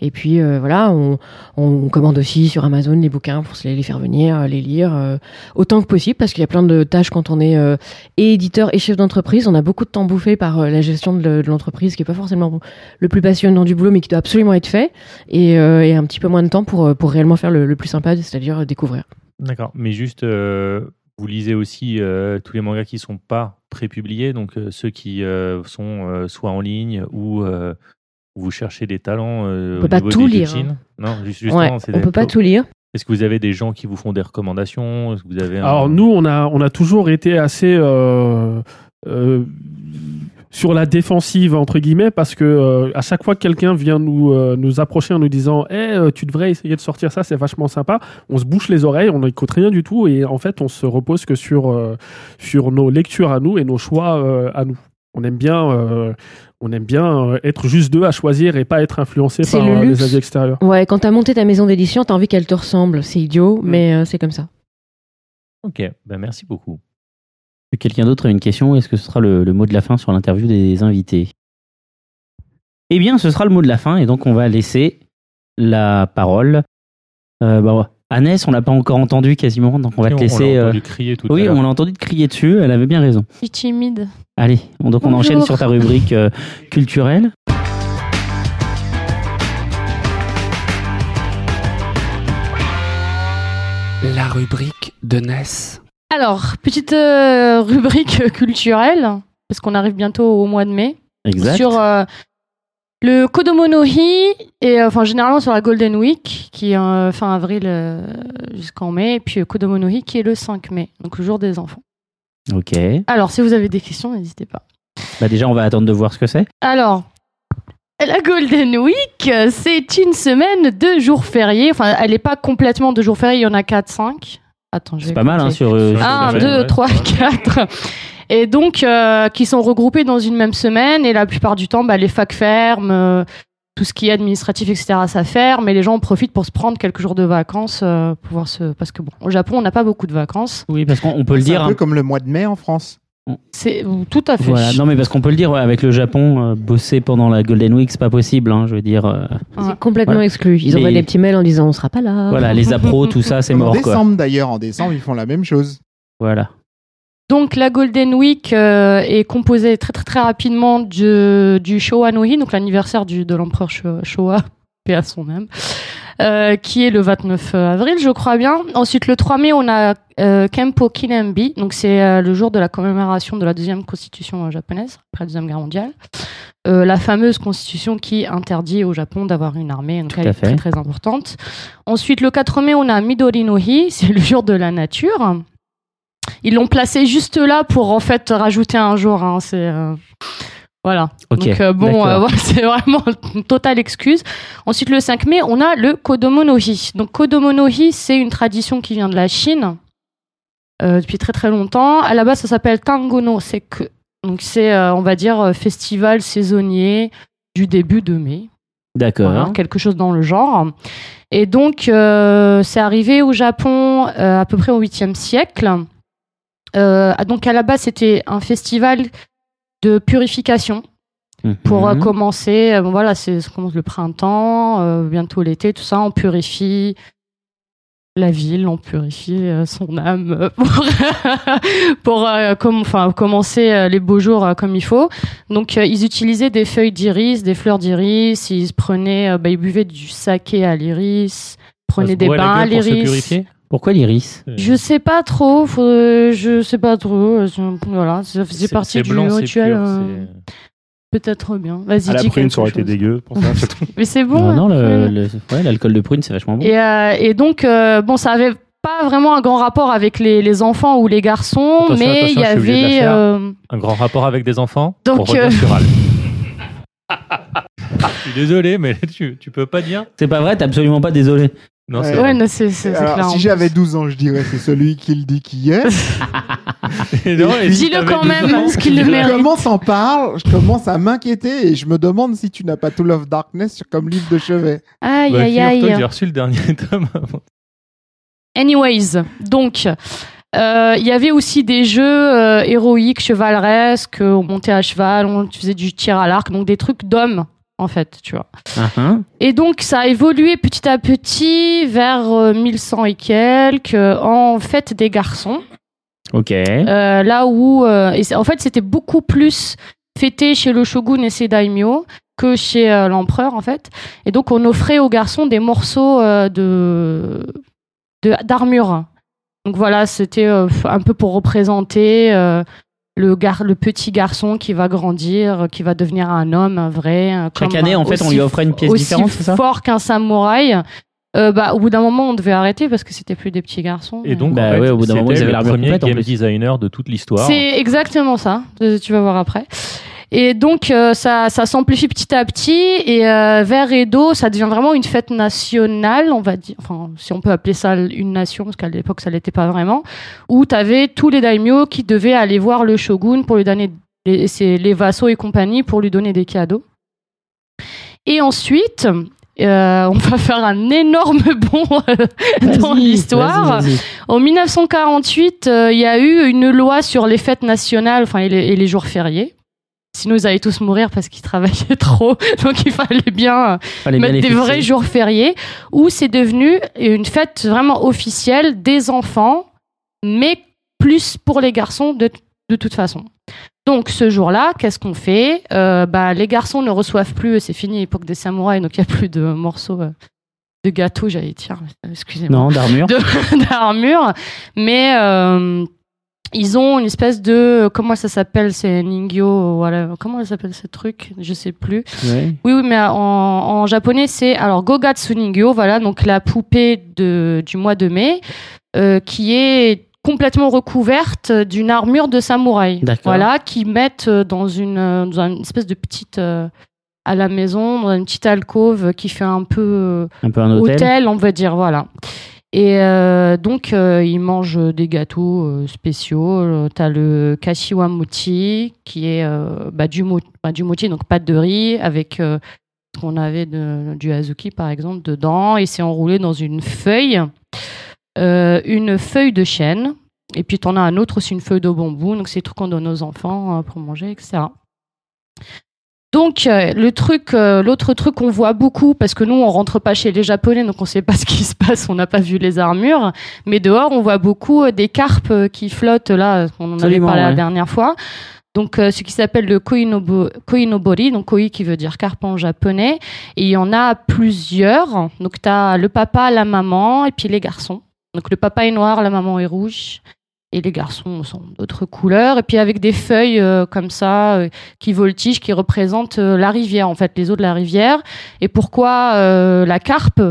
et puis euh, voilà on, commande aussi sur Amazon les bouquins pour les, les faire venir les lire euh, autant que possible parce qu'il y a plein de tâches quand on est euh, éditeur et chef d'entreprise. On a beaucoup de temps bouffé par euh, la gestion de, le- de l'entreprise qui est pas forcément le plus passionnant du boulot mais qui doit absolument être fait et, euh, un petit peu moins de temps pour, euh, pour réellement faire le, plus sympa, c'est-à-dire euh, découvrir. D'accord. Mais juste, euh, vous lisez aussi euh, tous les mangas qui sont pas prépubliés, donc euh, ceux qui euh, sont euh, soit en ligne ou euh, vous cherchez des talents euh, On peut au pas niveau tout des lire, hein. Non, juste, justement, Ouais, c'est on peut pas tout lire. Est-ce que vous avez des gens qui vous font des recommandations? Est-ce que vous avez un- Alors nous, on a, on a toujours été assez euh, euh, sur la défensive entre guillemets parce que euh, à chaque fois que quelqu'un vient nous euh, nous approcher en nous disant Eh, euh, tu devrais essayer de sortir ça c'est vachement sympa on se bouche les oreilles on n'écoute rien du tout et en fait on se repose que sur euh, sur nos lectures à nous et nos choix euh, à nous on aime bien euh, on aime bien euh, être juste deux à choisir et pas être influencé par le euh, les avis extérieurs Ouais, quand t'as monté ta maison d'édition, t'as envie qu'elle te ressemble. C'est idiot, mais euh, c'est comme ça. Ok, ben merci beaucoup. Quelqu'un d'autre a une question Est-ce que ce sera le, le mot de la fin sur l'interview des invités? Eh bien, ce sera le mot de la fin et donc on va laisser la parole. Euh, bah, Annès, on l'a pas encore entendu quasiment, donc on va te on laisser. l'a euh, entendu crier tout à Oui, on l'a entendu te crier dessus. Elle avait bien raison. Je suis timide. Allez, on- donc on Bonjour. enchaîne sur ta rubrique euh, culturelle. La rubrique de Ness. Alors, petite euh, rubrique culturelle, parce qu'on arrive bientôt au mois de mai. Exact. Sur euh, le Kodomo no Hi, et euh, enfin généralement sur la Golden Week, qui est euh, fin avril euh, jusqu'en mai, et puis Kodomo no Hi qui est le 5 mai, donc le jour des enfants. Ok. Alors, si vous avez des questions, n'hésitez pas. Bah déjà, on va attendre de voir ce que c'est. Alors, la Golden Week, c'est une semaine de jours fériés. Enfin, elle n'est pas complètement de jours fériés, il y en a 4-5. Attends, C'est pas mal hein, sur. euh, sur 1, la 2, semaine. 3, 4. Et donc, euh, qui sont regroupés dans une même semaine. Et la plupart du temps, bah, les facs ferment, euh, tout ce qui est administratif, etc., ça ferme. Et les gens en profitent pour se prendre quelques jours de vacances. euh, pour voir ce... Parce que, bon, au Japon, on n'a pas beaucoup de vacances. Oui, parce qu'on on peut le C'est dire. un peu hein. comme le mois de mai en France. C'est tout à fait. Voilà. Non, mais parce qu'on peut le dire, ouais, avec le Japon, euh, bosser pendant la Golden Week, c'est pas possible. hein, je veux dire, euh, C'est complètement Voilà. exclu. Ils envoient Les- des petits mails en disant on sera pas là. voilà, les appros, tout ça, c'est en mort, quoi. décembre d'ailleurs, en décembre ils font la même chose. Voilà. Donc la Golden Week euh, est composée très très très rapidement du, du Showa no Hi, donc l'anniversaire du- de l'empereur Sho- Showa, paix à son âme, euh, qui est le 29 avril, je crois bien. Ensuite, le 3 mai, on a euh, Kempo Kinembi, donc c'est euh, le jour de la commémoration de la deuxième constitution euh, japonaise, après la deuxième guerre mondiale. Euh, la fameuse constitution qui interdit au Japon d'avoir une armée, donc elle est très très importante. Ensuite, le 4 mai, on a Midori no Hi, c'est le jour de la nature. Ils l'ont placé juste là pour en fait rajouter un jour. hein, c'est euh, voilà. Donc euh, bon, euh, c'est vraiment une totale excuse. Ensuite, le 5 mai, on a le Kodomo no Hi. Donc Kodomo no Hi, c'est une tradition qui vient de la Chine euh, depuis très très longtemps. À la base, ça s'appelle Tango no Seku. Donc c'est, on va dire, festival saisonnier du début de mai. D'accord. Voilà, quelque chose dans le genre. Et donc, c'est arrivé au Japon à peu près au 8e siècle. Donc, à la base, c'était un festival de purification pour euh, Mhm. commencer. euh, voilà, c'est, commence le printemps, euh, bientôt l'été, tout ça. On purifie la ville, on purifie son âme pour, pour comme, enfin, commencer les beaux jours comme il faut. Donc, ils utilisaient des feuilles d'iris, des fleurs d'iris. Ils prenaient, bah, ils buvaient du saké à l'iris, prenaient des bains à l'iris. Pourquoi l'iris Je sais pas trop, faut- euh, je sais pas trop. euh, Voilà, ça faisait C'est- partie du blanc, rituel. euh. Peut-être bien. Vas-y, la dis prune, ça aurait été dégueu pour ça. Mais c'est bon. non, non, ouais. le- le- ouais, l'alcool de prune, c'est vachement bon. Et, euh, et donc, euh, bon, ça avait pas vraiment un grand rapport avec les, les enfants ou les garçons, Attention, mais attention, il y avait. euh, Un grand rapport avec des enfants Donc, pour euh. Je suis désolé, mais tu, tu peux pas dire. C'est pas vrai, t'es absolument pas désolé. Non, c'est Ouais, vrai. non, c'est c'est- c'est Alors, clair. si j'avais 12 ans, je dirais c'est celui qui le dit qui est. Dis-le quand 12 même, ans, parce qu'il le tu mérite. Comment t'en parles? Je commence à m'inquiéter et je me demande si tu n'as pas Tool of Darkness comme livre de chevet. Aïe, Bah, aïe, aïe. J'ai reçu le dernier tome avant. Anyways, donc. euh, Il y avait aussi des jeux euh, héroïques, chevaleresques, on montait à cheval, on faisait du tir à l'arc, donc des trucs d'hommes, en fait, tu vois. Hein. Et donc, ça a évolué petit à petit vers euh, 1100 et quelques, euh, en fête des garçons. Ok. Euh, là où, euh, et en fait, c'était beaucoup plus fêté chez le shogun et ses daimyo que chez euh, l'empereur, en fait. Et donc, on offrait aux garçons des morceaux euh, de d'armure. Donc voilà, c'était euh, un peu pour représenter euh, le, gar le petit garçon qui va grandir, qui va devenir un homme un vrai. euh, Chaque comme, année, en euh, fait, on lui offrait une pièce aussi différente, c'est ça fort qu'un samouraï. Euh, bah, au bout d'un moment, on devait arrêter parce que c'était plus des petits garçons. Et donc, Bah en fait, ouais, au bout d'un moment, ils avaient le premier complète, game designer de toute l'histoire. C'est exactement ça. Tu vas voir après. Et donc euh, ça, ça s'amplifie petit à petit et euh, vers Edo, ça devient vraiment une fête nationale, on va dire. Enfin, si on peut appeler ça une nation, parce qu'à l'époque ça l'était pas vraiment. Où tu avais tous les daimyo qui devaient aller voir le shogun pour lui donner les, les vassaux et compagnie pour lui donner des cadeaux. Et ensuite. euh, on va faire un énorme bond euh, dans l'histoire. En 1948, euh, il y a eu une loi sur les fêtes nationales enfin, et les jours fériés. Sinon, ils allaient tous mourir parce qu'ils travaillaient trop. Donc, il fallait bien euh, Fallait mettre des fixer. vrais jours fériés où c'est devenu une fête vraiment officielle des enfants, mais plus pour les garçons de, de toute façon. Donc, ce jour-là, qu'est-ce qu'on fait? Euh, bah, Les garçons ne reçoivent plus, c'est fini l'époque des samouraïs, donc il n'y a plus de morceaux euh, de gâteau, j'allais dire. Excusez-moi Non, d'armure. d'armure, mais euh, ils ont une espèce de comment ça s'appelle c'est ningyo voilà comment ça s'appelle ce truc je sais plus Ouais. oui oui mais en, en japonais c'est alors gogatsu ningyo voilà donc la poupée de du mois de mai euh, qui est complètement recouverte d'une armure de samouraï D'accord. voilà qui mettent dans une euh, dans une espèce de petite euh, à la maison dans une petite alcôve qui fait un peu euh, Un peu un hôtel. hôtel, on va dire, voilà. Et euh, donc, euh, ils mangent des gâteaux euh, spéciaux. Euh, T'as le kashiwamuchi, qui est euh, bah, du, mo- bah, donc pâte de riz, avec euh, ce qu'on avait du azuki, par exemple, dedans. Et c'est enroulé dans une feuille, euh, une feuille de chêne. Et puis, t'en as un autre aussi, une feuille de bambou. Donc, c'est tout qu'on donne aux enfants euh, pour manger, etc. Donc euh, le truc, euh, l'autre truc qu'on voit beaucoup, parce que nous on rentre pas chez les Japonais, donc on sait pas ce qui se passe, on n'a pas vu les armures, mais dehors on voit beaucoup euh, des carpes qui flottent là, on en avait parlé la dernière fois. Donc euh, ce qui s'appelle le koinobo- koinobori, donc koi qui veut dire carpe en japonais, et il y en a plusieurs. Donc tu as le papa, la maman et puis les garçons. Donc le papa est noir, la maman est rouge. Et les garçons sont d'autres couleurs. Et puis avec des feuilles euh, comme ça, euh, qui voltigent, qui représentent euh, la rivière, en fait, les eaux de la rivière. Et pourquoi la carpe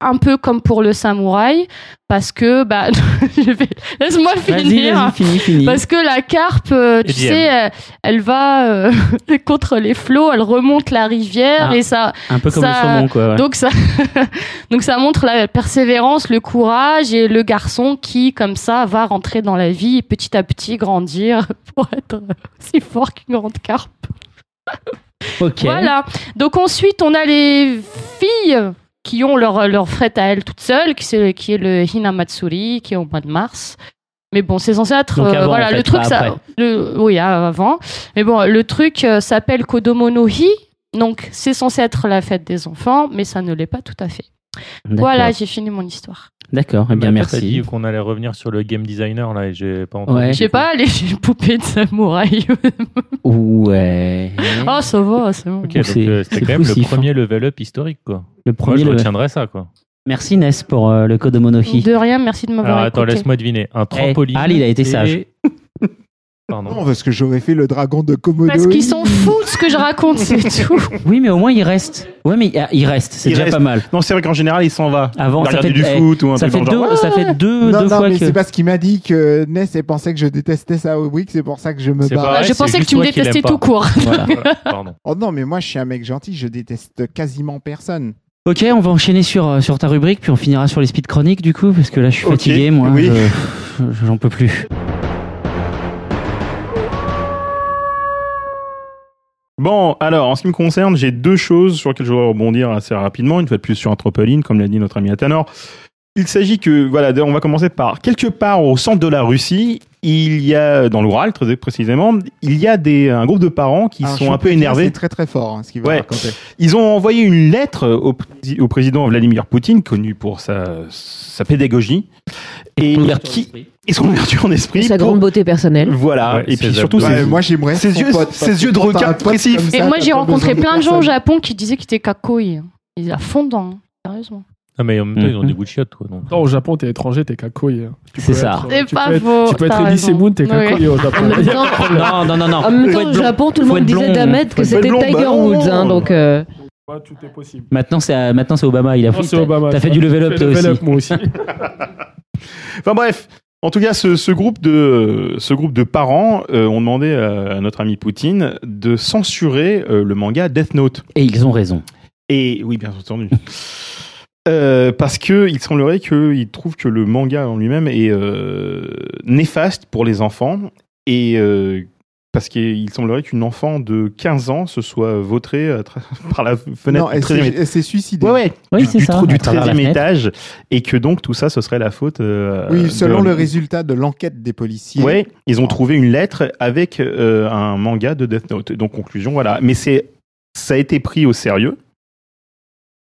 un peu comme pour le samouraï, parce que bah, laisse-moi finir. vas-y, fini, fini. Parce que la carpe, euh, tu sais, elle, elle va euh, contre les flots, elle remonte la rivière Ah. et ça, Un peu comme ça- le saumon, quoi. ouais. donc ça, donc ça montre la persévérance, le courage et le garçon qui, comme ça, va rentrer dans la vie et petit à petit grandir pour être aussi fort qu'une grande carpe. ok. Voilà. Donc ensuite, on a les filles qui ont leur, leur fête à elles toutes seules, qui, c'est- qui est le Hinamatsuri, qui est au mois de mars. Mais bon, c'est censé être euh, voilà en fait, le truc ça le oui avant. Mais bon, le truc euh, s'appelle Kodomo no Hi. Donc c'est censé être la fête des enfants, mais ça ne l'est pas tout à fait. Voilà, j'ai fini mon histoire. D'accord, eh bien t'as merci. dit qu'on allait revenir sur le game designer là et j'ai pas entendu. Ouais. Je sais pas, les poupées de samouraï. Ouais. oh, ça va, c'est bon. Ok, donc c'est- euh, c'était quand même poussif, le premier level up historique quoi. Le Moi premier. je le- retiendrai ça quoi. Merci Ness pour euh, le code de Monohi. De rien, merci de m'avoir Alors attends, écouté. laisse-moi deviner. Un trampoline. Al, il a été et- sage. Pardon. Non, parce que j'aurais fait le dragon de Komodo. Parce qu'ils s'en foutent de ce que je raconte, c'est tout. Oui, mais au moins il reste. Ouais, mais ah, il reste. C'est Il déjà reste. pas mal. Non, c'est vrai qu'en général, il s'en va. Avant, Il a ça fait, du eh, foot ou un ça truc fait dans le genre. deux, ça fait deux, Non, deux non, fois mais que. c'est parce qu'il m'a dit que Ness elle pensait que je détestais sa rubrique, c'est pour ça que je me C'est pas je c'est pensais que juste tu me toi qui détestais tout court. Voilà. Voilà, pardon. Oh non, mais moi je suis un mec gentil, je déteste quasiment personne. Ok, on va enchaîner sur, euh, sur ta rubrique, puis on finira sur les speed chroniques du coup, parce que là je suis Ok, fatigué, moi. oui. Je- J'en peux plus. Bon, alors, en ce qui me concerne, j'ai deux choses sur lesquelles je voudrais rebondir assez rapidement. Une fois de plus sur Anthropoline, comme l'a dit notre ami Atanor. Il s'agit que, voilà, on va commencer par quelque part au centre de la Russie. Il y a, dans l'Oural très précisément, il y a des, un groupe de parents qui Alors, sont un peu énervés. C'est très très fort hein, ce qu'il va Ouais. raconter. Ils ont envoyé une lettre au, pré- au président Vladimir Poutine, connu pour sa, sa pédagogie, et qui, et son ouverture d'esprit. Sa pour- grande beauté personnelle. Voilà, Ouais, et puis surtout. Ouais, ses- moi j'aimerais ses yeux- pote, ses yeux de requin précis. Et ça, moi, j'ai rencontré plein de gens au. Japon qui disaient qu'ils étaient kakoi. Ils à fondant, hein. sérieusement. Ah, mais en même temps, ils ont Mhm. des goûts de chiottes, quoi. donc. Non, au Japon, t'es étranger, t'es kakouille. Tu C'est ça. C'est tu pas peux être- faux, Tu peux être Elise. Moon, t'es Oui. kakouille au Japon. En même temps, Non, non, non, non. en même temps, au blond. Japon, tout le monde disait d'Ahmed que c'était Tiger bah Woods. hein, non. donc, euh, Ouais, tout est possible. Maintenant, c'est à- maintenant c'est Obama. Il a Non, Obama. T'as fait du level up toi fait level aussi. up, moi aussi. Enfin bref, en tout cas, ce, ce groupe de ce groupe de parents euh, ont demandé à, à notre ami Poutine de censurer euh, le manga Death Note. Et ils ont raison. Et oui, bien entendu. Euh, parce que il semblerait qu'ils trouvent que le manga en lui-même est euh, néfaste pour les enfants et euh, parce qu'il semblerait qu'une enfant de 15 ans se soit vautrée par la fenêtre Non, du elle 13e s'est étage. elle s'est suicidée. Ouais, ouais, Oui, du, c'est du ça, trou du à travers la 13e fenêtre. étage et que donc tout ça ce serait la faute euh, Oui, selon de- le résultat de l'enquête des policiers. Ouais, ils ont Oh. trouvé une lettre avec euh, un manga de Death Note. Donc conclusion, voilà. Mais c'est ça a été pris au sérieux.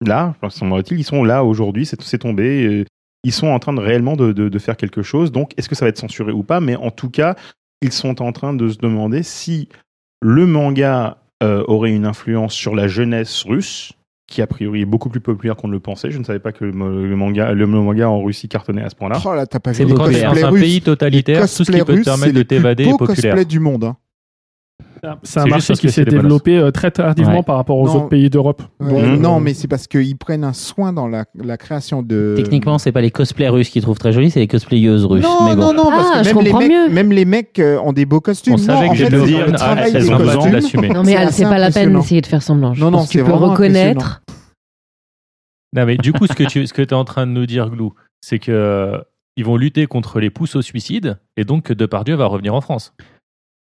Là, semblerait-il, ils sont là aujourd'hui, c'est tombé. Ils sont en train de réellement de, de- de faire quelque chose. Donc, est-ce que ça va être censuré ou pas? Mais en tout cas, ils sont en train de se demander si le manga euh, aurait une influence sur la jeunesse russe, qui a priori est beaucoup plus populaire qu'on ne le pensait. Je ne savais pas que le, le manga, le manga en Russie cartonnait à ce point-là. Oh là, t'as pas C'est vu dans un pays totalitaire, tout ce qui Cosplay peut te permettre de t'évader est populaire. cosplays du monde. hein. C'est un marché qui s'est développé euh, très tardivement Ouais. par rapport aux Non. autres pays d'Europe. Ouais, Mhm. Non, euh, mais c'est parce qu'ils prennent un soin dans la, la création de. Techniquement, c'est pas les cosplays russes qui trouvent très jolis, c'est les cosplayeuses russes. Non, mais bon. non, non, parce Ah, que je même les, comprends mecs, mieux. même les mecs euh, ont des beaux costumes. On non, savait que c'est le dire, elles ont besoin l'assumer. Non, mais C'est pas la peine d'essayer de faire semblant. Je Non, non, tu peux reconnaître. Non, mais du coup, ce que tu ce que es en train de nous dire, Glou, c'est que euh, ils vont lutter contre les pousses au suicide et donc que Depardieu va revenir en France.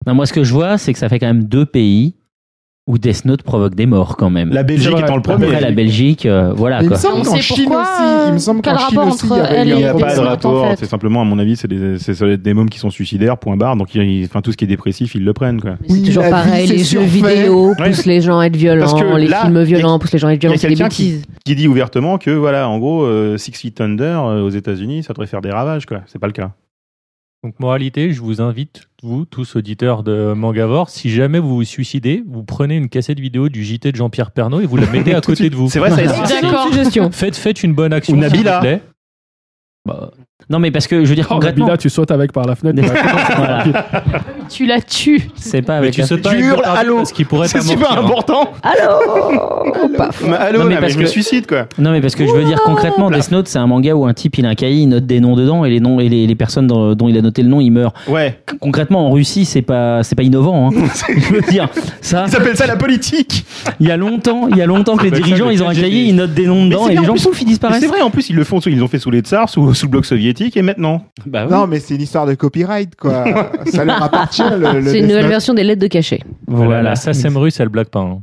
Non, moi, ce que je vois, c'est que ça fait quand même deux pays où Death Note provoque des morts quand même. La Belgique C'est vrai. étant le premier. Après, la Belgique, euh, voilà Mais il me quoi. semble Chine aussi, il me semble quel qu'en Chine rapport aussi, entre il n'y a pas de en rapport, fait. c'est simplement, à mon avis, c'est des, c'est- des mômes qui sont suicidaires, point barre, donc ils- enfin, tout ce qui est dépressif, ils le prennent. Quoi. C'est Oui, toujours vie, pareil, les jeux surfait. vidéo Ouais. poussent les gens à être Parce violents, que les là, films violents poussent les gens à être violents, c'est des qui- bêtises. Qui dit ouvertement que, voilà, en gros, euh, Six Feet Under euh, aux États-Unis, ça devrait faire des ravages, quoi. C'est pas le cas. Donc, moralité, je vous invite, vous, tous auditeurs de Mangavore, si jamais vous vous suicidez, vous prenez une cassette vidéo du JT de Jean-Pierre Pernaud et vous la mettez à côté de vous. C'est vrai, ça existe. D'accord. suggestion. Faites, faites une bonne action. Ou s'il vous plaît. Bah, non, mais parce que je veux dire Oh, concrètement, Nabila, tu sautes avec par la fenêtre. Voilà. Tu la tues. c'est pas Mais avec tu la- sautes pas Tu hurles, allô parce qu'il pourrait C'est t'amortir, super hein. important. Allô Paf. Mais allô, Non, mais là, parce mais je me que- suicide, quoi. Non, mais parce que je veux dire concrètement, Death Note, c'est un manga où un type il a un cahier, il note des noms dedans et les noms et les, les personnes dont, dont il a noté le nom, ils meurent. Ouais. Concrètement, en Russie, c'est pas c'est pas innovant. Hein. je veux dire, ça, Ils appellent ça la politique. il y a longtemps, il y a longtemps que les Ça dirigeants ça le ils ont un KGB. cahier, ils notent des noms Mais dedans c'est et bien, les en gens plus- pouf, ils Mais disparaissent. c'est vrai, en plus, ils le font, ils ont fait sous les tsars, sous, sous le bloc soviétique, et maintenant. Bah oui. Non, mais c'est une histoire de copyright, quoi. ça leur appartient, le, le C'est une Death nouvelle Note. version des lettres de cachet. Voilà, Voilà. la SACEM russe, elle blague pas. hein.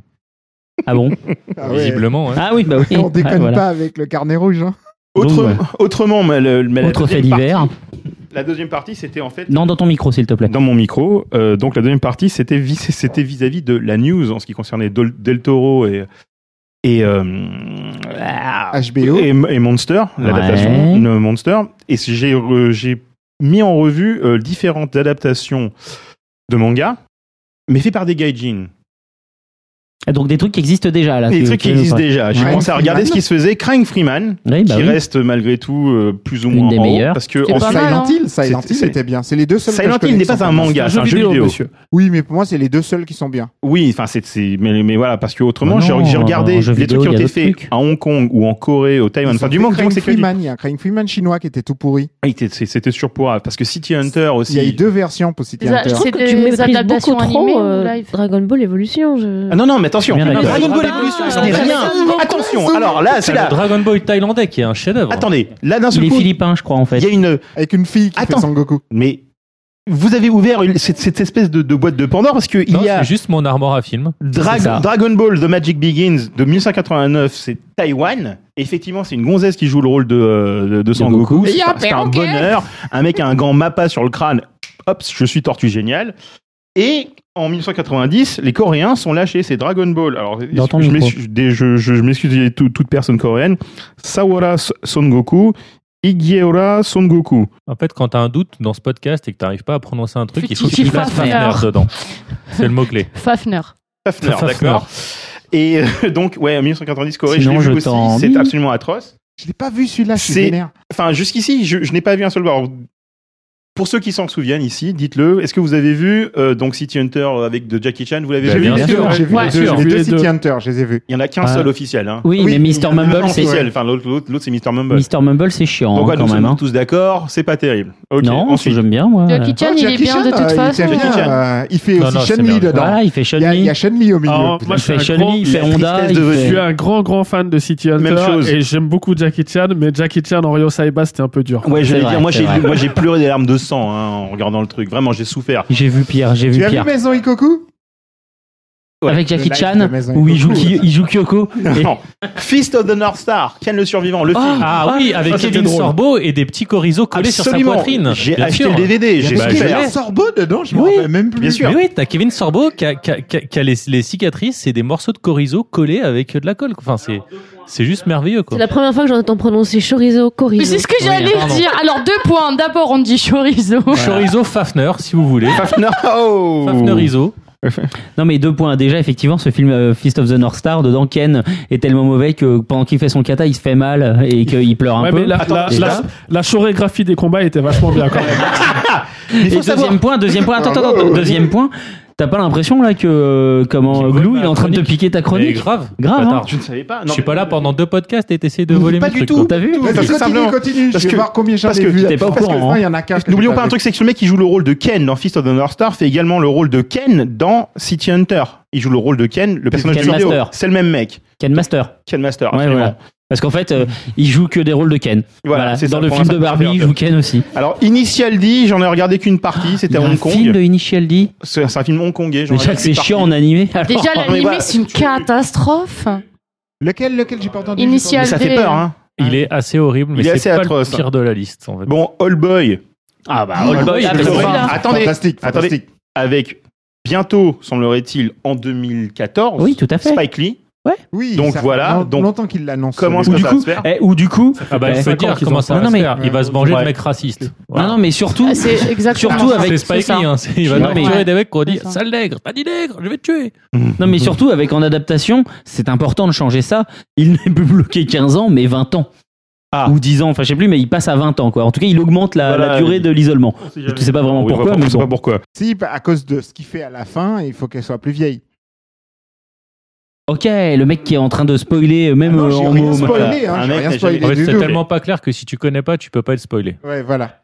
Ah bon Ah ouais. Visiblement. hein. Ah oui, bah oui. On déconne Ah, voilà. pas avec le carnet rouge. Hein. Donc, Autre- ouais. Autrement, mais le- mais la Autre fait deuxième divers. partie- La deuxième partie, c'était en fait Non, dans ton micro, s'il te plaît. dans mon micro. Euh, donc la deuxième partie, c'était vis- c'était vis-à-vis de la news en ce qui concernait Dol- Del Toro et et euh, HBO. et, et Monster, l'adaptation Ouais. de Monster. Et j'ai re- j'ai mis en revue euh, différentes adaptations de manga, mais fait par des gaijins. Donc des trucs qui existent déjà là. Des trucs qui existent déjà. J'ai commencé à regarder ce qui se faisait. Crank Freeman, oui, bah qui oui. reste malgré tout euh, plus ou moins Une des meilleures. parce que en pas hein. Silent Hill, Silent Hill c'était bien. C'est les deux seuls. Silent Hill n'est pas un manga, c'est un jeu vidéo. Monsieur. Oui, mais pour moi c'est les deux seuls qui sont bien. Oui, enfin c'est mais, mais, voilà parce que autrement bah j'ai regardé les vidéo, trucs qui ont été faits à Hong Kong ou en Corée, au Taïwan. Enfin du moment Crank Freeman, il y a Crank Freeman chinois qui était tout pourri. Ah, c'était surpourable parce que City Hunter aussi. Il y a eu deux versions pour City Hunter. C'est tu méprises beaucoup trop euh, Dragon Ball Evolution. Ah non non mais attention. Dragon Ball ah, Evolution, ce n'est rien. Attention, alors là, c'est là. Dragon Ball thaïlandais qui est un chef-d'œuvre. Attendez, là d'un seul Les coup. Philippins, je crois, en fait. Il y a une. Avec une fille qui Attends. fait Mais vous avez ouvert cette, espèce de, boîte de Pandore parce qu'il Non, y a juste mon armoire à film. Dragon Ball The Magic Begins de 1989, c'est Taïwan. Effectivement, c'est une gonzesse qui joue le rôle de, euh, de, de Son Goku. C'est un bonheur. Un mec a un gant Mappa sur le crâne. Hop, je suis tortue géniale. Et en 1990, les Coréens sont lâchés, c'est Dragon Ball. Alors, je m'excuse, je, je, je toute personne coréenne. Sawara Son Goku, Igiora Son Goku. En fait, quand tu as un doute dans ce podcast et que tu n'arrives pas à prononcer un truc, il faut que tu places Fafner dedans. C'est le mot-clé. Fafner. Fafner, d'accord. Et euh, donc, ouais, en 1990 Corée, je aussi, c'est absolument atroce. Je l'ai pas vu celui-là, je suis Enfin, jusqu'ici, je, n'ai pas vu un seul. Alors, pour ceux qui s'en souviennent ici, dites-le. Est-ce que vous avez vu euh, donc City Hunter avec de Jackie Chan? Vous l'avez bah, vu? Bien sûr, j'ai vu, ouais, les, deux, vu City Hunter, je les. Il y en a qu'un ah. seul officiel. Hein. Oui, oui, mais Mr Mumble c'est officiel. Enfin, l'autre, l'autre, c'est Mr Mumble. Mr Mumble, c'est chiant. Donc, ouais, quand nous sommes hein. tous d'accord. C'est pas terrible. Okay, non, ensuite. j'aime bien. Moi. Jackie Chan, oh, il est bien de toute euh, façon. Euh, il fait aussi Chun Li dedans. il fait Chun Il y a Chun Li au milieu. Oh, moi, je fais Chun Li, il fait Honda. Je suis un grand, grand fan de City Hunter Même et j'aime beaucoup Jackie Chan, mais Jackie Chan en Ryo Saiba, c'était un peu dur. Ouais, je dire, moi, j'ai pleuré des larmes de sens hein, en regardant le truc. Vraiment, j'ai souffert. J'ai vu Pierre, j'ai vu Pierre. Tu as vu Maison Ikoku? Avec Jackie Chan où il joue, Kyoko. Et... Non. Fist of the North Star, Ken le survivant, le oh. Ah oui, avec Kevin Sorbo et des petits corizo collés sur sa poitrine. J'ai acheté le DVD, j'ai bah, Kevin Sorbo dedans, je oui. me rappelle même plus. Bien sûr. Mais oui, t'as Kevin Sorbo qui a, les, cicatrices et des morceaux de corizo collés avec de la colle. Enfin, c'est. C'est juste merveilleux, quoi. C'est la première fois que j'entends prononcer chorizo, chorizo. C'est ce que j'allais dire. Alors, deux points. D'abord, on dit chorizo. Chorizo Fafner, si vous voulez. Fafner, oh Fafnerizo. Non mais deux points. Déjà effectivement ce film euh, Fist of the North Star dedans Ken est tellement mauvais que pendant qu'il fait son kata il se fait mal et qu'il pleure un peu. La, Attends, la, chorégraphie des combats était vachement bien quand même. deuxième point, deuxième point, attends, attends, oh. deuxième point, T'as pas l'impression là que euh, comment Glou il est en train de te piquer ta chronique grave, grave. Hein. Bâtard. hein. Ne savais pas. Non, Je suis pas là euh, pendant deux podcasts et t'essayes de voler Pas du tout. T'as vu Parce que- Continue, continue. Parce que- voir combien j'en vu. t'es pas au courant, hein. il y en a qu'un. N'oublions pas un truc, c'est que ce mec qui joue le rôle de Ken dans Fist of the North Star fait également le rôle de Ken dans City Hunter. Il joue le rôle de Ken, le personnage Ken du vidéo. Master. C'est le même mec. Ken Master. Ken Master, Ouais, absolument. Parce qu'en fait, euh, il joue que des rôles de Ken. Voilà. Dans le film de Barbie, il joue Ken aussi. Alors, Initial D, j'en ai regardé qu'une partie, ah, c'était à Hong Kong. Un film de Initial D C'est un film hongkongais. Déjà que c'est chiant en animé. Déjà, l'animé, c'est une catastrophe. Lequel, lequel, j'ai pas entendu. Initial D. Ça fait peur, hein. Il est assez horrible, mais c'est pas atroce. le pire de la liste. En fait. Bon, All Boy. Ah bah, All Boy, attendez, fantastique, fantastique. Avec bientôt, semblerait-il, en 2014. Oui, tout à fait. Spike Lee. Ouais. Oui. Donc ça voilà. Donc longtemps qu'il l'annonce. Comment ça va se faire eh, Ou du coup, ah bah, il va se faire. Il va se manger de mecs racistes. Non non mais surtout, surtout avec Spike Lee, hein, il va tuer des mecs qu'on dit sale nègre, pas dit nègre, je vais te tuer. Non mais surtout avec en adaptation, c'est important de changer ça. Il n'est plus bloqué 15 ans mais 20 ans. Ah. Ou 10 ans, enfin je sais plus, mais il passe à 20 ans. En tout cas, il augmente la, durée de l'isolement. Je ne sais pas vraiment oui, pourquoi, mais bon. pas pourquoi. Si, à cause de ce qu'il fait à la fin, il faut qu'elle soit plus vieille. Ok, le mec qui est en train de spoiler, euh, même ah non, euh, en rien spoilé, hein, mec, rien spoilé c'est tellement pas clair que si tu connais pas, tu peux pas être spoilé. Ouais, voilà.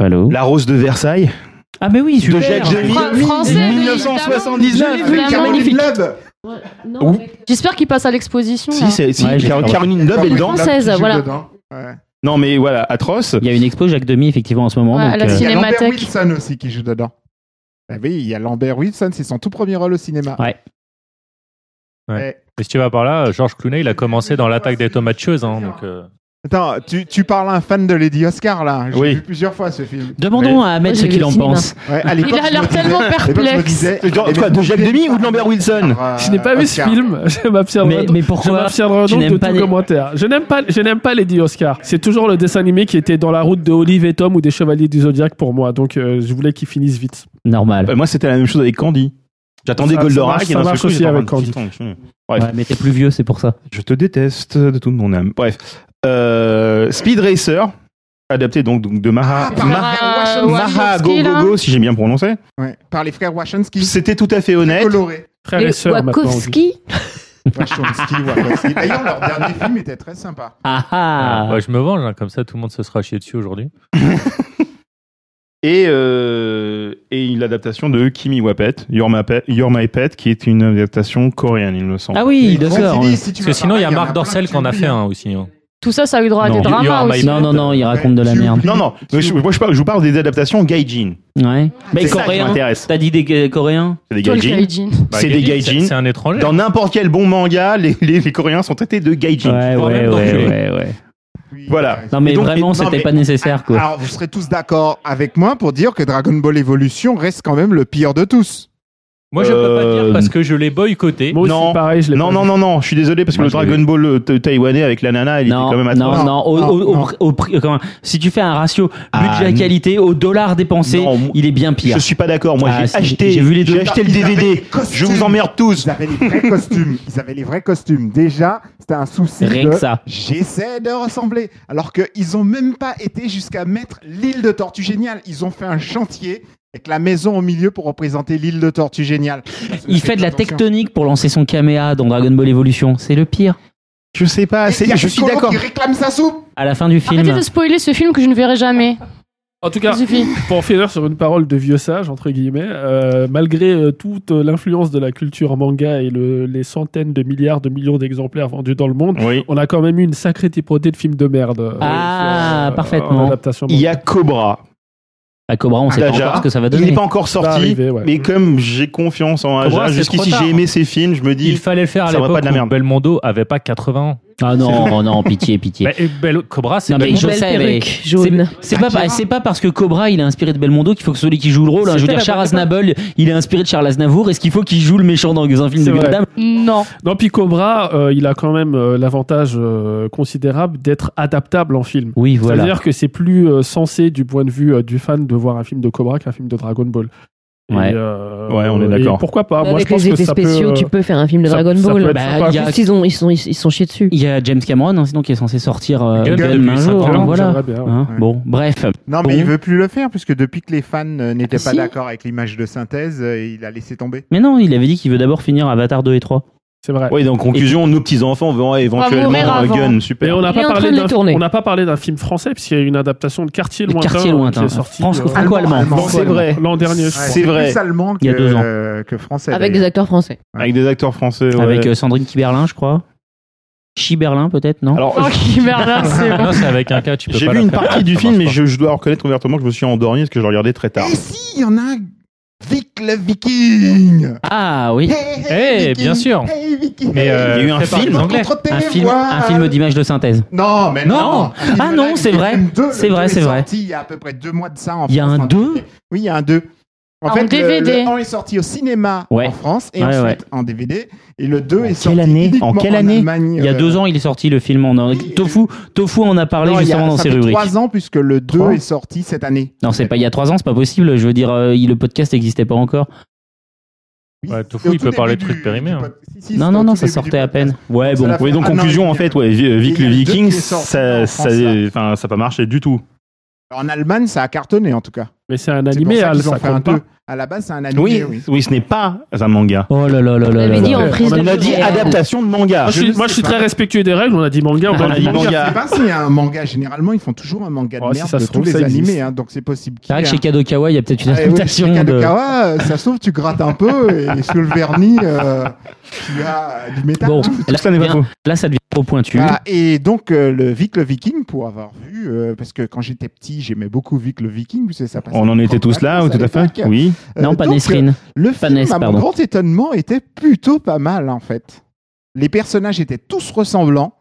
Allô La rose de Versailles. Ah mais oui, super. De Jacques Demy, Fra 1979, vu, Caroline Loeb. Ouais. J'espère qu'il passe à l'exposition. Si, si, ouais, Car Caroline Loeb est dedans. Non mais voilà, atroce. Il y a une expo Jacques Demy effectivement en ce moment. Euh, il y a Lambert Wilson aussi qui joue dedans. Ah oui, il y a Lambert Wilson, c'est son tout premier rôle au cinéma. Ouais. Ouais. Eh. Et si tu vas par là, euh, Georges Clooney, il a commencé dans l'attaque des tomates cheuses. Hein, donc. Euh. Attends, tu, tu, parles à un fan de Lady Oscar là J'ai oui. vu plusieurs fois ce film. Demandons à Ahmed ce qu'il en pense. Il a l'air tellement perplexe. de Jacques Demi ou de Lambert Wilson euh, Je n'ai pas vu ce film. Je m'abstiendrai. Mais, pourquoi Je donc de tout les... commentaire. Je n'aime pas, Lady Oscar. C'est toujours le dessin animé qui était dans la route de Olive et Tom ou des Chevaliers du Zodiac pour moi. Donc je voulais qu'il finisse vite. Normal. Moi, c'était la même chose avec Candy. J'attendais Goldorak. Ça marche, aussi avec Candy. Bref. Ouais, mais t'es plus vieux, c'est pour ça. Je te déteste de toute mon âme. Bref. Euh, Speed Racer, adapté donc de Maha, ah, Maha, -Go, si j'ai bien prononcé. Ouais, par les frères Wachowski. C'était tout à fait honnête. Coloré. Frères et. Wachowski. Wachowski, Wachowski. D'ailleurs, leur dernier film était très sympa. Ah, ah. ah je me venge, hein, comme ça tout le monde se sera chié dessus aujourd'hui. Et, euh, et l'adaptation de Kimi Wapet, Your My, Pet, Your My Pet, qui est une adaptation coréenne, il me semble. Ah oui, d'accord. Ouais. Parce que sinon, il y a Marc Dorcel qui en a fait un aussi. Hein. Tout ça, ça a eu droit à des dramas aussi. Non, non, non, il raconte de la merde. Non, non, moi je, parle, je vous parle des adaptations gaijin. Ouais. Mais coréen. T'as dit des coréens? C'est des gaijin. Bah, bah, c'est des gaijin. C'est un étranger. Dans n'importe quel bon manga, les, coréens sont traités de gaijin. Ouais, ouais, ouais, ouais. Voilà. Euh, non, mais vraiment, c'était pas nécessaire, quoi. Alors, vous serez tous d'accord avec moi pour dire que Dragon Ball Evolution reste quand même le pire de tous. Moi, je peux pas dire euh, parce que je l'ai boycotté. Moi non, pareil, non, non, non, non, je suis désolé parce que le Dragon Ball euh, taïwanais avec la nana, il non, était quand même à Non, non, non, au, non. Au, prix, quand si tu fais un ratio ah, budget-qualité au dollar dépensé, il est bien pire. Je suis pas d'accord. Moi, ah, j'ai acheté, j'ai vu les j'ai acheté le DVD. Je vous emmerde tous. Ils avaient les vrais costumes. Ils avaient les vrais costumes. Déjà, c'était un souci. Rien que ça. J'essaie de ressembler. Alors qu'ils ont même pas été jusqu'à mettre l'île de Tortue Géniale. Ils ont fait un chantier avec la maison au milieu pour représenter l'île de Tortue Géniale. Il fait de la tectonique pour lancer son caméa dans Dragon Ball Evolution. C'est le pire. Je sais pas, c'est, je suis d'accord. Il réclame sa soupe. À la fin du film. Arrêtez de spoiler ce film que je ne verrai jamais. En tout cas, pour finir sur une parole de vieux sage, entre guillemets, euh, malgré euh, toute l'influence de la culture manga et les centaines de milliards de millions d'exemplaires vendus dans le monde, on a quand même eu une sacrée typologie de films de merde. Euh, ah, parfaitement. Il y a Cobra, à Cobra, on ah, sait pas encore ce que ça va donner. Il n'est pas encore sorti, mais comme j'ai confiance en Aja, jusqu'ici j'ai aimé ses films, je me dis. Il fallait le faire à l'époque. Belmondo avait pas 80 ans. Ah non, non, pitié, pitié. Bah, Cobra, c'est jaune. c'est- pas, c'est pas parce que Cobra il est inspiré de Belmondo qu'il faut que celui qui joue le rôle, hein. je veux dire Charles il est inspiré de Charles Aznavour, est-ce qu'il faut qu'il joue le méchant dans un film de. Gundam? Non. Non, puis Cobra, euh, il a quand même euh, l'avantage euh, considérable d'être adaptable en film. Oui, voilà. C'est-à-dire que c'est plus sensé du point de vue du fan de voir un film de Cobra qu'un film de Dragon Ball. Ouais. Euh, ouais, on est d'accord. Pourquoi pas? Moi, Avec je pense les effets spéciaux, tu peux faire un film de Dragon Ball. Bah, ils, ont, ils, sont, ils, sont chiés dessus. Il y a James Cameron, hein, sinon, qui est censé sortir euh, Gun un. Hein, ans, voilà. Hein, bon, bref. Non, mais il veut plus le faire, puisque depuis que les fans euh, n'étaient ah, pas d'accord avec l'image de synthèse, euh, il a laissé tomber. Mais non, il avait dit qu'il veut d'abord finir Avatar 2 et 3. C'est vrai. Oui, donc conclusion, nous petits enfants, vont éventuellement un gun, super. Et on n'a pas, parlé d'un, film français puisqu'il y a une adaptation de Quartier lointain, quartier lointain qui euh, franco-allemand. c'est vrai. L'an dernier, c'est vrai. Plus allemand que, il y a deux ans. que français. Avec des acteurs français. Avec des acteurs français. Avec euh, Sandrine Kiberlin, je crois. Chiberlin peut-être, non Alors, oh, Chiberlin, c'est bon. c'est avec un cas, tu peux pas. J'ai vu une partie du film, mais je, dois reconnaître ouvertement que je me suis endormi parce que je le regardais très tard. Eh si, il y en a Vic le Viking Ah oui hey, eh, bien sûr. Mais euh, il y a eu un film anglais Un film, d'image de synthèse. Non, mais non. Ah non, c'est vrai C'est vrai, c'est vrai. Il y a à peu près deux mois de ça en Il y a un 2 Oui, il y a un 2. En, fait, DVD. Le, 1 est sorti au cinéma en France et ouais, ensuite en DVD. Et le 2 est sorti année en quelle année Il y a euh, deux ans, il est sorti le film en oui, Tofu. Tofu, on a parlé non, justement a, dans ces rubriques. Trois ans puisque le 2 3. est sorti cette année. Non, c'est pas il y a trois ans, c'est pas possible. Je veux dire, euh, le podcast n'existait pas encore. Ouais, tofu, il peut parler de trucs périmés. Hein. Non, non, non, ça sortait à peine. Ouais, bon. Ouais, donc, conclusion, en fait, ouais, Vic le Viking, ça, ça, hein. ça, pas marché du tout. En Allemagne, ça a cartonné, en tout cas. Mais c'est un animé, ça, hein, fait un à la base, c'est un anime. Oui, oui, oui ce n'est pas un manga. Oh là là là là. On avait dit en prise de a dit euh, adaptation de manga. Moi, je, suis, très respectueux des règles. On a dit manga. On, a dit manga. manga. Je sais pas s'il y a un manga. Généralement, ils font toujours un manga de oh, merde si de tous les animés. Hein, donc c'est possible. C'est vrai que chez Kadokawa, il y a peut-être une ah adaptation. Kadokawa, ça se trouve, tu grattes un peu et sous le vernis, euh, tu as du métal. Bon, là, ça devient pointu. Et donc, euh, le Vic le Viking, pour avoir vu, euh, parce que quand j'étais petit, j'aimais beaucoup Vic le Viking, vous ça On en était tous là, hein, tout à fait Oui. Euh, non, pas donc, Le Panès, mon grand étonnement, était plutôt pas mal, en fait. Les personnages étaient tous ressemblants.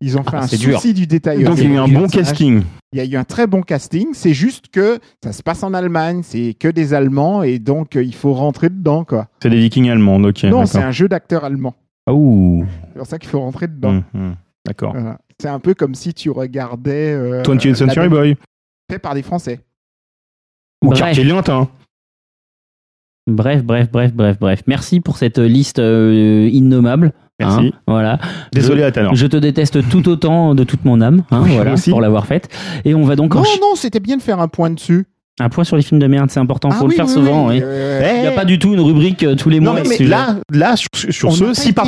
Ils ont ah fait bah, un souci du détail. Donc il y a eu un bon casting. Il y a eu un très bon casting. C'est juste que ça se passe en Allemagne, c'est que des Allemands et donc il faut rentrer dedans. C'est des Vikings allemands, ok. Non, c'est un jeu d'acteurs allemands. Ah, C'est pour ça qu'il faut rentrer dedans. Hum, hum. D'accord. C'est un peu comme si tu regardais. Euh, 20th Century Boy. Fait par des Français. Ou bref. Quartier Bref, bref, bref, bref, bref. Merci pour cette euh, liste euh, innommable. Hein. Merci. Hein, voilà. Désolé, Athanor. Je te déteste tout autant de toute mon âme, hein, oui, pour l'avoir faite. Et on va donc. Non, non, c'était bien de faire un point dessus un point sur les films de merde, c'est important, Ah faut oui, le faire oui, souvent. oui, oui. Il n'y a pas du tout une rubrique euh, tous les Non, mois. mais, là, là, sur, sur ce, si par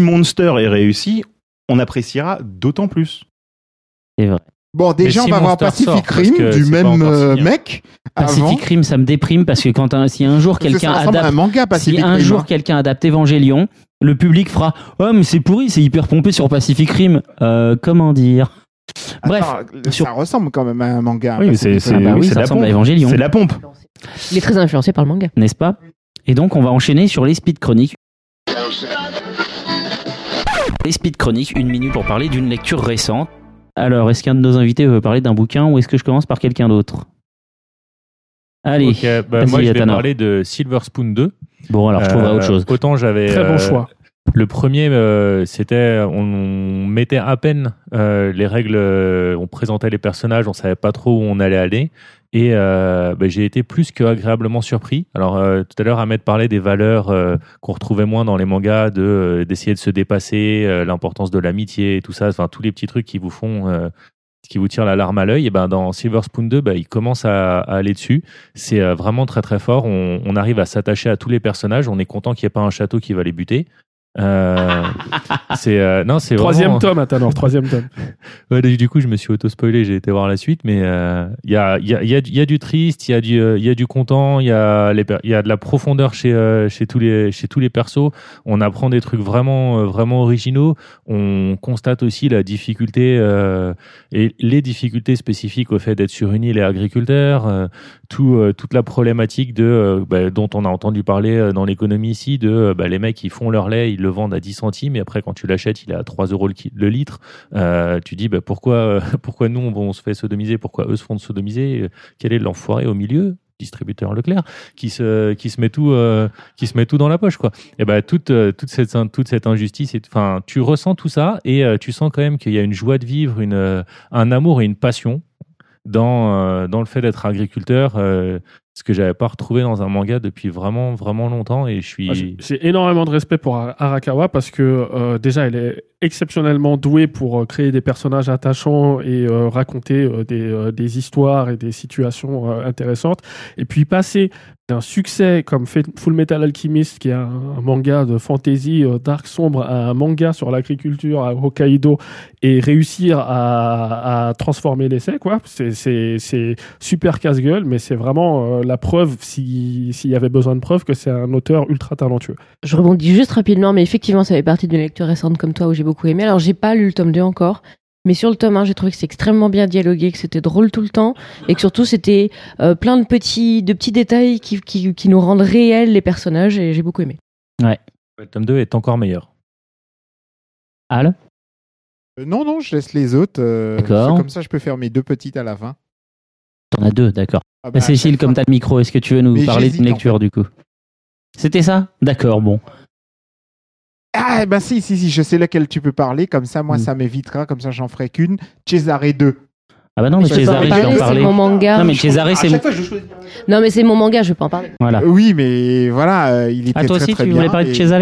Monster est réussi, on appréciera d'autant plus. C'est vrai. Bon, déjà, Mais on si va voir Pacific Rim du même euh, mec. avant. Pacific Rim, ça me déprime parce que quand un- si un jour quelqu'un un adapte, manga si Pacific un Rim, jour hein. quelqu'un adapte Evangelion, le public fera Oh, mais c'est pourri, c'est hyper pompé sur Pacific Rim. Euh, comment dire? Bref, Attends, sur- ça ressemble quand même à un manga. Oui, c'est bah oui, oui, de la ressemble à pompe. Evangelion. La pompe. Il est très influencé par le manga. n'est-ce pas? Et donc, on va enchaîner sur les speed chroniques. Les speed chroniques, une minute pour parler d'une lecture récente. Alors, est-ce qu'un de nos invités veut parler d'un bouquin ou est-ce que je commence par quelqu'un d'autre? Allez, Ok, bah, moi je vais parler de Silver Spoon 2. bon alors je trouverai Euh, autre chose. Autant j'avais. Très bon euh, choix. Le premier, euh, c'était on, mettait à peine euh, les règles, euh, on présentait les personnages, on savait pas trop où on allait aller, et euh, bah, j'ai été plus que agréablement surpris. Alors euh, tout à l'heure, Ahmed parlait des valeurs euh, qu'on retrouvait moins dans les mangas, de d'essayer de se dépasser, l'importance de l'amitié, tout ça, enfin tous les petits trucs qui vous font. qui vous tirent la larme à l'œil, et ben dans Silver Spoon 2, bah, il commence à, à aller dessus. C'est vraiment très très fort. On, on arrive à s'attacher à tous les personnages. On est content qu'il n'y ait pas un château qui va les buter. Euh, c'est euh, non, c'est Troisième vraiment... tome, attends, troisième tome. Ouais, du coup, je me suis auto-spoilé, j'ai été voir la suite, mais euh, il y, a, il y, a, il y, a, du- il y a du triste, il y, a du, euh, il y a du content, il y, a les il y a de la profondeur chez, euh, chez, tous les, chez tous les persos. On apprend des trucs vraiment, euh, vraiment originaux. On constate aussi la difficulté euh, et les difficultés spécifiques au fait d'être sur une île et agriculteur, euh, tout, euh, toute la problématique de, euh, bah, dont on a entendu parler euh, dans l'économie ici, de euh, bah, les mecs qui font leur lait, ils le vendent à 10 centimes, et après quand tu l'achètes, il est à 3 euros le, litre. Euh, tu dis bah, pourquoi, euh, pourquoi nous on, se fait sodomiser, pourquoi eux se font sodomiser, quel est l'enfoiré au milieu? Distributeur Leclerc qui se qui se met tout euh, qui se met tout dans la poche quoi. Et ben toute toute cette toute cette injustice enfin tu ressens tout ça et tu sens quand même qu'il y a une joie de vivre une un amour et une passion dans dans le fait d'être agriculteur ce que j'avais pas retrouvé dans un manga depuis vraiment vraiment longtemps et je suis Moi, J'ai énormément de respect pour Ara- Arakawa parce que euh, déjà, elle est exceptionnellement douée pour euh, créer des personnages attachants et euh, raconter des, des histoires et des situations intéressantes. Et puis passer d'un succès comme Full Metal Alchemist, qui est un, manga de fantasy euh, dark sombre, un manga sur l'agriculture à Hokkaido et réussir à, transformer l'essai, quoi. C'est- super casse-gueule, mais c'est vraiment euh, la preuve, si- s'il y avait besoin de preuve, que c'est un auteur ultra talentueux. Je rebondis juste rapidement, mais effectivement, ça fait partie d'une lecture récente comme toi où j'ai beaucoup aimé. Alors, j'ai pas lu le tome 2 encore, mais sur le tome 1, j'ai trouvé que c'était extrêmement bien dialogué, que c'était drôle tout le temps, et que surtout, c'était euh, plein de petits, de petits détails qui, qui, qui nous rendent réels les personnages, et j'ai beaucoup aimé. le tome 2 est encore meilleur Al? Euh, non, non, je laisse les autres. euh, D'accord. Comme ça, je peux faire mes deux petites à la fin. T'en as deux, d'accord. Ah bah, Bah, Cécile, comme t'as le micro, est-ce que tu veux nous Mais parler d'une en lecture du coup? C'était ça? D'accord, bon. Ah, bah si, si, si, je sais lequel tu peux parler. Comme ça, moi, Mm. ça m'évitera. Comme ça, j'en ferai qu'une. Cesare 2. Ah bah non, mais pas en je vais en parler, c'est mon manga. Non, mais César, c'est mon... Non, mais c'est mon manga, je vais pas en parler. Voilà. Oui, mais voilà, euh, il était Ah, toi très aussi, très tu bien. voulais parler de et- César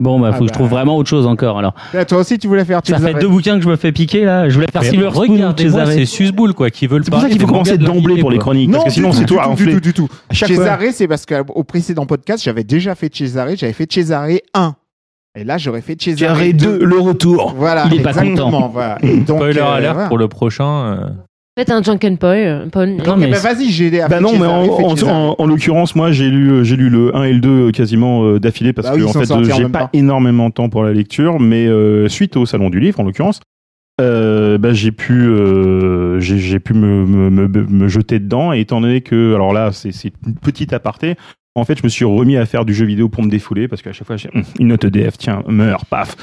Bon, bah, Ah faut que je bah. trouve vraiment autre chose encore, alors. Ah, Toi aussi, tu voulais faire Ça Cesare fait deux bouquins que je me fais piquer, là. Je voulais faire Silver Spoon ou regardez-moi César ces susboules quoi qui veulent C'est pour ça qu'il faut commencer d'emblée pour les chroniques, parce que sinon c'est tout, toi à du tout, du tout. Cesare, c'est parce qu'au précédent podcast, j'avais déjà fait Cesare, j'avais fait Cesare 1. Et là, j'aurais fait Cesare Carré 2. 2, le retour. Voilà, Il est pas exactement. content. Voilà. Donc, Spoiler euh, alert voilà. pour le prochain. euh, Faites un Junken Poi. euh, Pon- Non, mais bah, vas-y, j'ai aidé à Bah non, mais en, en, en- en l'occurrence, moi j'ai lu, euh, j'ai lu le 1 et le 2 euh, quasiment euh, d'affilée parce Bah que ils en sont fait sortis en j'ai même pas temps. énormément de temps pour la lecture, mais euh, suite au salon du livre en l'occurrence, euh, bah, j'ai pu, euh, j'ai j'ai pu me, me, me, me jeter dedans et étant donné que, alors là c'est c'est une petite aparté. En fait, je me suis remis à faire du jeu vidéo pour me défouler parce qu'à chaque fois, j'ai Hum, une note EDF, tiens, meurs, paf.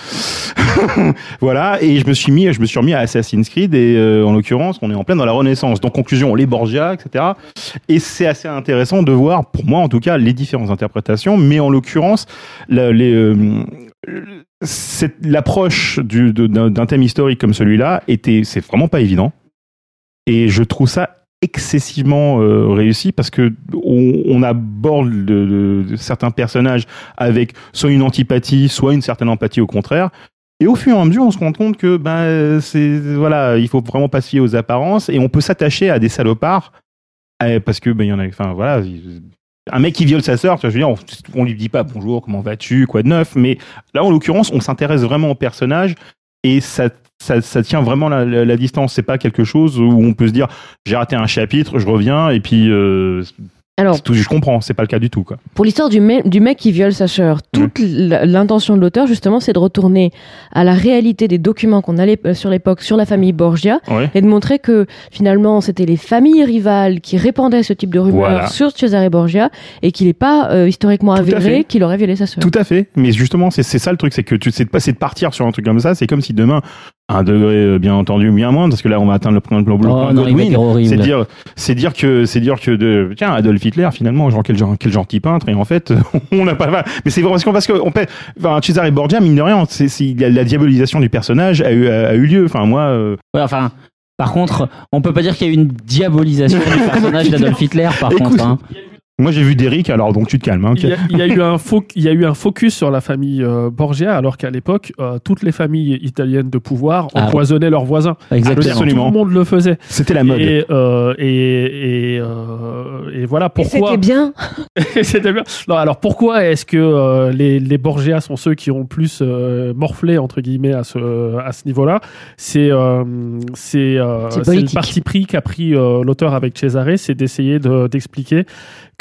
voilà, et je me suis mis, je me suis remis à Assassin's Creed et euh, en l'occurrence, on est en plein dans la Renaissance. Donc conclusion, les Borgia, etc. Et c'est assez intéressant de voir, pour moi en tout cas, les différentes interprétations. Mais en l'occurrence, euh, l'approche d'un thème historique comme celui-là était, c'est vraiment pas évident. Et je trouve ça excessivement euh, réussi parce que on, on aborde de, de- de certains personnages avec soit une antipathie, soit une certaine empathie au contraire. Et au fur et à mesure, on se rend compte que ben c'est voilà, il faut vraiment pas se fier aux apparences et on peut s'attacher à des salopards euh, parce que ben il y en a. Enfin voilà, il- un mec qui viole sa sœur, tu vois, je veux dire, on, on lui dit pas bonjour, comment vas-tu, quoi de neuf, mais là en l'occurrence, on s'intéresse vraiment au personnage et ça, tient vraiment la distance. C'est pas quelque chose où on peut se dire j'ai raté un chapitre, je reviens et puis euh, Alors, tout, je comprends, c'est pas le cas du tout quoi. Pour l'histoire du, me- du mec qui viole sa sœur, toute l- l'intention de l'auteur, justement, c'est de retourner à la réalité des documents qu'on allait euh, sur l'époque sur la famille Borgia Ouais. et de montrer que finalement, c'était les familles rivales qui répandaient ce type de rumeurs Voilà. sur Cesare Borgia et qu'il n'est pas euh, historiquement Tout avéré qu'il aurait violé sa sœur. Tout à fait. Mais justement, c'est ça le truc, c'est que tu de pas c'est de partir sur un truc comme ça. C'est comme si demain, un degré euh, bien entendu bien moins, parce que là on va atteindre le point le, Oh point horrible. C'est dire, c'est dire que, c'est dire que de, tiens, Adolf Hitler, finalement, genre, quel, genre, quel gentil peintre, et en fait, on n'a pas, mais c'est vrai, parce qu'on, parce que, on peut, enfin, Cesare Borgia, mine de rien, c'est, c'est, la, la diabolisation du personnage a eu, a, a eu lieu, enfin, moi, euh, Ouais, enfin, par contre, on peut pas dire qu'il y a eu une diabolisation du personnage d'Adolf Hitler, par Écoute, contre. hein. Moi j'ai vu Derrick, alors donc tu te calmes, hein. Il y, a, il y a eu un fo- il y a eu un focus sur la famille euh, Borgia, alors qu'à l'époque, euh, toutes les familles italiennes de pouvoir Ah, empoisonnaient leurs voisins. Exactement. Dire, Tout Absolument. le monde le faisait. C'était la mode. Et, euh, et, et, euh, et voilà pourquoi. C'était bien. C'était bien. Non, alors pourquoi est-ce que euh, les, les Borgia sont ceux qui ont plus euh, morflé entre guillemets à ce à ce niveau-là? C'est euh, c'est euh, le parti pris qu'a pris euh, l'auteur avec Cesare, c'est d'essayer de- d'expliquer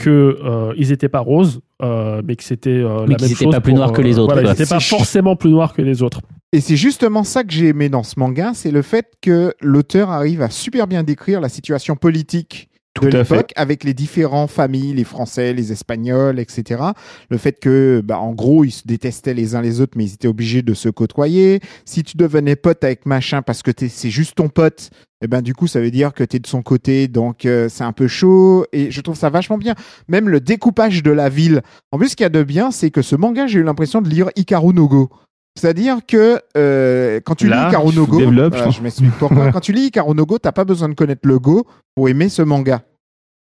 que euh, ils étaient pas roses, euh, mais que c'était euh, Oui, la qu'ils même chose pas plus noirs que euh, les autres, Voilà, ils étaient pas forcément plus noirs que les autres. Et c'est justement ça que j'ai aimé dans ce manga, c'est le fait que l'auteur arrive à super bien décrire la situation politique Tout de l'époque avec les différentes familles, les Français, les Espagnols, etc. Le fait que, bah, en gros, ils se détestaient les uns les autres, mais ils étaient obligés de se côtoyer. Si tu devenais pote avec machin parce que c'est juste ton pote, eh ben du coup, ça veut dire que tu es de son côté, donc euh, c'est un peu chaud. Et je trouve ça vachement bien. Même le découpage de la ville. En plus, ce qu'il y a de bien, c'est que ce manga, j'ai eu l'impression de lire Hikaru no Go. C'est-à-dire que euh, quand tu Là, lis Hikaru no tu Go, développes, voilà, je m'explique pourquoi. quand tu lis Hikaru no Go, t'as pas besoin de connaître le Go pour aimer ce manga.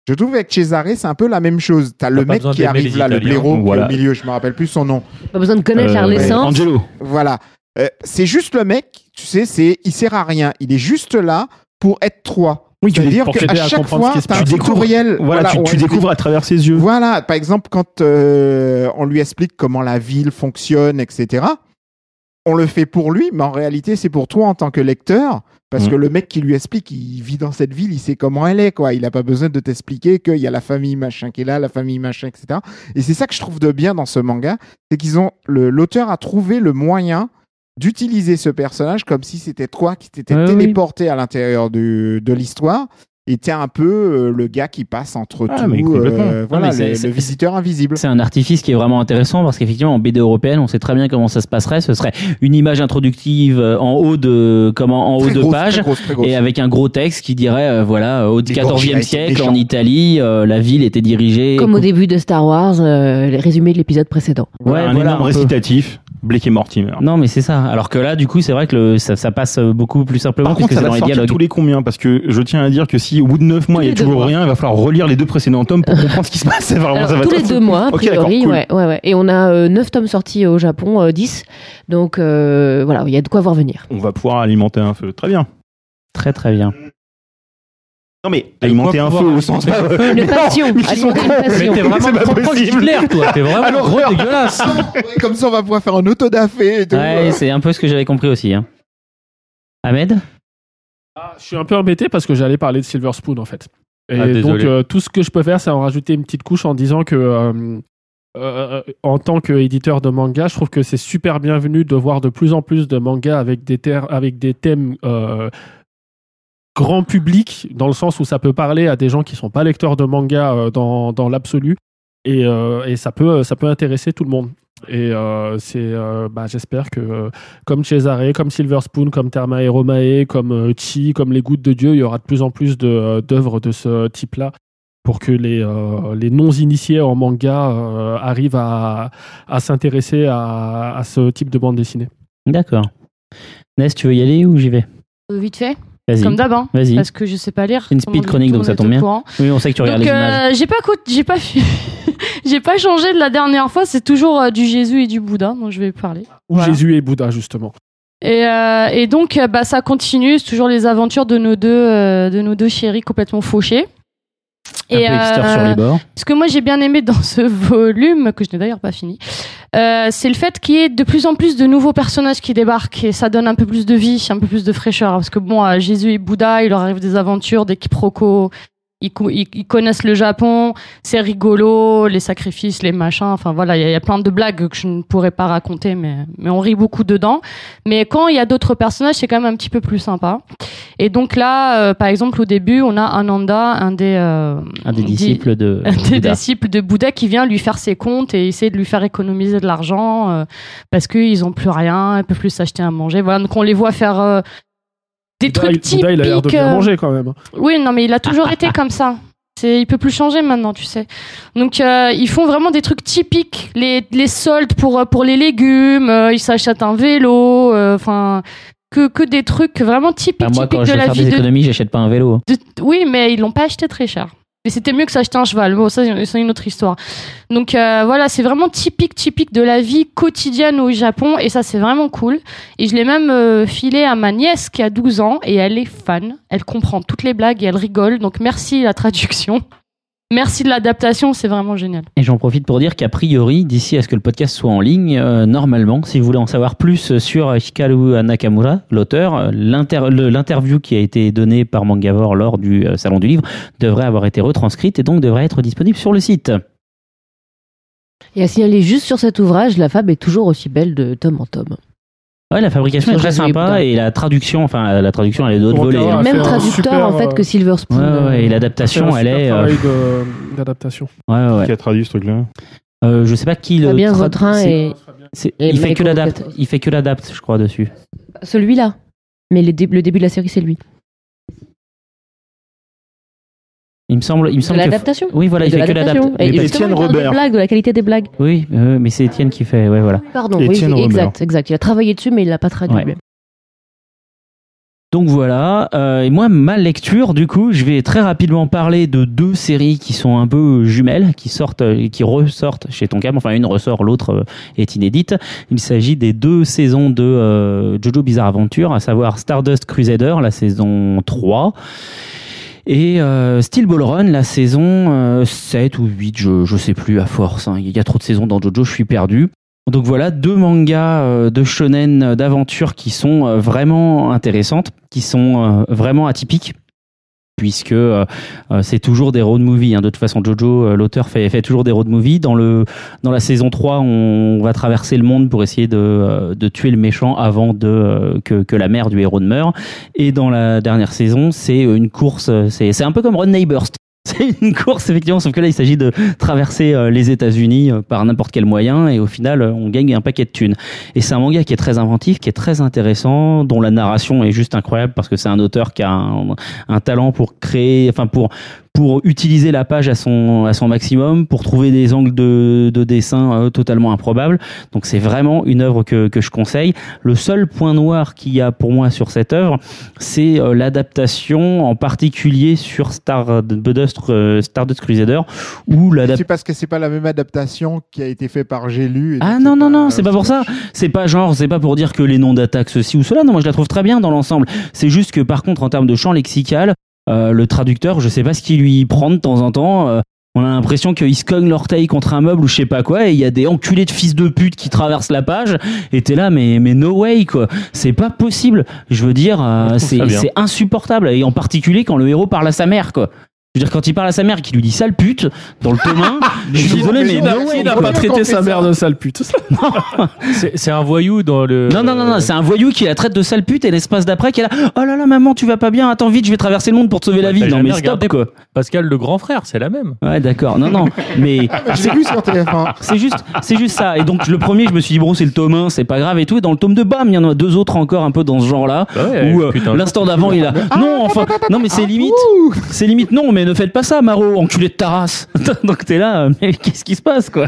Je trouve avec Cesare, c'est un peu la même chose. T'as le mec qui arrive là, le blaireau Voilà. au milieu, je me rappelle plus son nom. Pas besoin de connaître la Euh, naissance. Angelo. Voilà. Euh, c'est juste le mec, tu sais, c'est il sert à rien. Il est juste là pour être trois. Oui, tu, C'est-à-dire pour qu'à chaque ce fois, t'as un découvres- courriel. voilà, tu, découvres à travers ses yeux. Voilà, par exemple, quand euh, on lui explique comment la ville fonctionne, etc., on le fait pour lui, mais en réalité, c'est pour toi en tant que lecteur. Parce Mhm. que le mec qui lui explique, il vit dans cette ville, il sait comment elle est, quoi. Il n'a pas besoin de t'expliquer qu'il y a la famille machin qui est là, la famille machin, etc. Et c'est ça que je trouve de bien dans ce manga, c'est qu'ils ont l'auteur a trouvé le moyen d'utiliser ce personnage comme si c'était toi qui t'étais oui. téléporté à l'intérieur de l'histoire. Et t'es un peu euh, le gars qui passe entre Ah, tout, euh, voilà, c'est- le- le visiteur invisible. C'est un artifice qui est vraiment intéressant parce qu'effectivement en BD européenne, on sait très bien comment ça se passerait. Ce serait une image introductive euh, en haut de comment en haut Très de grosse, page très grosse, très grosse. et avec un gros texte qui dirait euh, voilà au XIVe siècle en Italie, euh, la ville était dirigée Comme au début de Star Wars, euh, les résumés de l'épisode précédent. Ouais, un voilà, énorme récitatif. Blake et Mortimer. Non, mais c'est ça. Alors que là, du coup, c'est vrai que le, ça, ça passe beaucoup plus simplement Par contre, ça c'est va dans les dialogues. tous les combien? Parce que je tiens à dire que si au bout de 9 mois Tous il y a toujours mois. rien, il va falloir relire les deux précédents tomes pour comprendre ce qui se passe. C'est vraiment, Alors, ça va tous les fou. deux mois, a priori, cool. ouais, ouais, ouais. Et on a 9 tomes sortis au Japon, euh, 10. Donc euh, voilà, il y a de quoi voir venir. On va pouvoir alimenter un feu. Très bien. Très très bien. Non mais alimenter un feu au sens. Une passion, Mais alimenter une cons. passion. t'es vraiment C'est pas trop proche possible. d'Hitler, toi. T'es vraiment Alors, gros dégueulasse. Comme ça, on va pouvoir faire un autodafé et tout. Ouais, c'est un peu ce que j'avais compris aussi. Hein. Ahmed? Ah, je suis un peu embêté parce que j'allais parler de Silver Spoon en fait. Et Ah, donc euh, tout ce que je peux faire, c'est en rajouter une petite couche en disant que euh, euh, en tant qu'éditeur de manga, je trouve que c'est super bienvenu de voir de plus en plus de mangas avec des, ter- avec des thèmes euh, grand public, dans le sens où ça peut parler à des gens qui sont pas lecteurs de manga euh, dans, dans l'absolu, et, euh, et ça, peut, ça peut intéresser tout le monde. Et euh, c'est, euh, bah, j'espère que euh, comme Cesare, comme Silver Spoon, comme Terma et Romae, comme euh, Chi, comme Les Gouttes de Dieu, il y aura de plus en plus de, d'œuvres de ce type-là pour que les, euh, les non-initiés en manga euh, arrivent à, à s'intéresser à, à ce type de bande dessinée. D'accord. Ness, tu veux y aller ou j'y vais? Vite fait. Vas-y. comme d'hab, hein, Vas-y. parce que je sais pas lire. C'est une speed chronique, donc ça tombe bien. courant. Oui, on sait que tu regardes Donc les images. euh, j'ai pas j'ai pas j'ai pas changé de la dernière fois, c'est toujours euh, du Jésus et du Bouddha dont je vais parler. Ou Voilà. Jésus et Bouddha, justement. Et, euh, et donc euh, bah ça continue, c'est toujours les aventures de nos deux euh, de nos deux chéris complètement fauchés. Un peu hipster sur les bords. Ce que moi j'ai bien aimé dans ce volume, que je n'ai d'ailleurs pas fini, euh, c'est le fait qu'il y ait de plus en plus de nouveaux personnages qui débarquent et ça donne un peu plus de vie, un peu plus de fraîcheur. Parce que bon, à Jésus et Bouddha, il leur arrive des aventures, des quiproquos. Ils, ils- connaissent le Japon, c'est rigolo, les sacrifices, les machins. Enfin voilà, il y, a- il y a plein de blagues que je ne pourrais pas raconter, mais, mais on rit beaucoup dedans. Mais quand il y a d'autres personnages, c'est quand même un petit peu plus sympa. Et donc là, euh, par exemple, au début, on a Ananda, un des, euh, Un des di- disciples de un des Bouddha. disciples de Bouddha qui vient lui faire ses comptes et essayer de lui faire économiser de l'argent euh, parce qu'ils ont plus rien, ils peuvent plus s'acheter à manger. Voilà, donc on les voit faire euh, des Bouddha, trucs il- typiques. Bouddha, il a l'air de bien euh, manger quand même. oui, non, mais il a toujours été comme ça. C'est, il peut plus changer maintenant, tu sais. Donc euh, ils font vraiment des trucs typiques, les, les soldes pour euh, pour les légumes, euh, ils s'achètent un vélo, euh, enfin que que des trucs vraiment typiques, Bah, moi, typiques quand je de veux la faire vie des de économies, j'achète pas un vélo. de- oui, mais ils l'ont pas acheté très cher. Et c'était mieux que s'acheter un cheval. Bon, ça, c'est une autre histoire. Donc euh, voilà, c'est vraiment typique, typique de la vie quotidienne au Japon. Et ça, c'est vraiment cool. Et je l'ai même euh, filé à ma nièce qui a 12 ans. Et elle est fan. Elle comprend toutes les blagues et elle rigole. Donc merci la traduction. Merci de l'adaptation, c'est vraiment génial. Et j'en profite pour dire qu'a priori, d'ici à ce que le podcast soit en ligne, euh, normalement, si vous voulez en savoir plus sur Hikaru Nakamura, l'auteur, euh, l'interview qui a été donnée par Mangavor lors du euh, Salon du Livre devrait avoir été retranscrite et donc devrait être disponible sur le site. Et à signaler juste sur cet ouvrage, la fable est toujours aussi belle de tome en tome. Ouais, la fabrication est très sympa et la traduction, enfin la, traduction elle est d'autres volets. hein. Même traducteur super, en fait euh, que Silver Spoon. Ouais, ouais, et l'adaptation elle est. euh, d'adaptation. ouais, ouais. Qui a traduit ce truc-là Euh, je sais pas qui le. Fabien Vautrin et, il fait que Michael l'adapt. Cocket. Il fait que l'adapt, je crois dessus. celui-là. Mais dé- le début de la série, c'est lui. Il me semble. Il me semble que- l'adaptation. Oui, voilà, il fait que l'adaptation. Étienne Robert. blagues, de la qualité des blagues. Oui, euh, mais c'est Étienne qui fait. Ouais, voilà. Pardon, oui, Robert. exact, exact. Il a travaillé dessus, mais il l'a pas traduit. Ouais. Donc voilà, euh, et moi ma lecture du coup, je vais très rapidement parler de deux séries qui sont un peu jumelles, qui sortent, qui ressortent chez Tonkam. Enfin une ressort, l'autre euh, est inédite. Il s'agit des deux saisons de euh, Jojo Bizarre Adventure, à savoir Stardust Crusader, la saison 3. Et euh, Steel Ball Run, la saison euh, 7 ou 8, je, je sais plus à force. hein. Il y a trop de saisons dans Jojo, je suis perdu. Donc voilà, deux mangas euh, de shonen euh, d'aventure qui sont euh, vraiment intéressantes, qui sont vraiment atypiques. Puisque euh, euh, c'est toujours des road movies. hein. De toute façon, Jojo, euh, l'auteur, fait, fait toujours des road movies. Dans, le, dans la saison 3, on va traverser le monde pour essayer de, euh, de tuer le méchant avant de, que, que la mère du héros ne meure. Et dans la dernière saison, c'est une course. c'est un peu comme Run Neighbors. C'est une course, effectivement, sauf que là, il s'agit de traverser euh, les États-Unis euh, par n'importe quel moyen et au final, euh, on gagne un paquet de thunes. Et c'est un manga qui est très inventif, qui est très intéressant, dont la narration est juste incroyable parce que c'est un auteur qui a un, un talent pour créer, enfin pour pour utiliser la page à son à son maximum, pour trouver des angles de, de dessin euh, totalement improbables. Donc c'est vraiment une œuvre que, que je conseille. Le seul point noir qu'il y a pour moi sur cette œuvre, c'est euh, l'adaptation, en particulier sur Stardust, euh, Stardust Crusader, où l'adaptation C'est parce que c'est pas la même adaptation qui a été faite par J'ai lu. et Ah non, non, non, c'est pas pour ça. C'est pas genre, c'est pas pour dire que les noms d'attaque ceci ou cela. Non, moi je la trouve très bien dans l'ensemble. C'est juste que par contre, en termes de champ lexical, euh, le traducteur, je sais pas ce qu'il lui prend de temps en temps. euh, on a l'impression qu'il se cogne l'orteil contre un meuble ou je sais pas quoi, et il y a des enculés de fils de pute qui traversent la page, et t'es là, mais, mais no way, quoi. C'est pas possible. Je veux dire, euh, c'est insupportable, et en particulier quand le héros parle à sa mère, quoi. Veux dire, quand il parle à sa mère et qu'il lui dit sale pute dans le tome 1, je suis désolé, mais il n'a il pas traité sa mère de sale pute. C'est un voyou dans le. Non, non, non, non, c'est un voyou qui la traite de sale pute et l'espace d'après qui est là. Oh là là, maman, tu vas pas bien, attends vite, je vais traverser le monde pour te sauver la vie. Non, mais stop, quoi. Pascal le grand frère, c'est la même. Ouais, d'accord. Non, non, mais J'ai vu sur TF1. c'est juste, c'est juste ça. Et donc, le premier, je me suis dit, bon, c'est le tome 1, c'est pas grave et tout. Et dans le tome 2, bam, il y en a deux autres encore un peu dans ce genre-là. Où euh, l'instant d'avant, il a. Non, enfin, non, mais c'est limite. C'est limite non, mais ne faites pas ça, Maro, enculé de ta race. donc t'es là, euh, mais qu'est-ce qui se passe, quoi?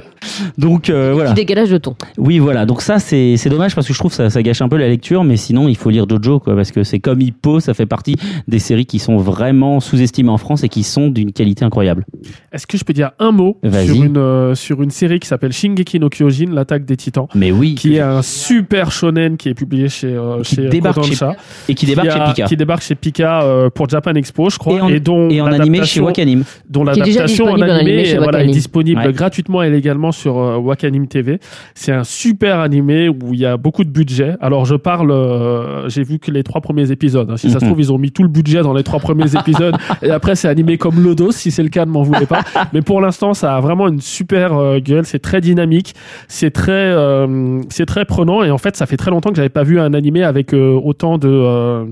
Donc euh, voilà. Petit décalage de ton. Oui, voilà. Donc ça, c'est c'est dommage parce que je trouve que ça, ça gâche un peu la lecture, mais sinon, il faut lire Jojo, quoi, parce que c'est comme Hippo, ça fait partie des séries qui sont vraiment sous-estimées en France et qui sont d'une qualité incroyable. Est-ce que je peux dire un mot sur une, euh, sur une série qui s'appelle Shingeki no Kyojin, l'attaque des titans? Mais oui. qui est un super shonen qui est publié chez, euh, Qui chez débarque Kodansha, Et qui débarque qui a- chez Pika. qui débarque chez Pika euh, pour Japan Expo, je crois, Et en- et, dont Et en animé chez l'adaptation- Wakanim. dont l'adaptation en animé, animé voilà, est disponible Ouais. gratuitement et légalement sur euh, Wakanim TV. C'est un super animé où il y a beaucoup de budget. Alors je parle, euh, j'ai vu que les trois premiers épisodes. hein. Si ça se Mhm. trouve, ils ont mis tout le budget dans les trois premiers épisodes et après c'est animé comme Lodos. Si c'est le cas, ne m'en voulez pas. Mais pour l'instant, ça a vraiment une super euh, gueule. C'est très dynamique, c'est très, euh, c'est très prenant et en fait, ça fait très longtemps que j'avais pas vu un animé avec euh, autant de, euh,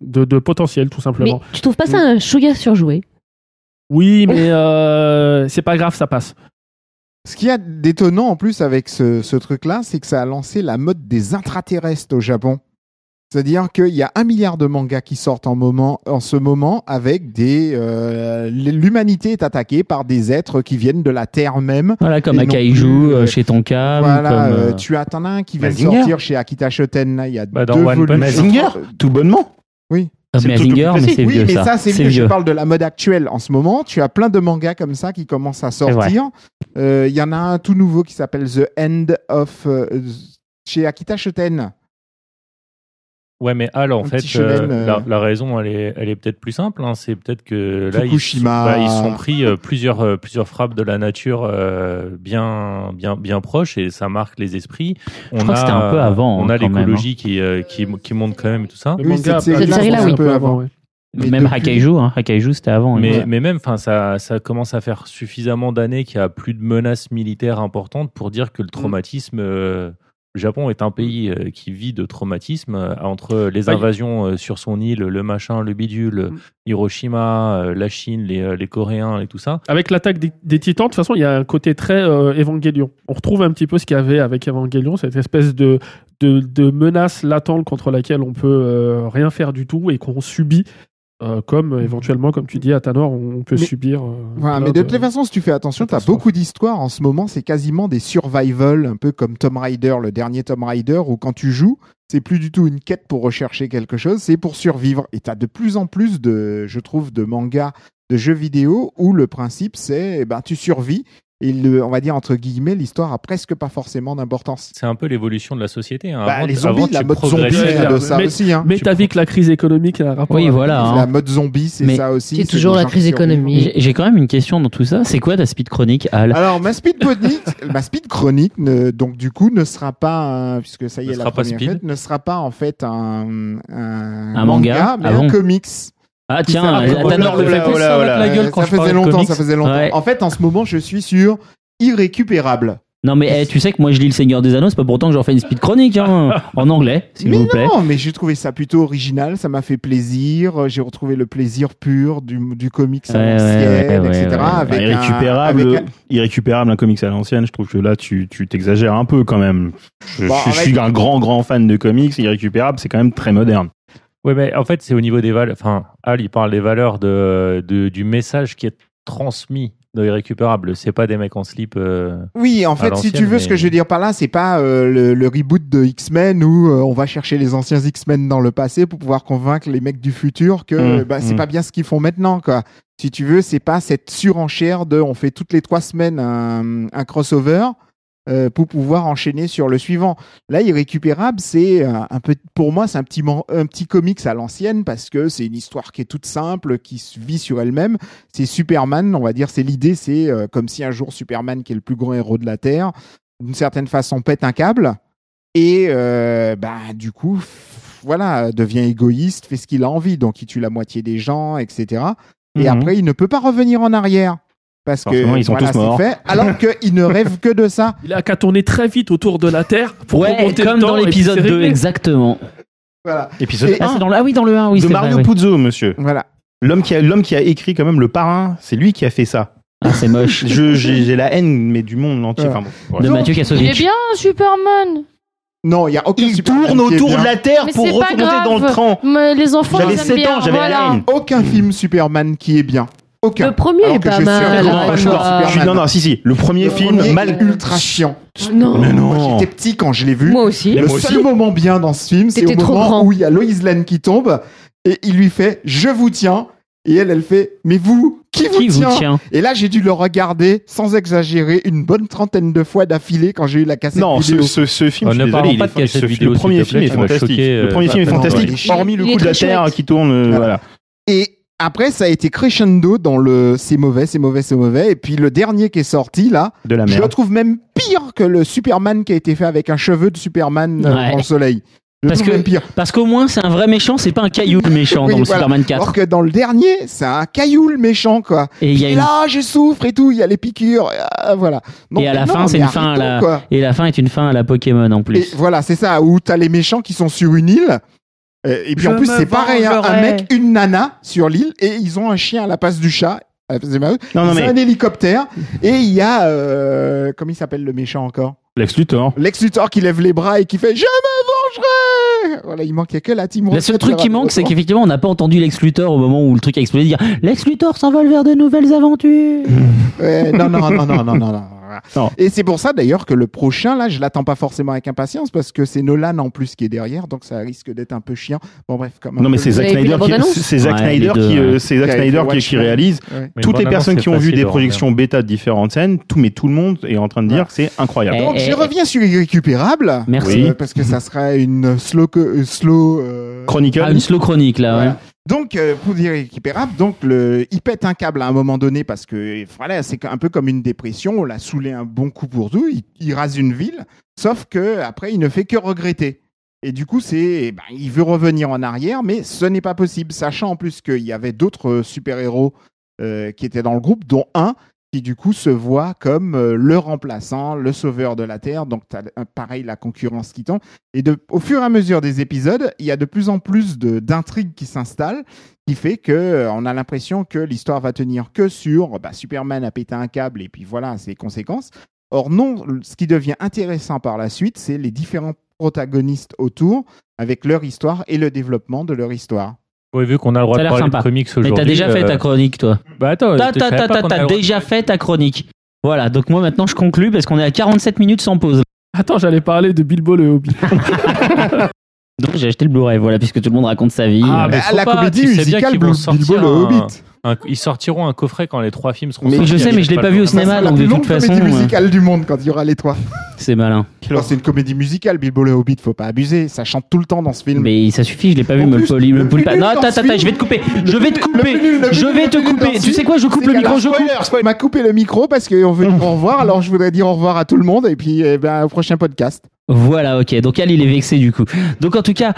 de de potentiel, tout Mais simplement. tu trouves pas ça un chouïa surjoué? Oui, mais euh, c'est pas grave, ça passe. Ce qu'il y a d'étonnant en plus avec ce, ce truc-là, c'est que ça a lancé la mode des intraterrestres au Japon. C'est-à-dire qu'il y a un milliard de mangas qui sortent en, moment, en ce moment avec des... euh, L'humanité est attaquée par des êtres qui viennent de la Terre même. Voilà, comme Akaiju plus, euh, euh, chez Tonka. voilà, comme, euh, tu as t'en as un qui vient de sortir chez Akita Shoten. là, Il y a Bah, dans deux One volumes. Punch Mazinger, tout bonnement. Oui. Mazinger, plus mais c'est Oui, vieux mais ça. ça, c'est C'est vieux. Je vieux. parle de la mode actuelle. En ce moment, tu as plein de mangas comme ça qui commencent à sortir. Euh, Il y en a un tout nouveau qui s'appelle The End of euh, chez Akita Shoten. Ouais, mais Al, en Un fait, euh, euh, la, la raison, elle est, elle est peut-être plus simple. hein. C'est peut-être que là, ils, Fukushima. bah, ils se sont pris euh, plusieurs, euh, plusieurs frappes de la nature euh, bien, bien, bien proches et ça marque les esprits. On crois que c'était un peu avant, On a hein, l'écologie qui, euh, qui, qui monte quand même et tout ça. Oui, cette a- série-là, a- a- oui. un peu avant, ouais. Mais Même depuis- Hakaiju, hein. Hakaiju, c'était avant. Mais, ouais. mais même, enfin, ça, ça commence à faire suffisamment d'années qu'il y a plus de menaces militaires importantes pour dire que le traumatisme. euh, le Japon est un pays euh, qui vit de traumatisme euh, entre les invasions euh, sur son île, le machin, le bidule, Mm. Hiroshima, la Chine, les, les Coréens et tout ça. Avec l'attaque des, des titans, de toute façon, il y a un côté très euh, Evangelion. On retrouve un petit peu ce qu'il y avait avec Evangelion, cette espèce de, de, de menace latente contre laquelle on peut euh, rien faire du tout et qu'on subit, euh, comme euh, éventuellement, comme tu dis, à Tanor, on peut Mais- subir. euh, Voilà, mais de toutes les façons, si tu fais attention, tu as beaucoup d'histoires en ce moment. C'est quasiment des survival, un peu comme Tomb Raider, le dernier Tomb Raider, où quand tu joues, c'est plus du tout une quête pour rechercher quelque chose, c'est pour survivre. Et tu as de plus en plus de, je trouve, de mangas, de jeux vidéo où le principe c'est, eh ben, tu survis. Et le, on va dire entre guillemets, l'histoire a presque pas forcément d'importance. C'est un peu l'évolution de la société. hein. Bah, Avant, les zombies, la mode zombie, a de ça Mais- aussi. Hein. Mais t'as vu que la crise économique a un rapport Oui, voilà. hein. La mode zombie, c'est ça aussi. C'est c'est toujours la crise économique. J'ai quand même une question dans tout ça. C'est quoi ta speed chronique, Al? Alors, ma speed chronique, ma speed chronique ne- donc du coup, ne sera pas, puisque ça y Ne est, la sera pas première speed. fête, ne sera pas en fait un, un, Un manga mais Ah bon? un comics. Ah tiens, là le fait la gueule quand ça faisait longtemps, ça faisait longtemps. Ouais. En fait, en ce moment, je suis sur irrécupérable. Non mais eh, tu sais que moi je lis Le Seigneur des Anneaux, c'est pas pourtant que j'en fais une speed chronique hein, en anglais, s'il vous plaît. non, mais j'ai trouvé ça plutôt original, ça m'a fait plaisir. J'ai retrouvé le plaisir pur du, du comics à Ouais, l'ancienne, ouais, etc. ouais, ouais. Avec Bah, un- irrécupérable, avec un- irrécupérable un comics à l'ancienne, je trouve que là tu tu t'exagères un peu quand même. Je, Bon, je- je suis un grand grand fan de comics, irrécupérable, c'est quand même très moderne. Ouais, mais en fait, c'est au niveau des valeurs. Enfin, Al, il parle des valeurs de, de- du message qui est transmis dans les récupérables. C'est pas des mecs en slip. euh, Oui, en à fait, si tu veux, ce que je veux dire par là, c'est pas euh, le, le reboot de X-Men où euh, on va chercher les anciens X-Men dans le passé pour pouvoir convaincre les mecs du futur que Mmh, bah, c'est mmh. pas bien ce qu'ils font maintenant, quoi. Si tu veux, c'est pas cette surenchère de on fait toutes les trois semaines un, un crossover euh, pour pouvoir enchaîner sur le suivant. Là, irrécupérable, c'est euh, un peu, pour moi, c'est un petit, un petit comics à l'ancienne parce que c'est une histoire qui est toute simple, qui se vit sur elle-même. C'est Superman, on va dire, c'est l'idée, c'est euh, comme si un jour Superman, qui est le plus grand héros de la Terre, d'une certaine façon pète un câble et euh, bah du coup, voilà, devient égoïste, fait ce qu'il a envie, donc il tue la moitié des gens, etc. Et Mhm. après, il ne peut pas revenir en arrière. Parce que Forcément, ils sont voilà, tous morts. fait, alors qu'il ne rêve que de ça. Il a qu'à tourner très vite autour de la Terre pour Ouais, remonter le comme temps dans l'épisode c'est 2, réglé. exactement. Voilà. Épisode Et- Ah, 1 c'est dans le... ah oui, dans le 1, oui, de c'est Mario vrai, oui. Puzo, monsieur. Voilà. L'homme qui a l'homme qui a écrit quand même le parrain, c'est lui qui a fait ça. Ah, c'est moche. Je j'ai la haine mais du monde entier. Ouais. Enfin bon, ouais. De Mathieu Il est Kassovitch. bien, Superman. Non, il y a aucun Il Superman tourne autour de la Terre Mais pour remonter dans le train. Mais les enfants, J'avais ils aiment 7 bien. ans, j'avais voilà. la haine. Aucun film Superman qui est bien. Aucun. Le premier Alors est que pas je suis mal. un grand fan de je vois. Superman. Je suis- non, non, si, si. Le premier Le film, premier mal. est ultra chiant. Non. Mais Moi, non. J'étais petit quand je l'ai vu. Moi aussi. Mais Le moi seul aussi. moment bien dans ce film, c'est au T'étais trop moment grand. où il y a Lois Lane qui tombe et il lui fait Je vous tiens. Et elle, elle fait Mais vous, qui vous Qui vous tient? tient? Et là, j'ai dû le regarder sans exagérer une bonne trentaine de fois d'affilée quand j'ai eu la cassette Non, ce, vidéo. ce, ce film, je ne suis parlons désolé, il pas est de fa- cassette ce- vidéo, le s'il premier te film plaît, est tu m'as fantastique. choqué, le premier euh, film est non, fantastique, il est- hormis le il est coup de la très terre chouette. qui tourne, euh, Voilà. Après, ça a été crescendo dans le c'est mauvais, c'est mauvais, c'est mauvais. Et puis le dernier qui est sorti là, De la je le trouve même pire que le Superman qui a été fait avec un cheveu de Superman euh, Ouais. dans le soleil. Je le Parce trouve que- même pire. Parce qu'au moins, c'est un vrai méchant, c'est pas un caillou le méchant Oui, dans le voilà. Superman 4. Alors que dans le dernier, c'est un caillou le méchant quoi. Et il y a une- là, je souffre et tout, il y a les piqûres, euh, voilà. Donc, Et à la non, fin, c'est mais une fin à arrêtons, la- quoi. Et la fin est une fin à la Pokémon en Et plus. voilà, c'est ça, où t'as les méchants qui sont sur une île. Euh, Et puis Je en plus, c'est pareil, hein, un mec, une nana sur l'île, et ils ont un chien à la place du chat. à la place des maots. Non, non, Ils ont mais un hélicoptère, et il y a, euh, comment il s'appelle le méchant encore? Lex Luthor. Lex Luthor qui lève les bras et qui fait « Je me vengerai !» Voilà, il manquait que la team Le seul truc qui manque, c'est qu'effectivement, on n'a pas entendu Lex Luthor au moment où le truc a explosé dire Lex Luthor s'envole vers de nouvelles aventures. Ouais, non, non, non, non, non, non, non. Et c'est pour ça d'ailleurs que le prochain, là, je l'attends pas forcément avec impatience parce que c'est Nolan en plus qui est derrière, donc ça risque d'être un peu chiant. Bon, bref, comme un Non, mais peu c'est Zack Snyder qui, c'est Zack Snyder euh, c'est Zack Snyder qui, réalise. Toutes les personnes qui ont vu des de projections bêta de différentes scènes, tout, mais tout le monde est en train de dire que c'est incroyable. Eh, Donc, je eh. reviens sur Irrécupérable. Merci. euh, parce que ça sera une slow. euh, slow Chronicle. Ah, une slow chronique là. Donc, euh, pour dire Irrécupérable, donc le, il pète un câble à un moment donné parce que voilà, c'est un peu comme une dépression. On l'a saoulé un bon coup pour tout. Il, rase une ville, sauf que après, il ne fait que regretter. Et du coup, c'est, ben, il veut revenir en arrière, mais ce n'est pas possible, sachant en plus qu'il y avait d'autres euh, super-héros euh, qui étaient dans le groupe, dont un qui du coup se voit comme euh, le remplaçant, le sauveur de la Terre. Donc, as pareil la concurrence qui tombe. Et au fur et à mesure des épisodes, il y a de plus en plus d'intrigues qui s'installent, qui fait que euh, on a l'impression que l'histoire va tenir que sur bah, Superman a pété un câble et puis voilà ses conséquences. Or non, ce qui devient intéressant par la suite, c'est les différents protagonistes autour, avec leur histoire et le développement de leur histoire. Ouais, vu qu'on a le droit de parler sympa. de comics aujourd'hui. Mais t'as déjà fait euh, ta chronique, toi. Bah attends, T'as déjà fait ta chronique. Voilà, donc moi maintenant je conclus parce qu'on est à 47 minutes sans pause. Attends, j'allais parler de Bilbo le Hobbit. Donc j'ai acheté le Blu-ray, voilà, puisque tout le monde raconte sa vie. Ah, mais Ah, faut la pas, comédie tu sais bien musicale Bilbo sortir le Hobbit. un- ils sortiront un coffret quand les trois films seront Mais je sais, mais je l'ai pas vu au cinéma, donc la de toute façon, comédie euh, musicale du monde quand il y aura les trois. c'est malin. C'est une comédie musicale, Bilbo le Hobbit, faut pas abuser. Ça chante tout le temps dans ce film. Mais ça suffit, je l'ai pas vu, me poli- me pas. Non, attends, attends, je vais te couper. Je vais te couper. Je vais te couper. Tu sais quoi, je coupe C'est le micro, la je coupe. m'a coupé le micro parce qu'on veut au revoir, alors je voudrais dire au revoir à tout le monde et puis eh ben, au prochain podcast. Voilà, ok. Donc Al, il est vexé du coup. Donc en tout cas,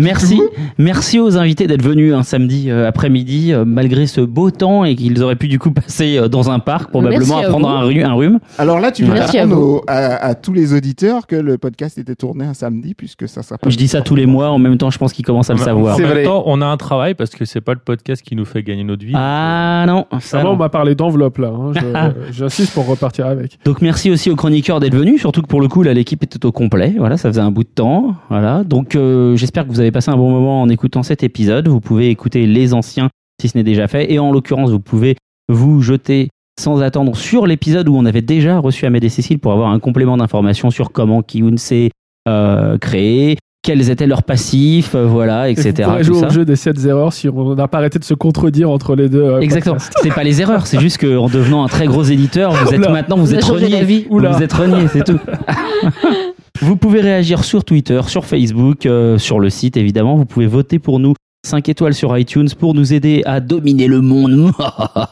merci, tout. merci aux invités d'être venus un samedi euh, après-midi euh, malgré ce beau temps et qu'ils auraient pu du coup passer euh, dans un parc probablement Merci à à prendre un, rhu- un rhume. Alors là, tu vas Merci à apprendre vous. au- à, à tous les auditeurs que le podcast était tourné un samedi puisque ça sera pas. Je dis ça tous les mois. En même temps, je pense qu'ils commencent à le En savoir. C'est même vrai. temps, on a un travail parce que c'est pas le podcast qui nous fait gagner notre vie. Ah non, ça non. on m'a parlé d'enveloppe là. hein. J'insiste pour repartir avec. Donc merci aussi aux chroniqueurs d'être venus, surtout que pour le coup là l'équipe était au complet. Voilà, ça faisait un bout de temps. Voilà, donc euh, j'espère que vous avez passé un bon moment en écoutant cet épisode. Vous pouvez écouter les anciens si ce n'est déjà fait, et en l'occurrence vous pouvez vous jeter sans attendre sur l'épisode où on avait déjà reçu Ahmed et Cécile pour avoir un complément d'informations sur comment Kiyun s'est euh, créé, quels étaient leurs passifs, euh, voilà, Et etc. Vous pourrez tout jouer ça. au jeu des 7 erreurs si on n'a pas arrêté de se contredire entre les deux. euh, Exactement. C'est pas les erreurs, c'est juste qu'en devenant un très gros éditeur, vous êtes Oula. maintenant vous On êtes changé renié. d'avis. Vous êtes renié, c'est tout. vous pouvez réagir sur Twitter, sur Facebook, euh, sur le site évidemment. Vous pouvez voter pour nous 5 étoiles sur iTunes pour nous aider à dominer le monde.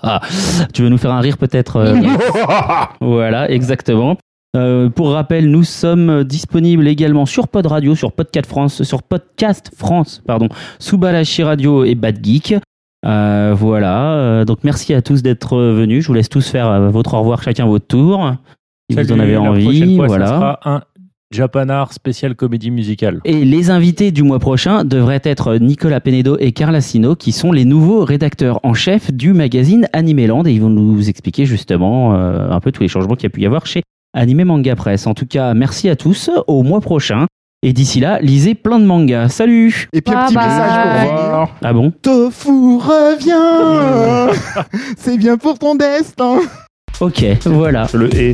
tu veux nous faire un rire peut-être euh, Voilà, exactement. Euh, pour rappel, nous sommes disponibles également sur Pod Radio, sur Podcast France, sur Podcast France, pardon, sous Balachi Radio et Bad Geek. Euh, voilà. Euh, donc merci à tous d'être venus. Je vous laisse tous faire votre au revoir chacun votre tour. Si vous en avez envie, fois, voilà. Ça sera un Japanar spécial comédie musicale. Et les invités du mois prochain devraient être Nicolas Penedo et Carla Sino, qui sont les nouveaux rédacteurs en chef du magazine Animeland, et ils vont nous expliquer justement euh, un peu tous les changements qu'il y a pu y avoir chez Anime Manga Press. En tout cas, merci à tous. Au mois prochain. Et d'ici là, lisez plein de mangas. Salut Et puis un Bye petit bye. message pour Au finir. Ah bon? Tofu revient C'est bien pour ton destin Ok, voilà. Le et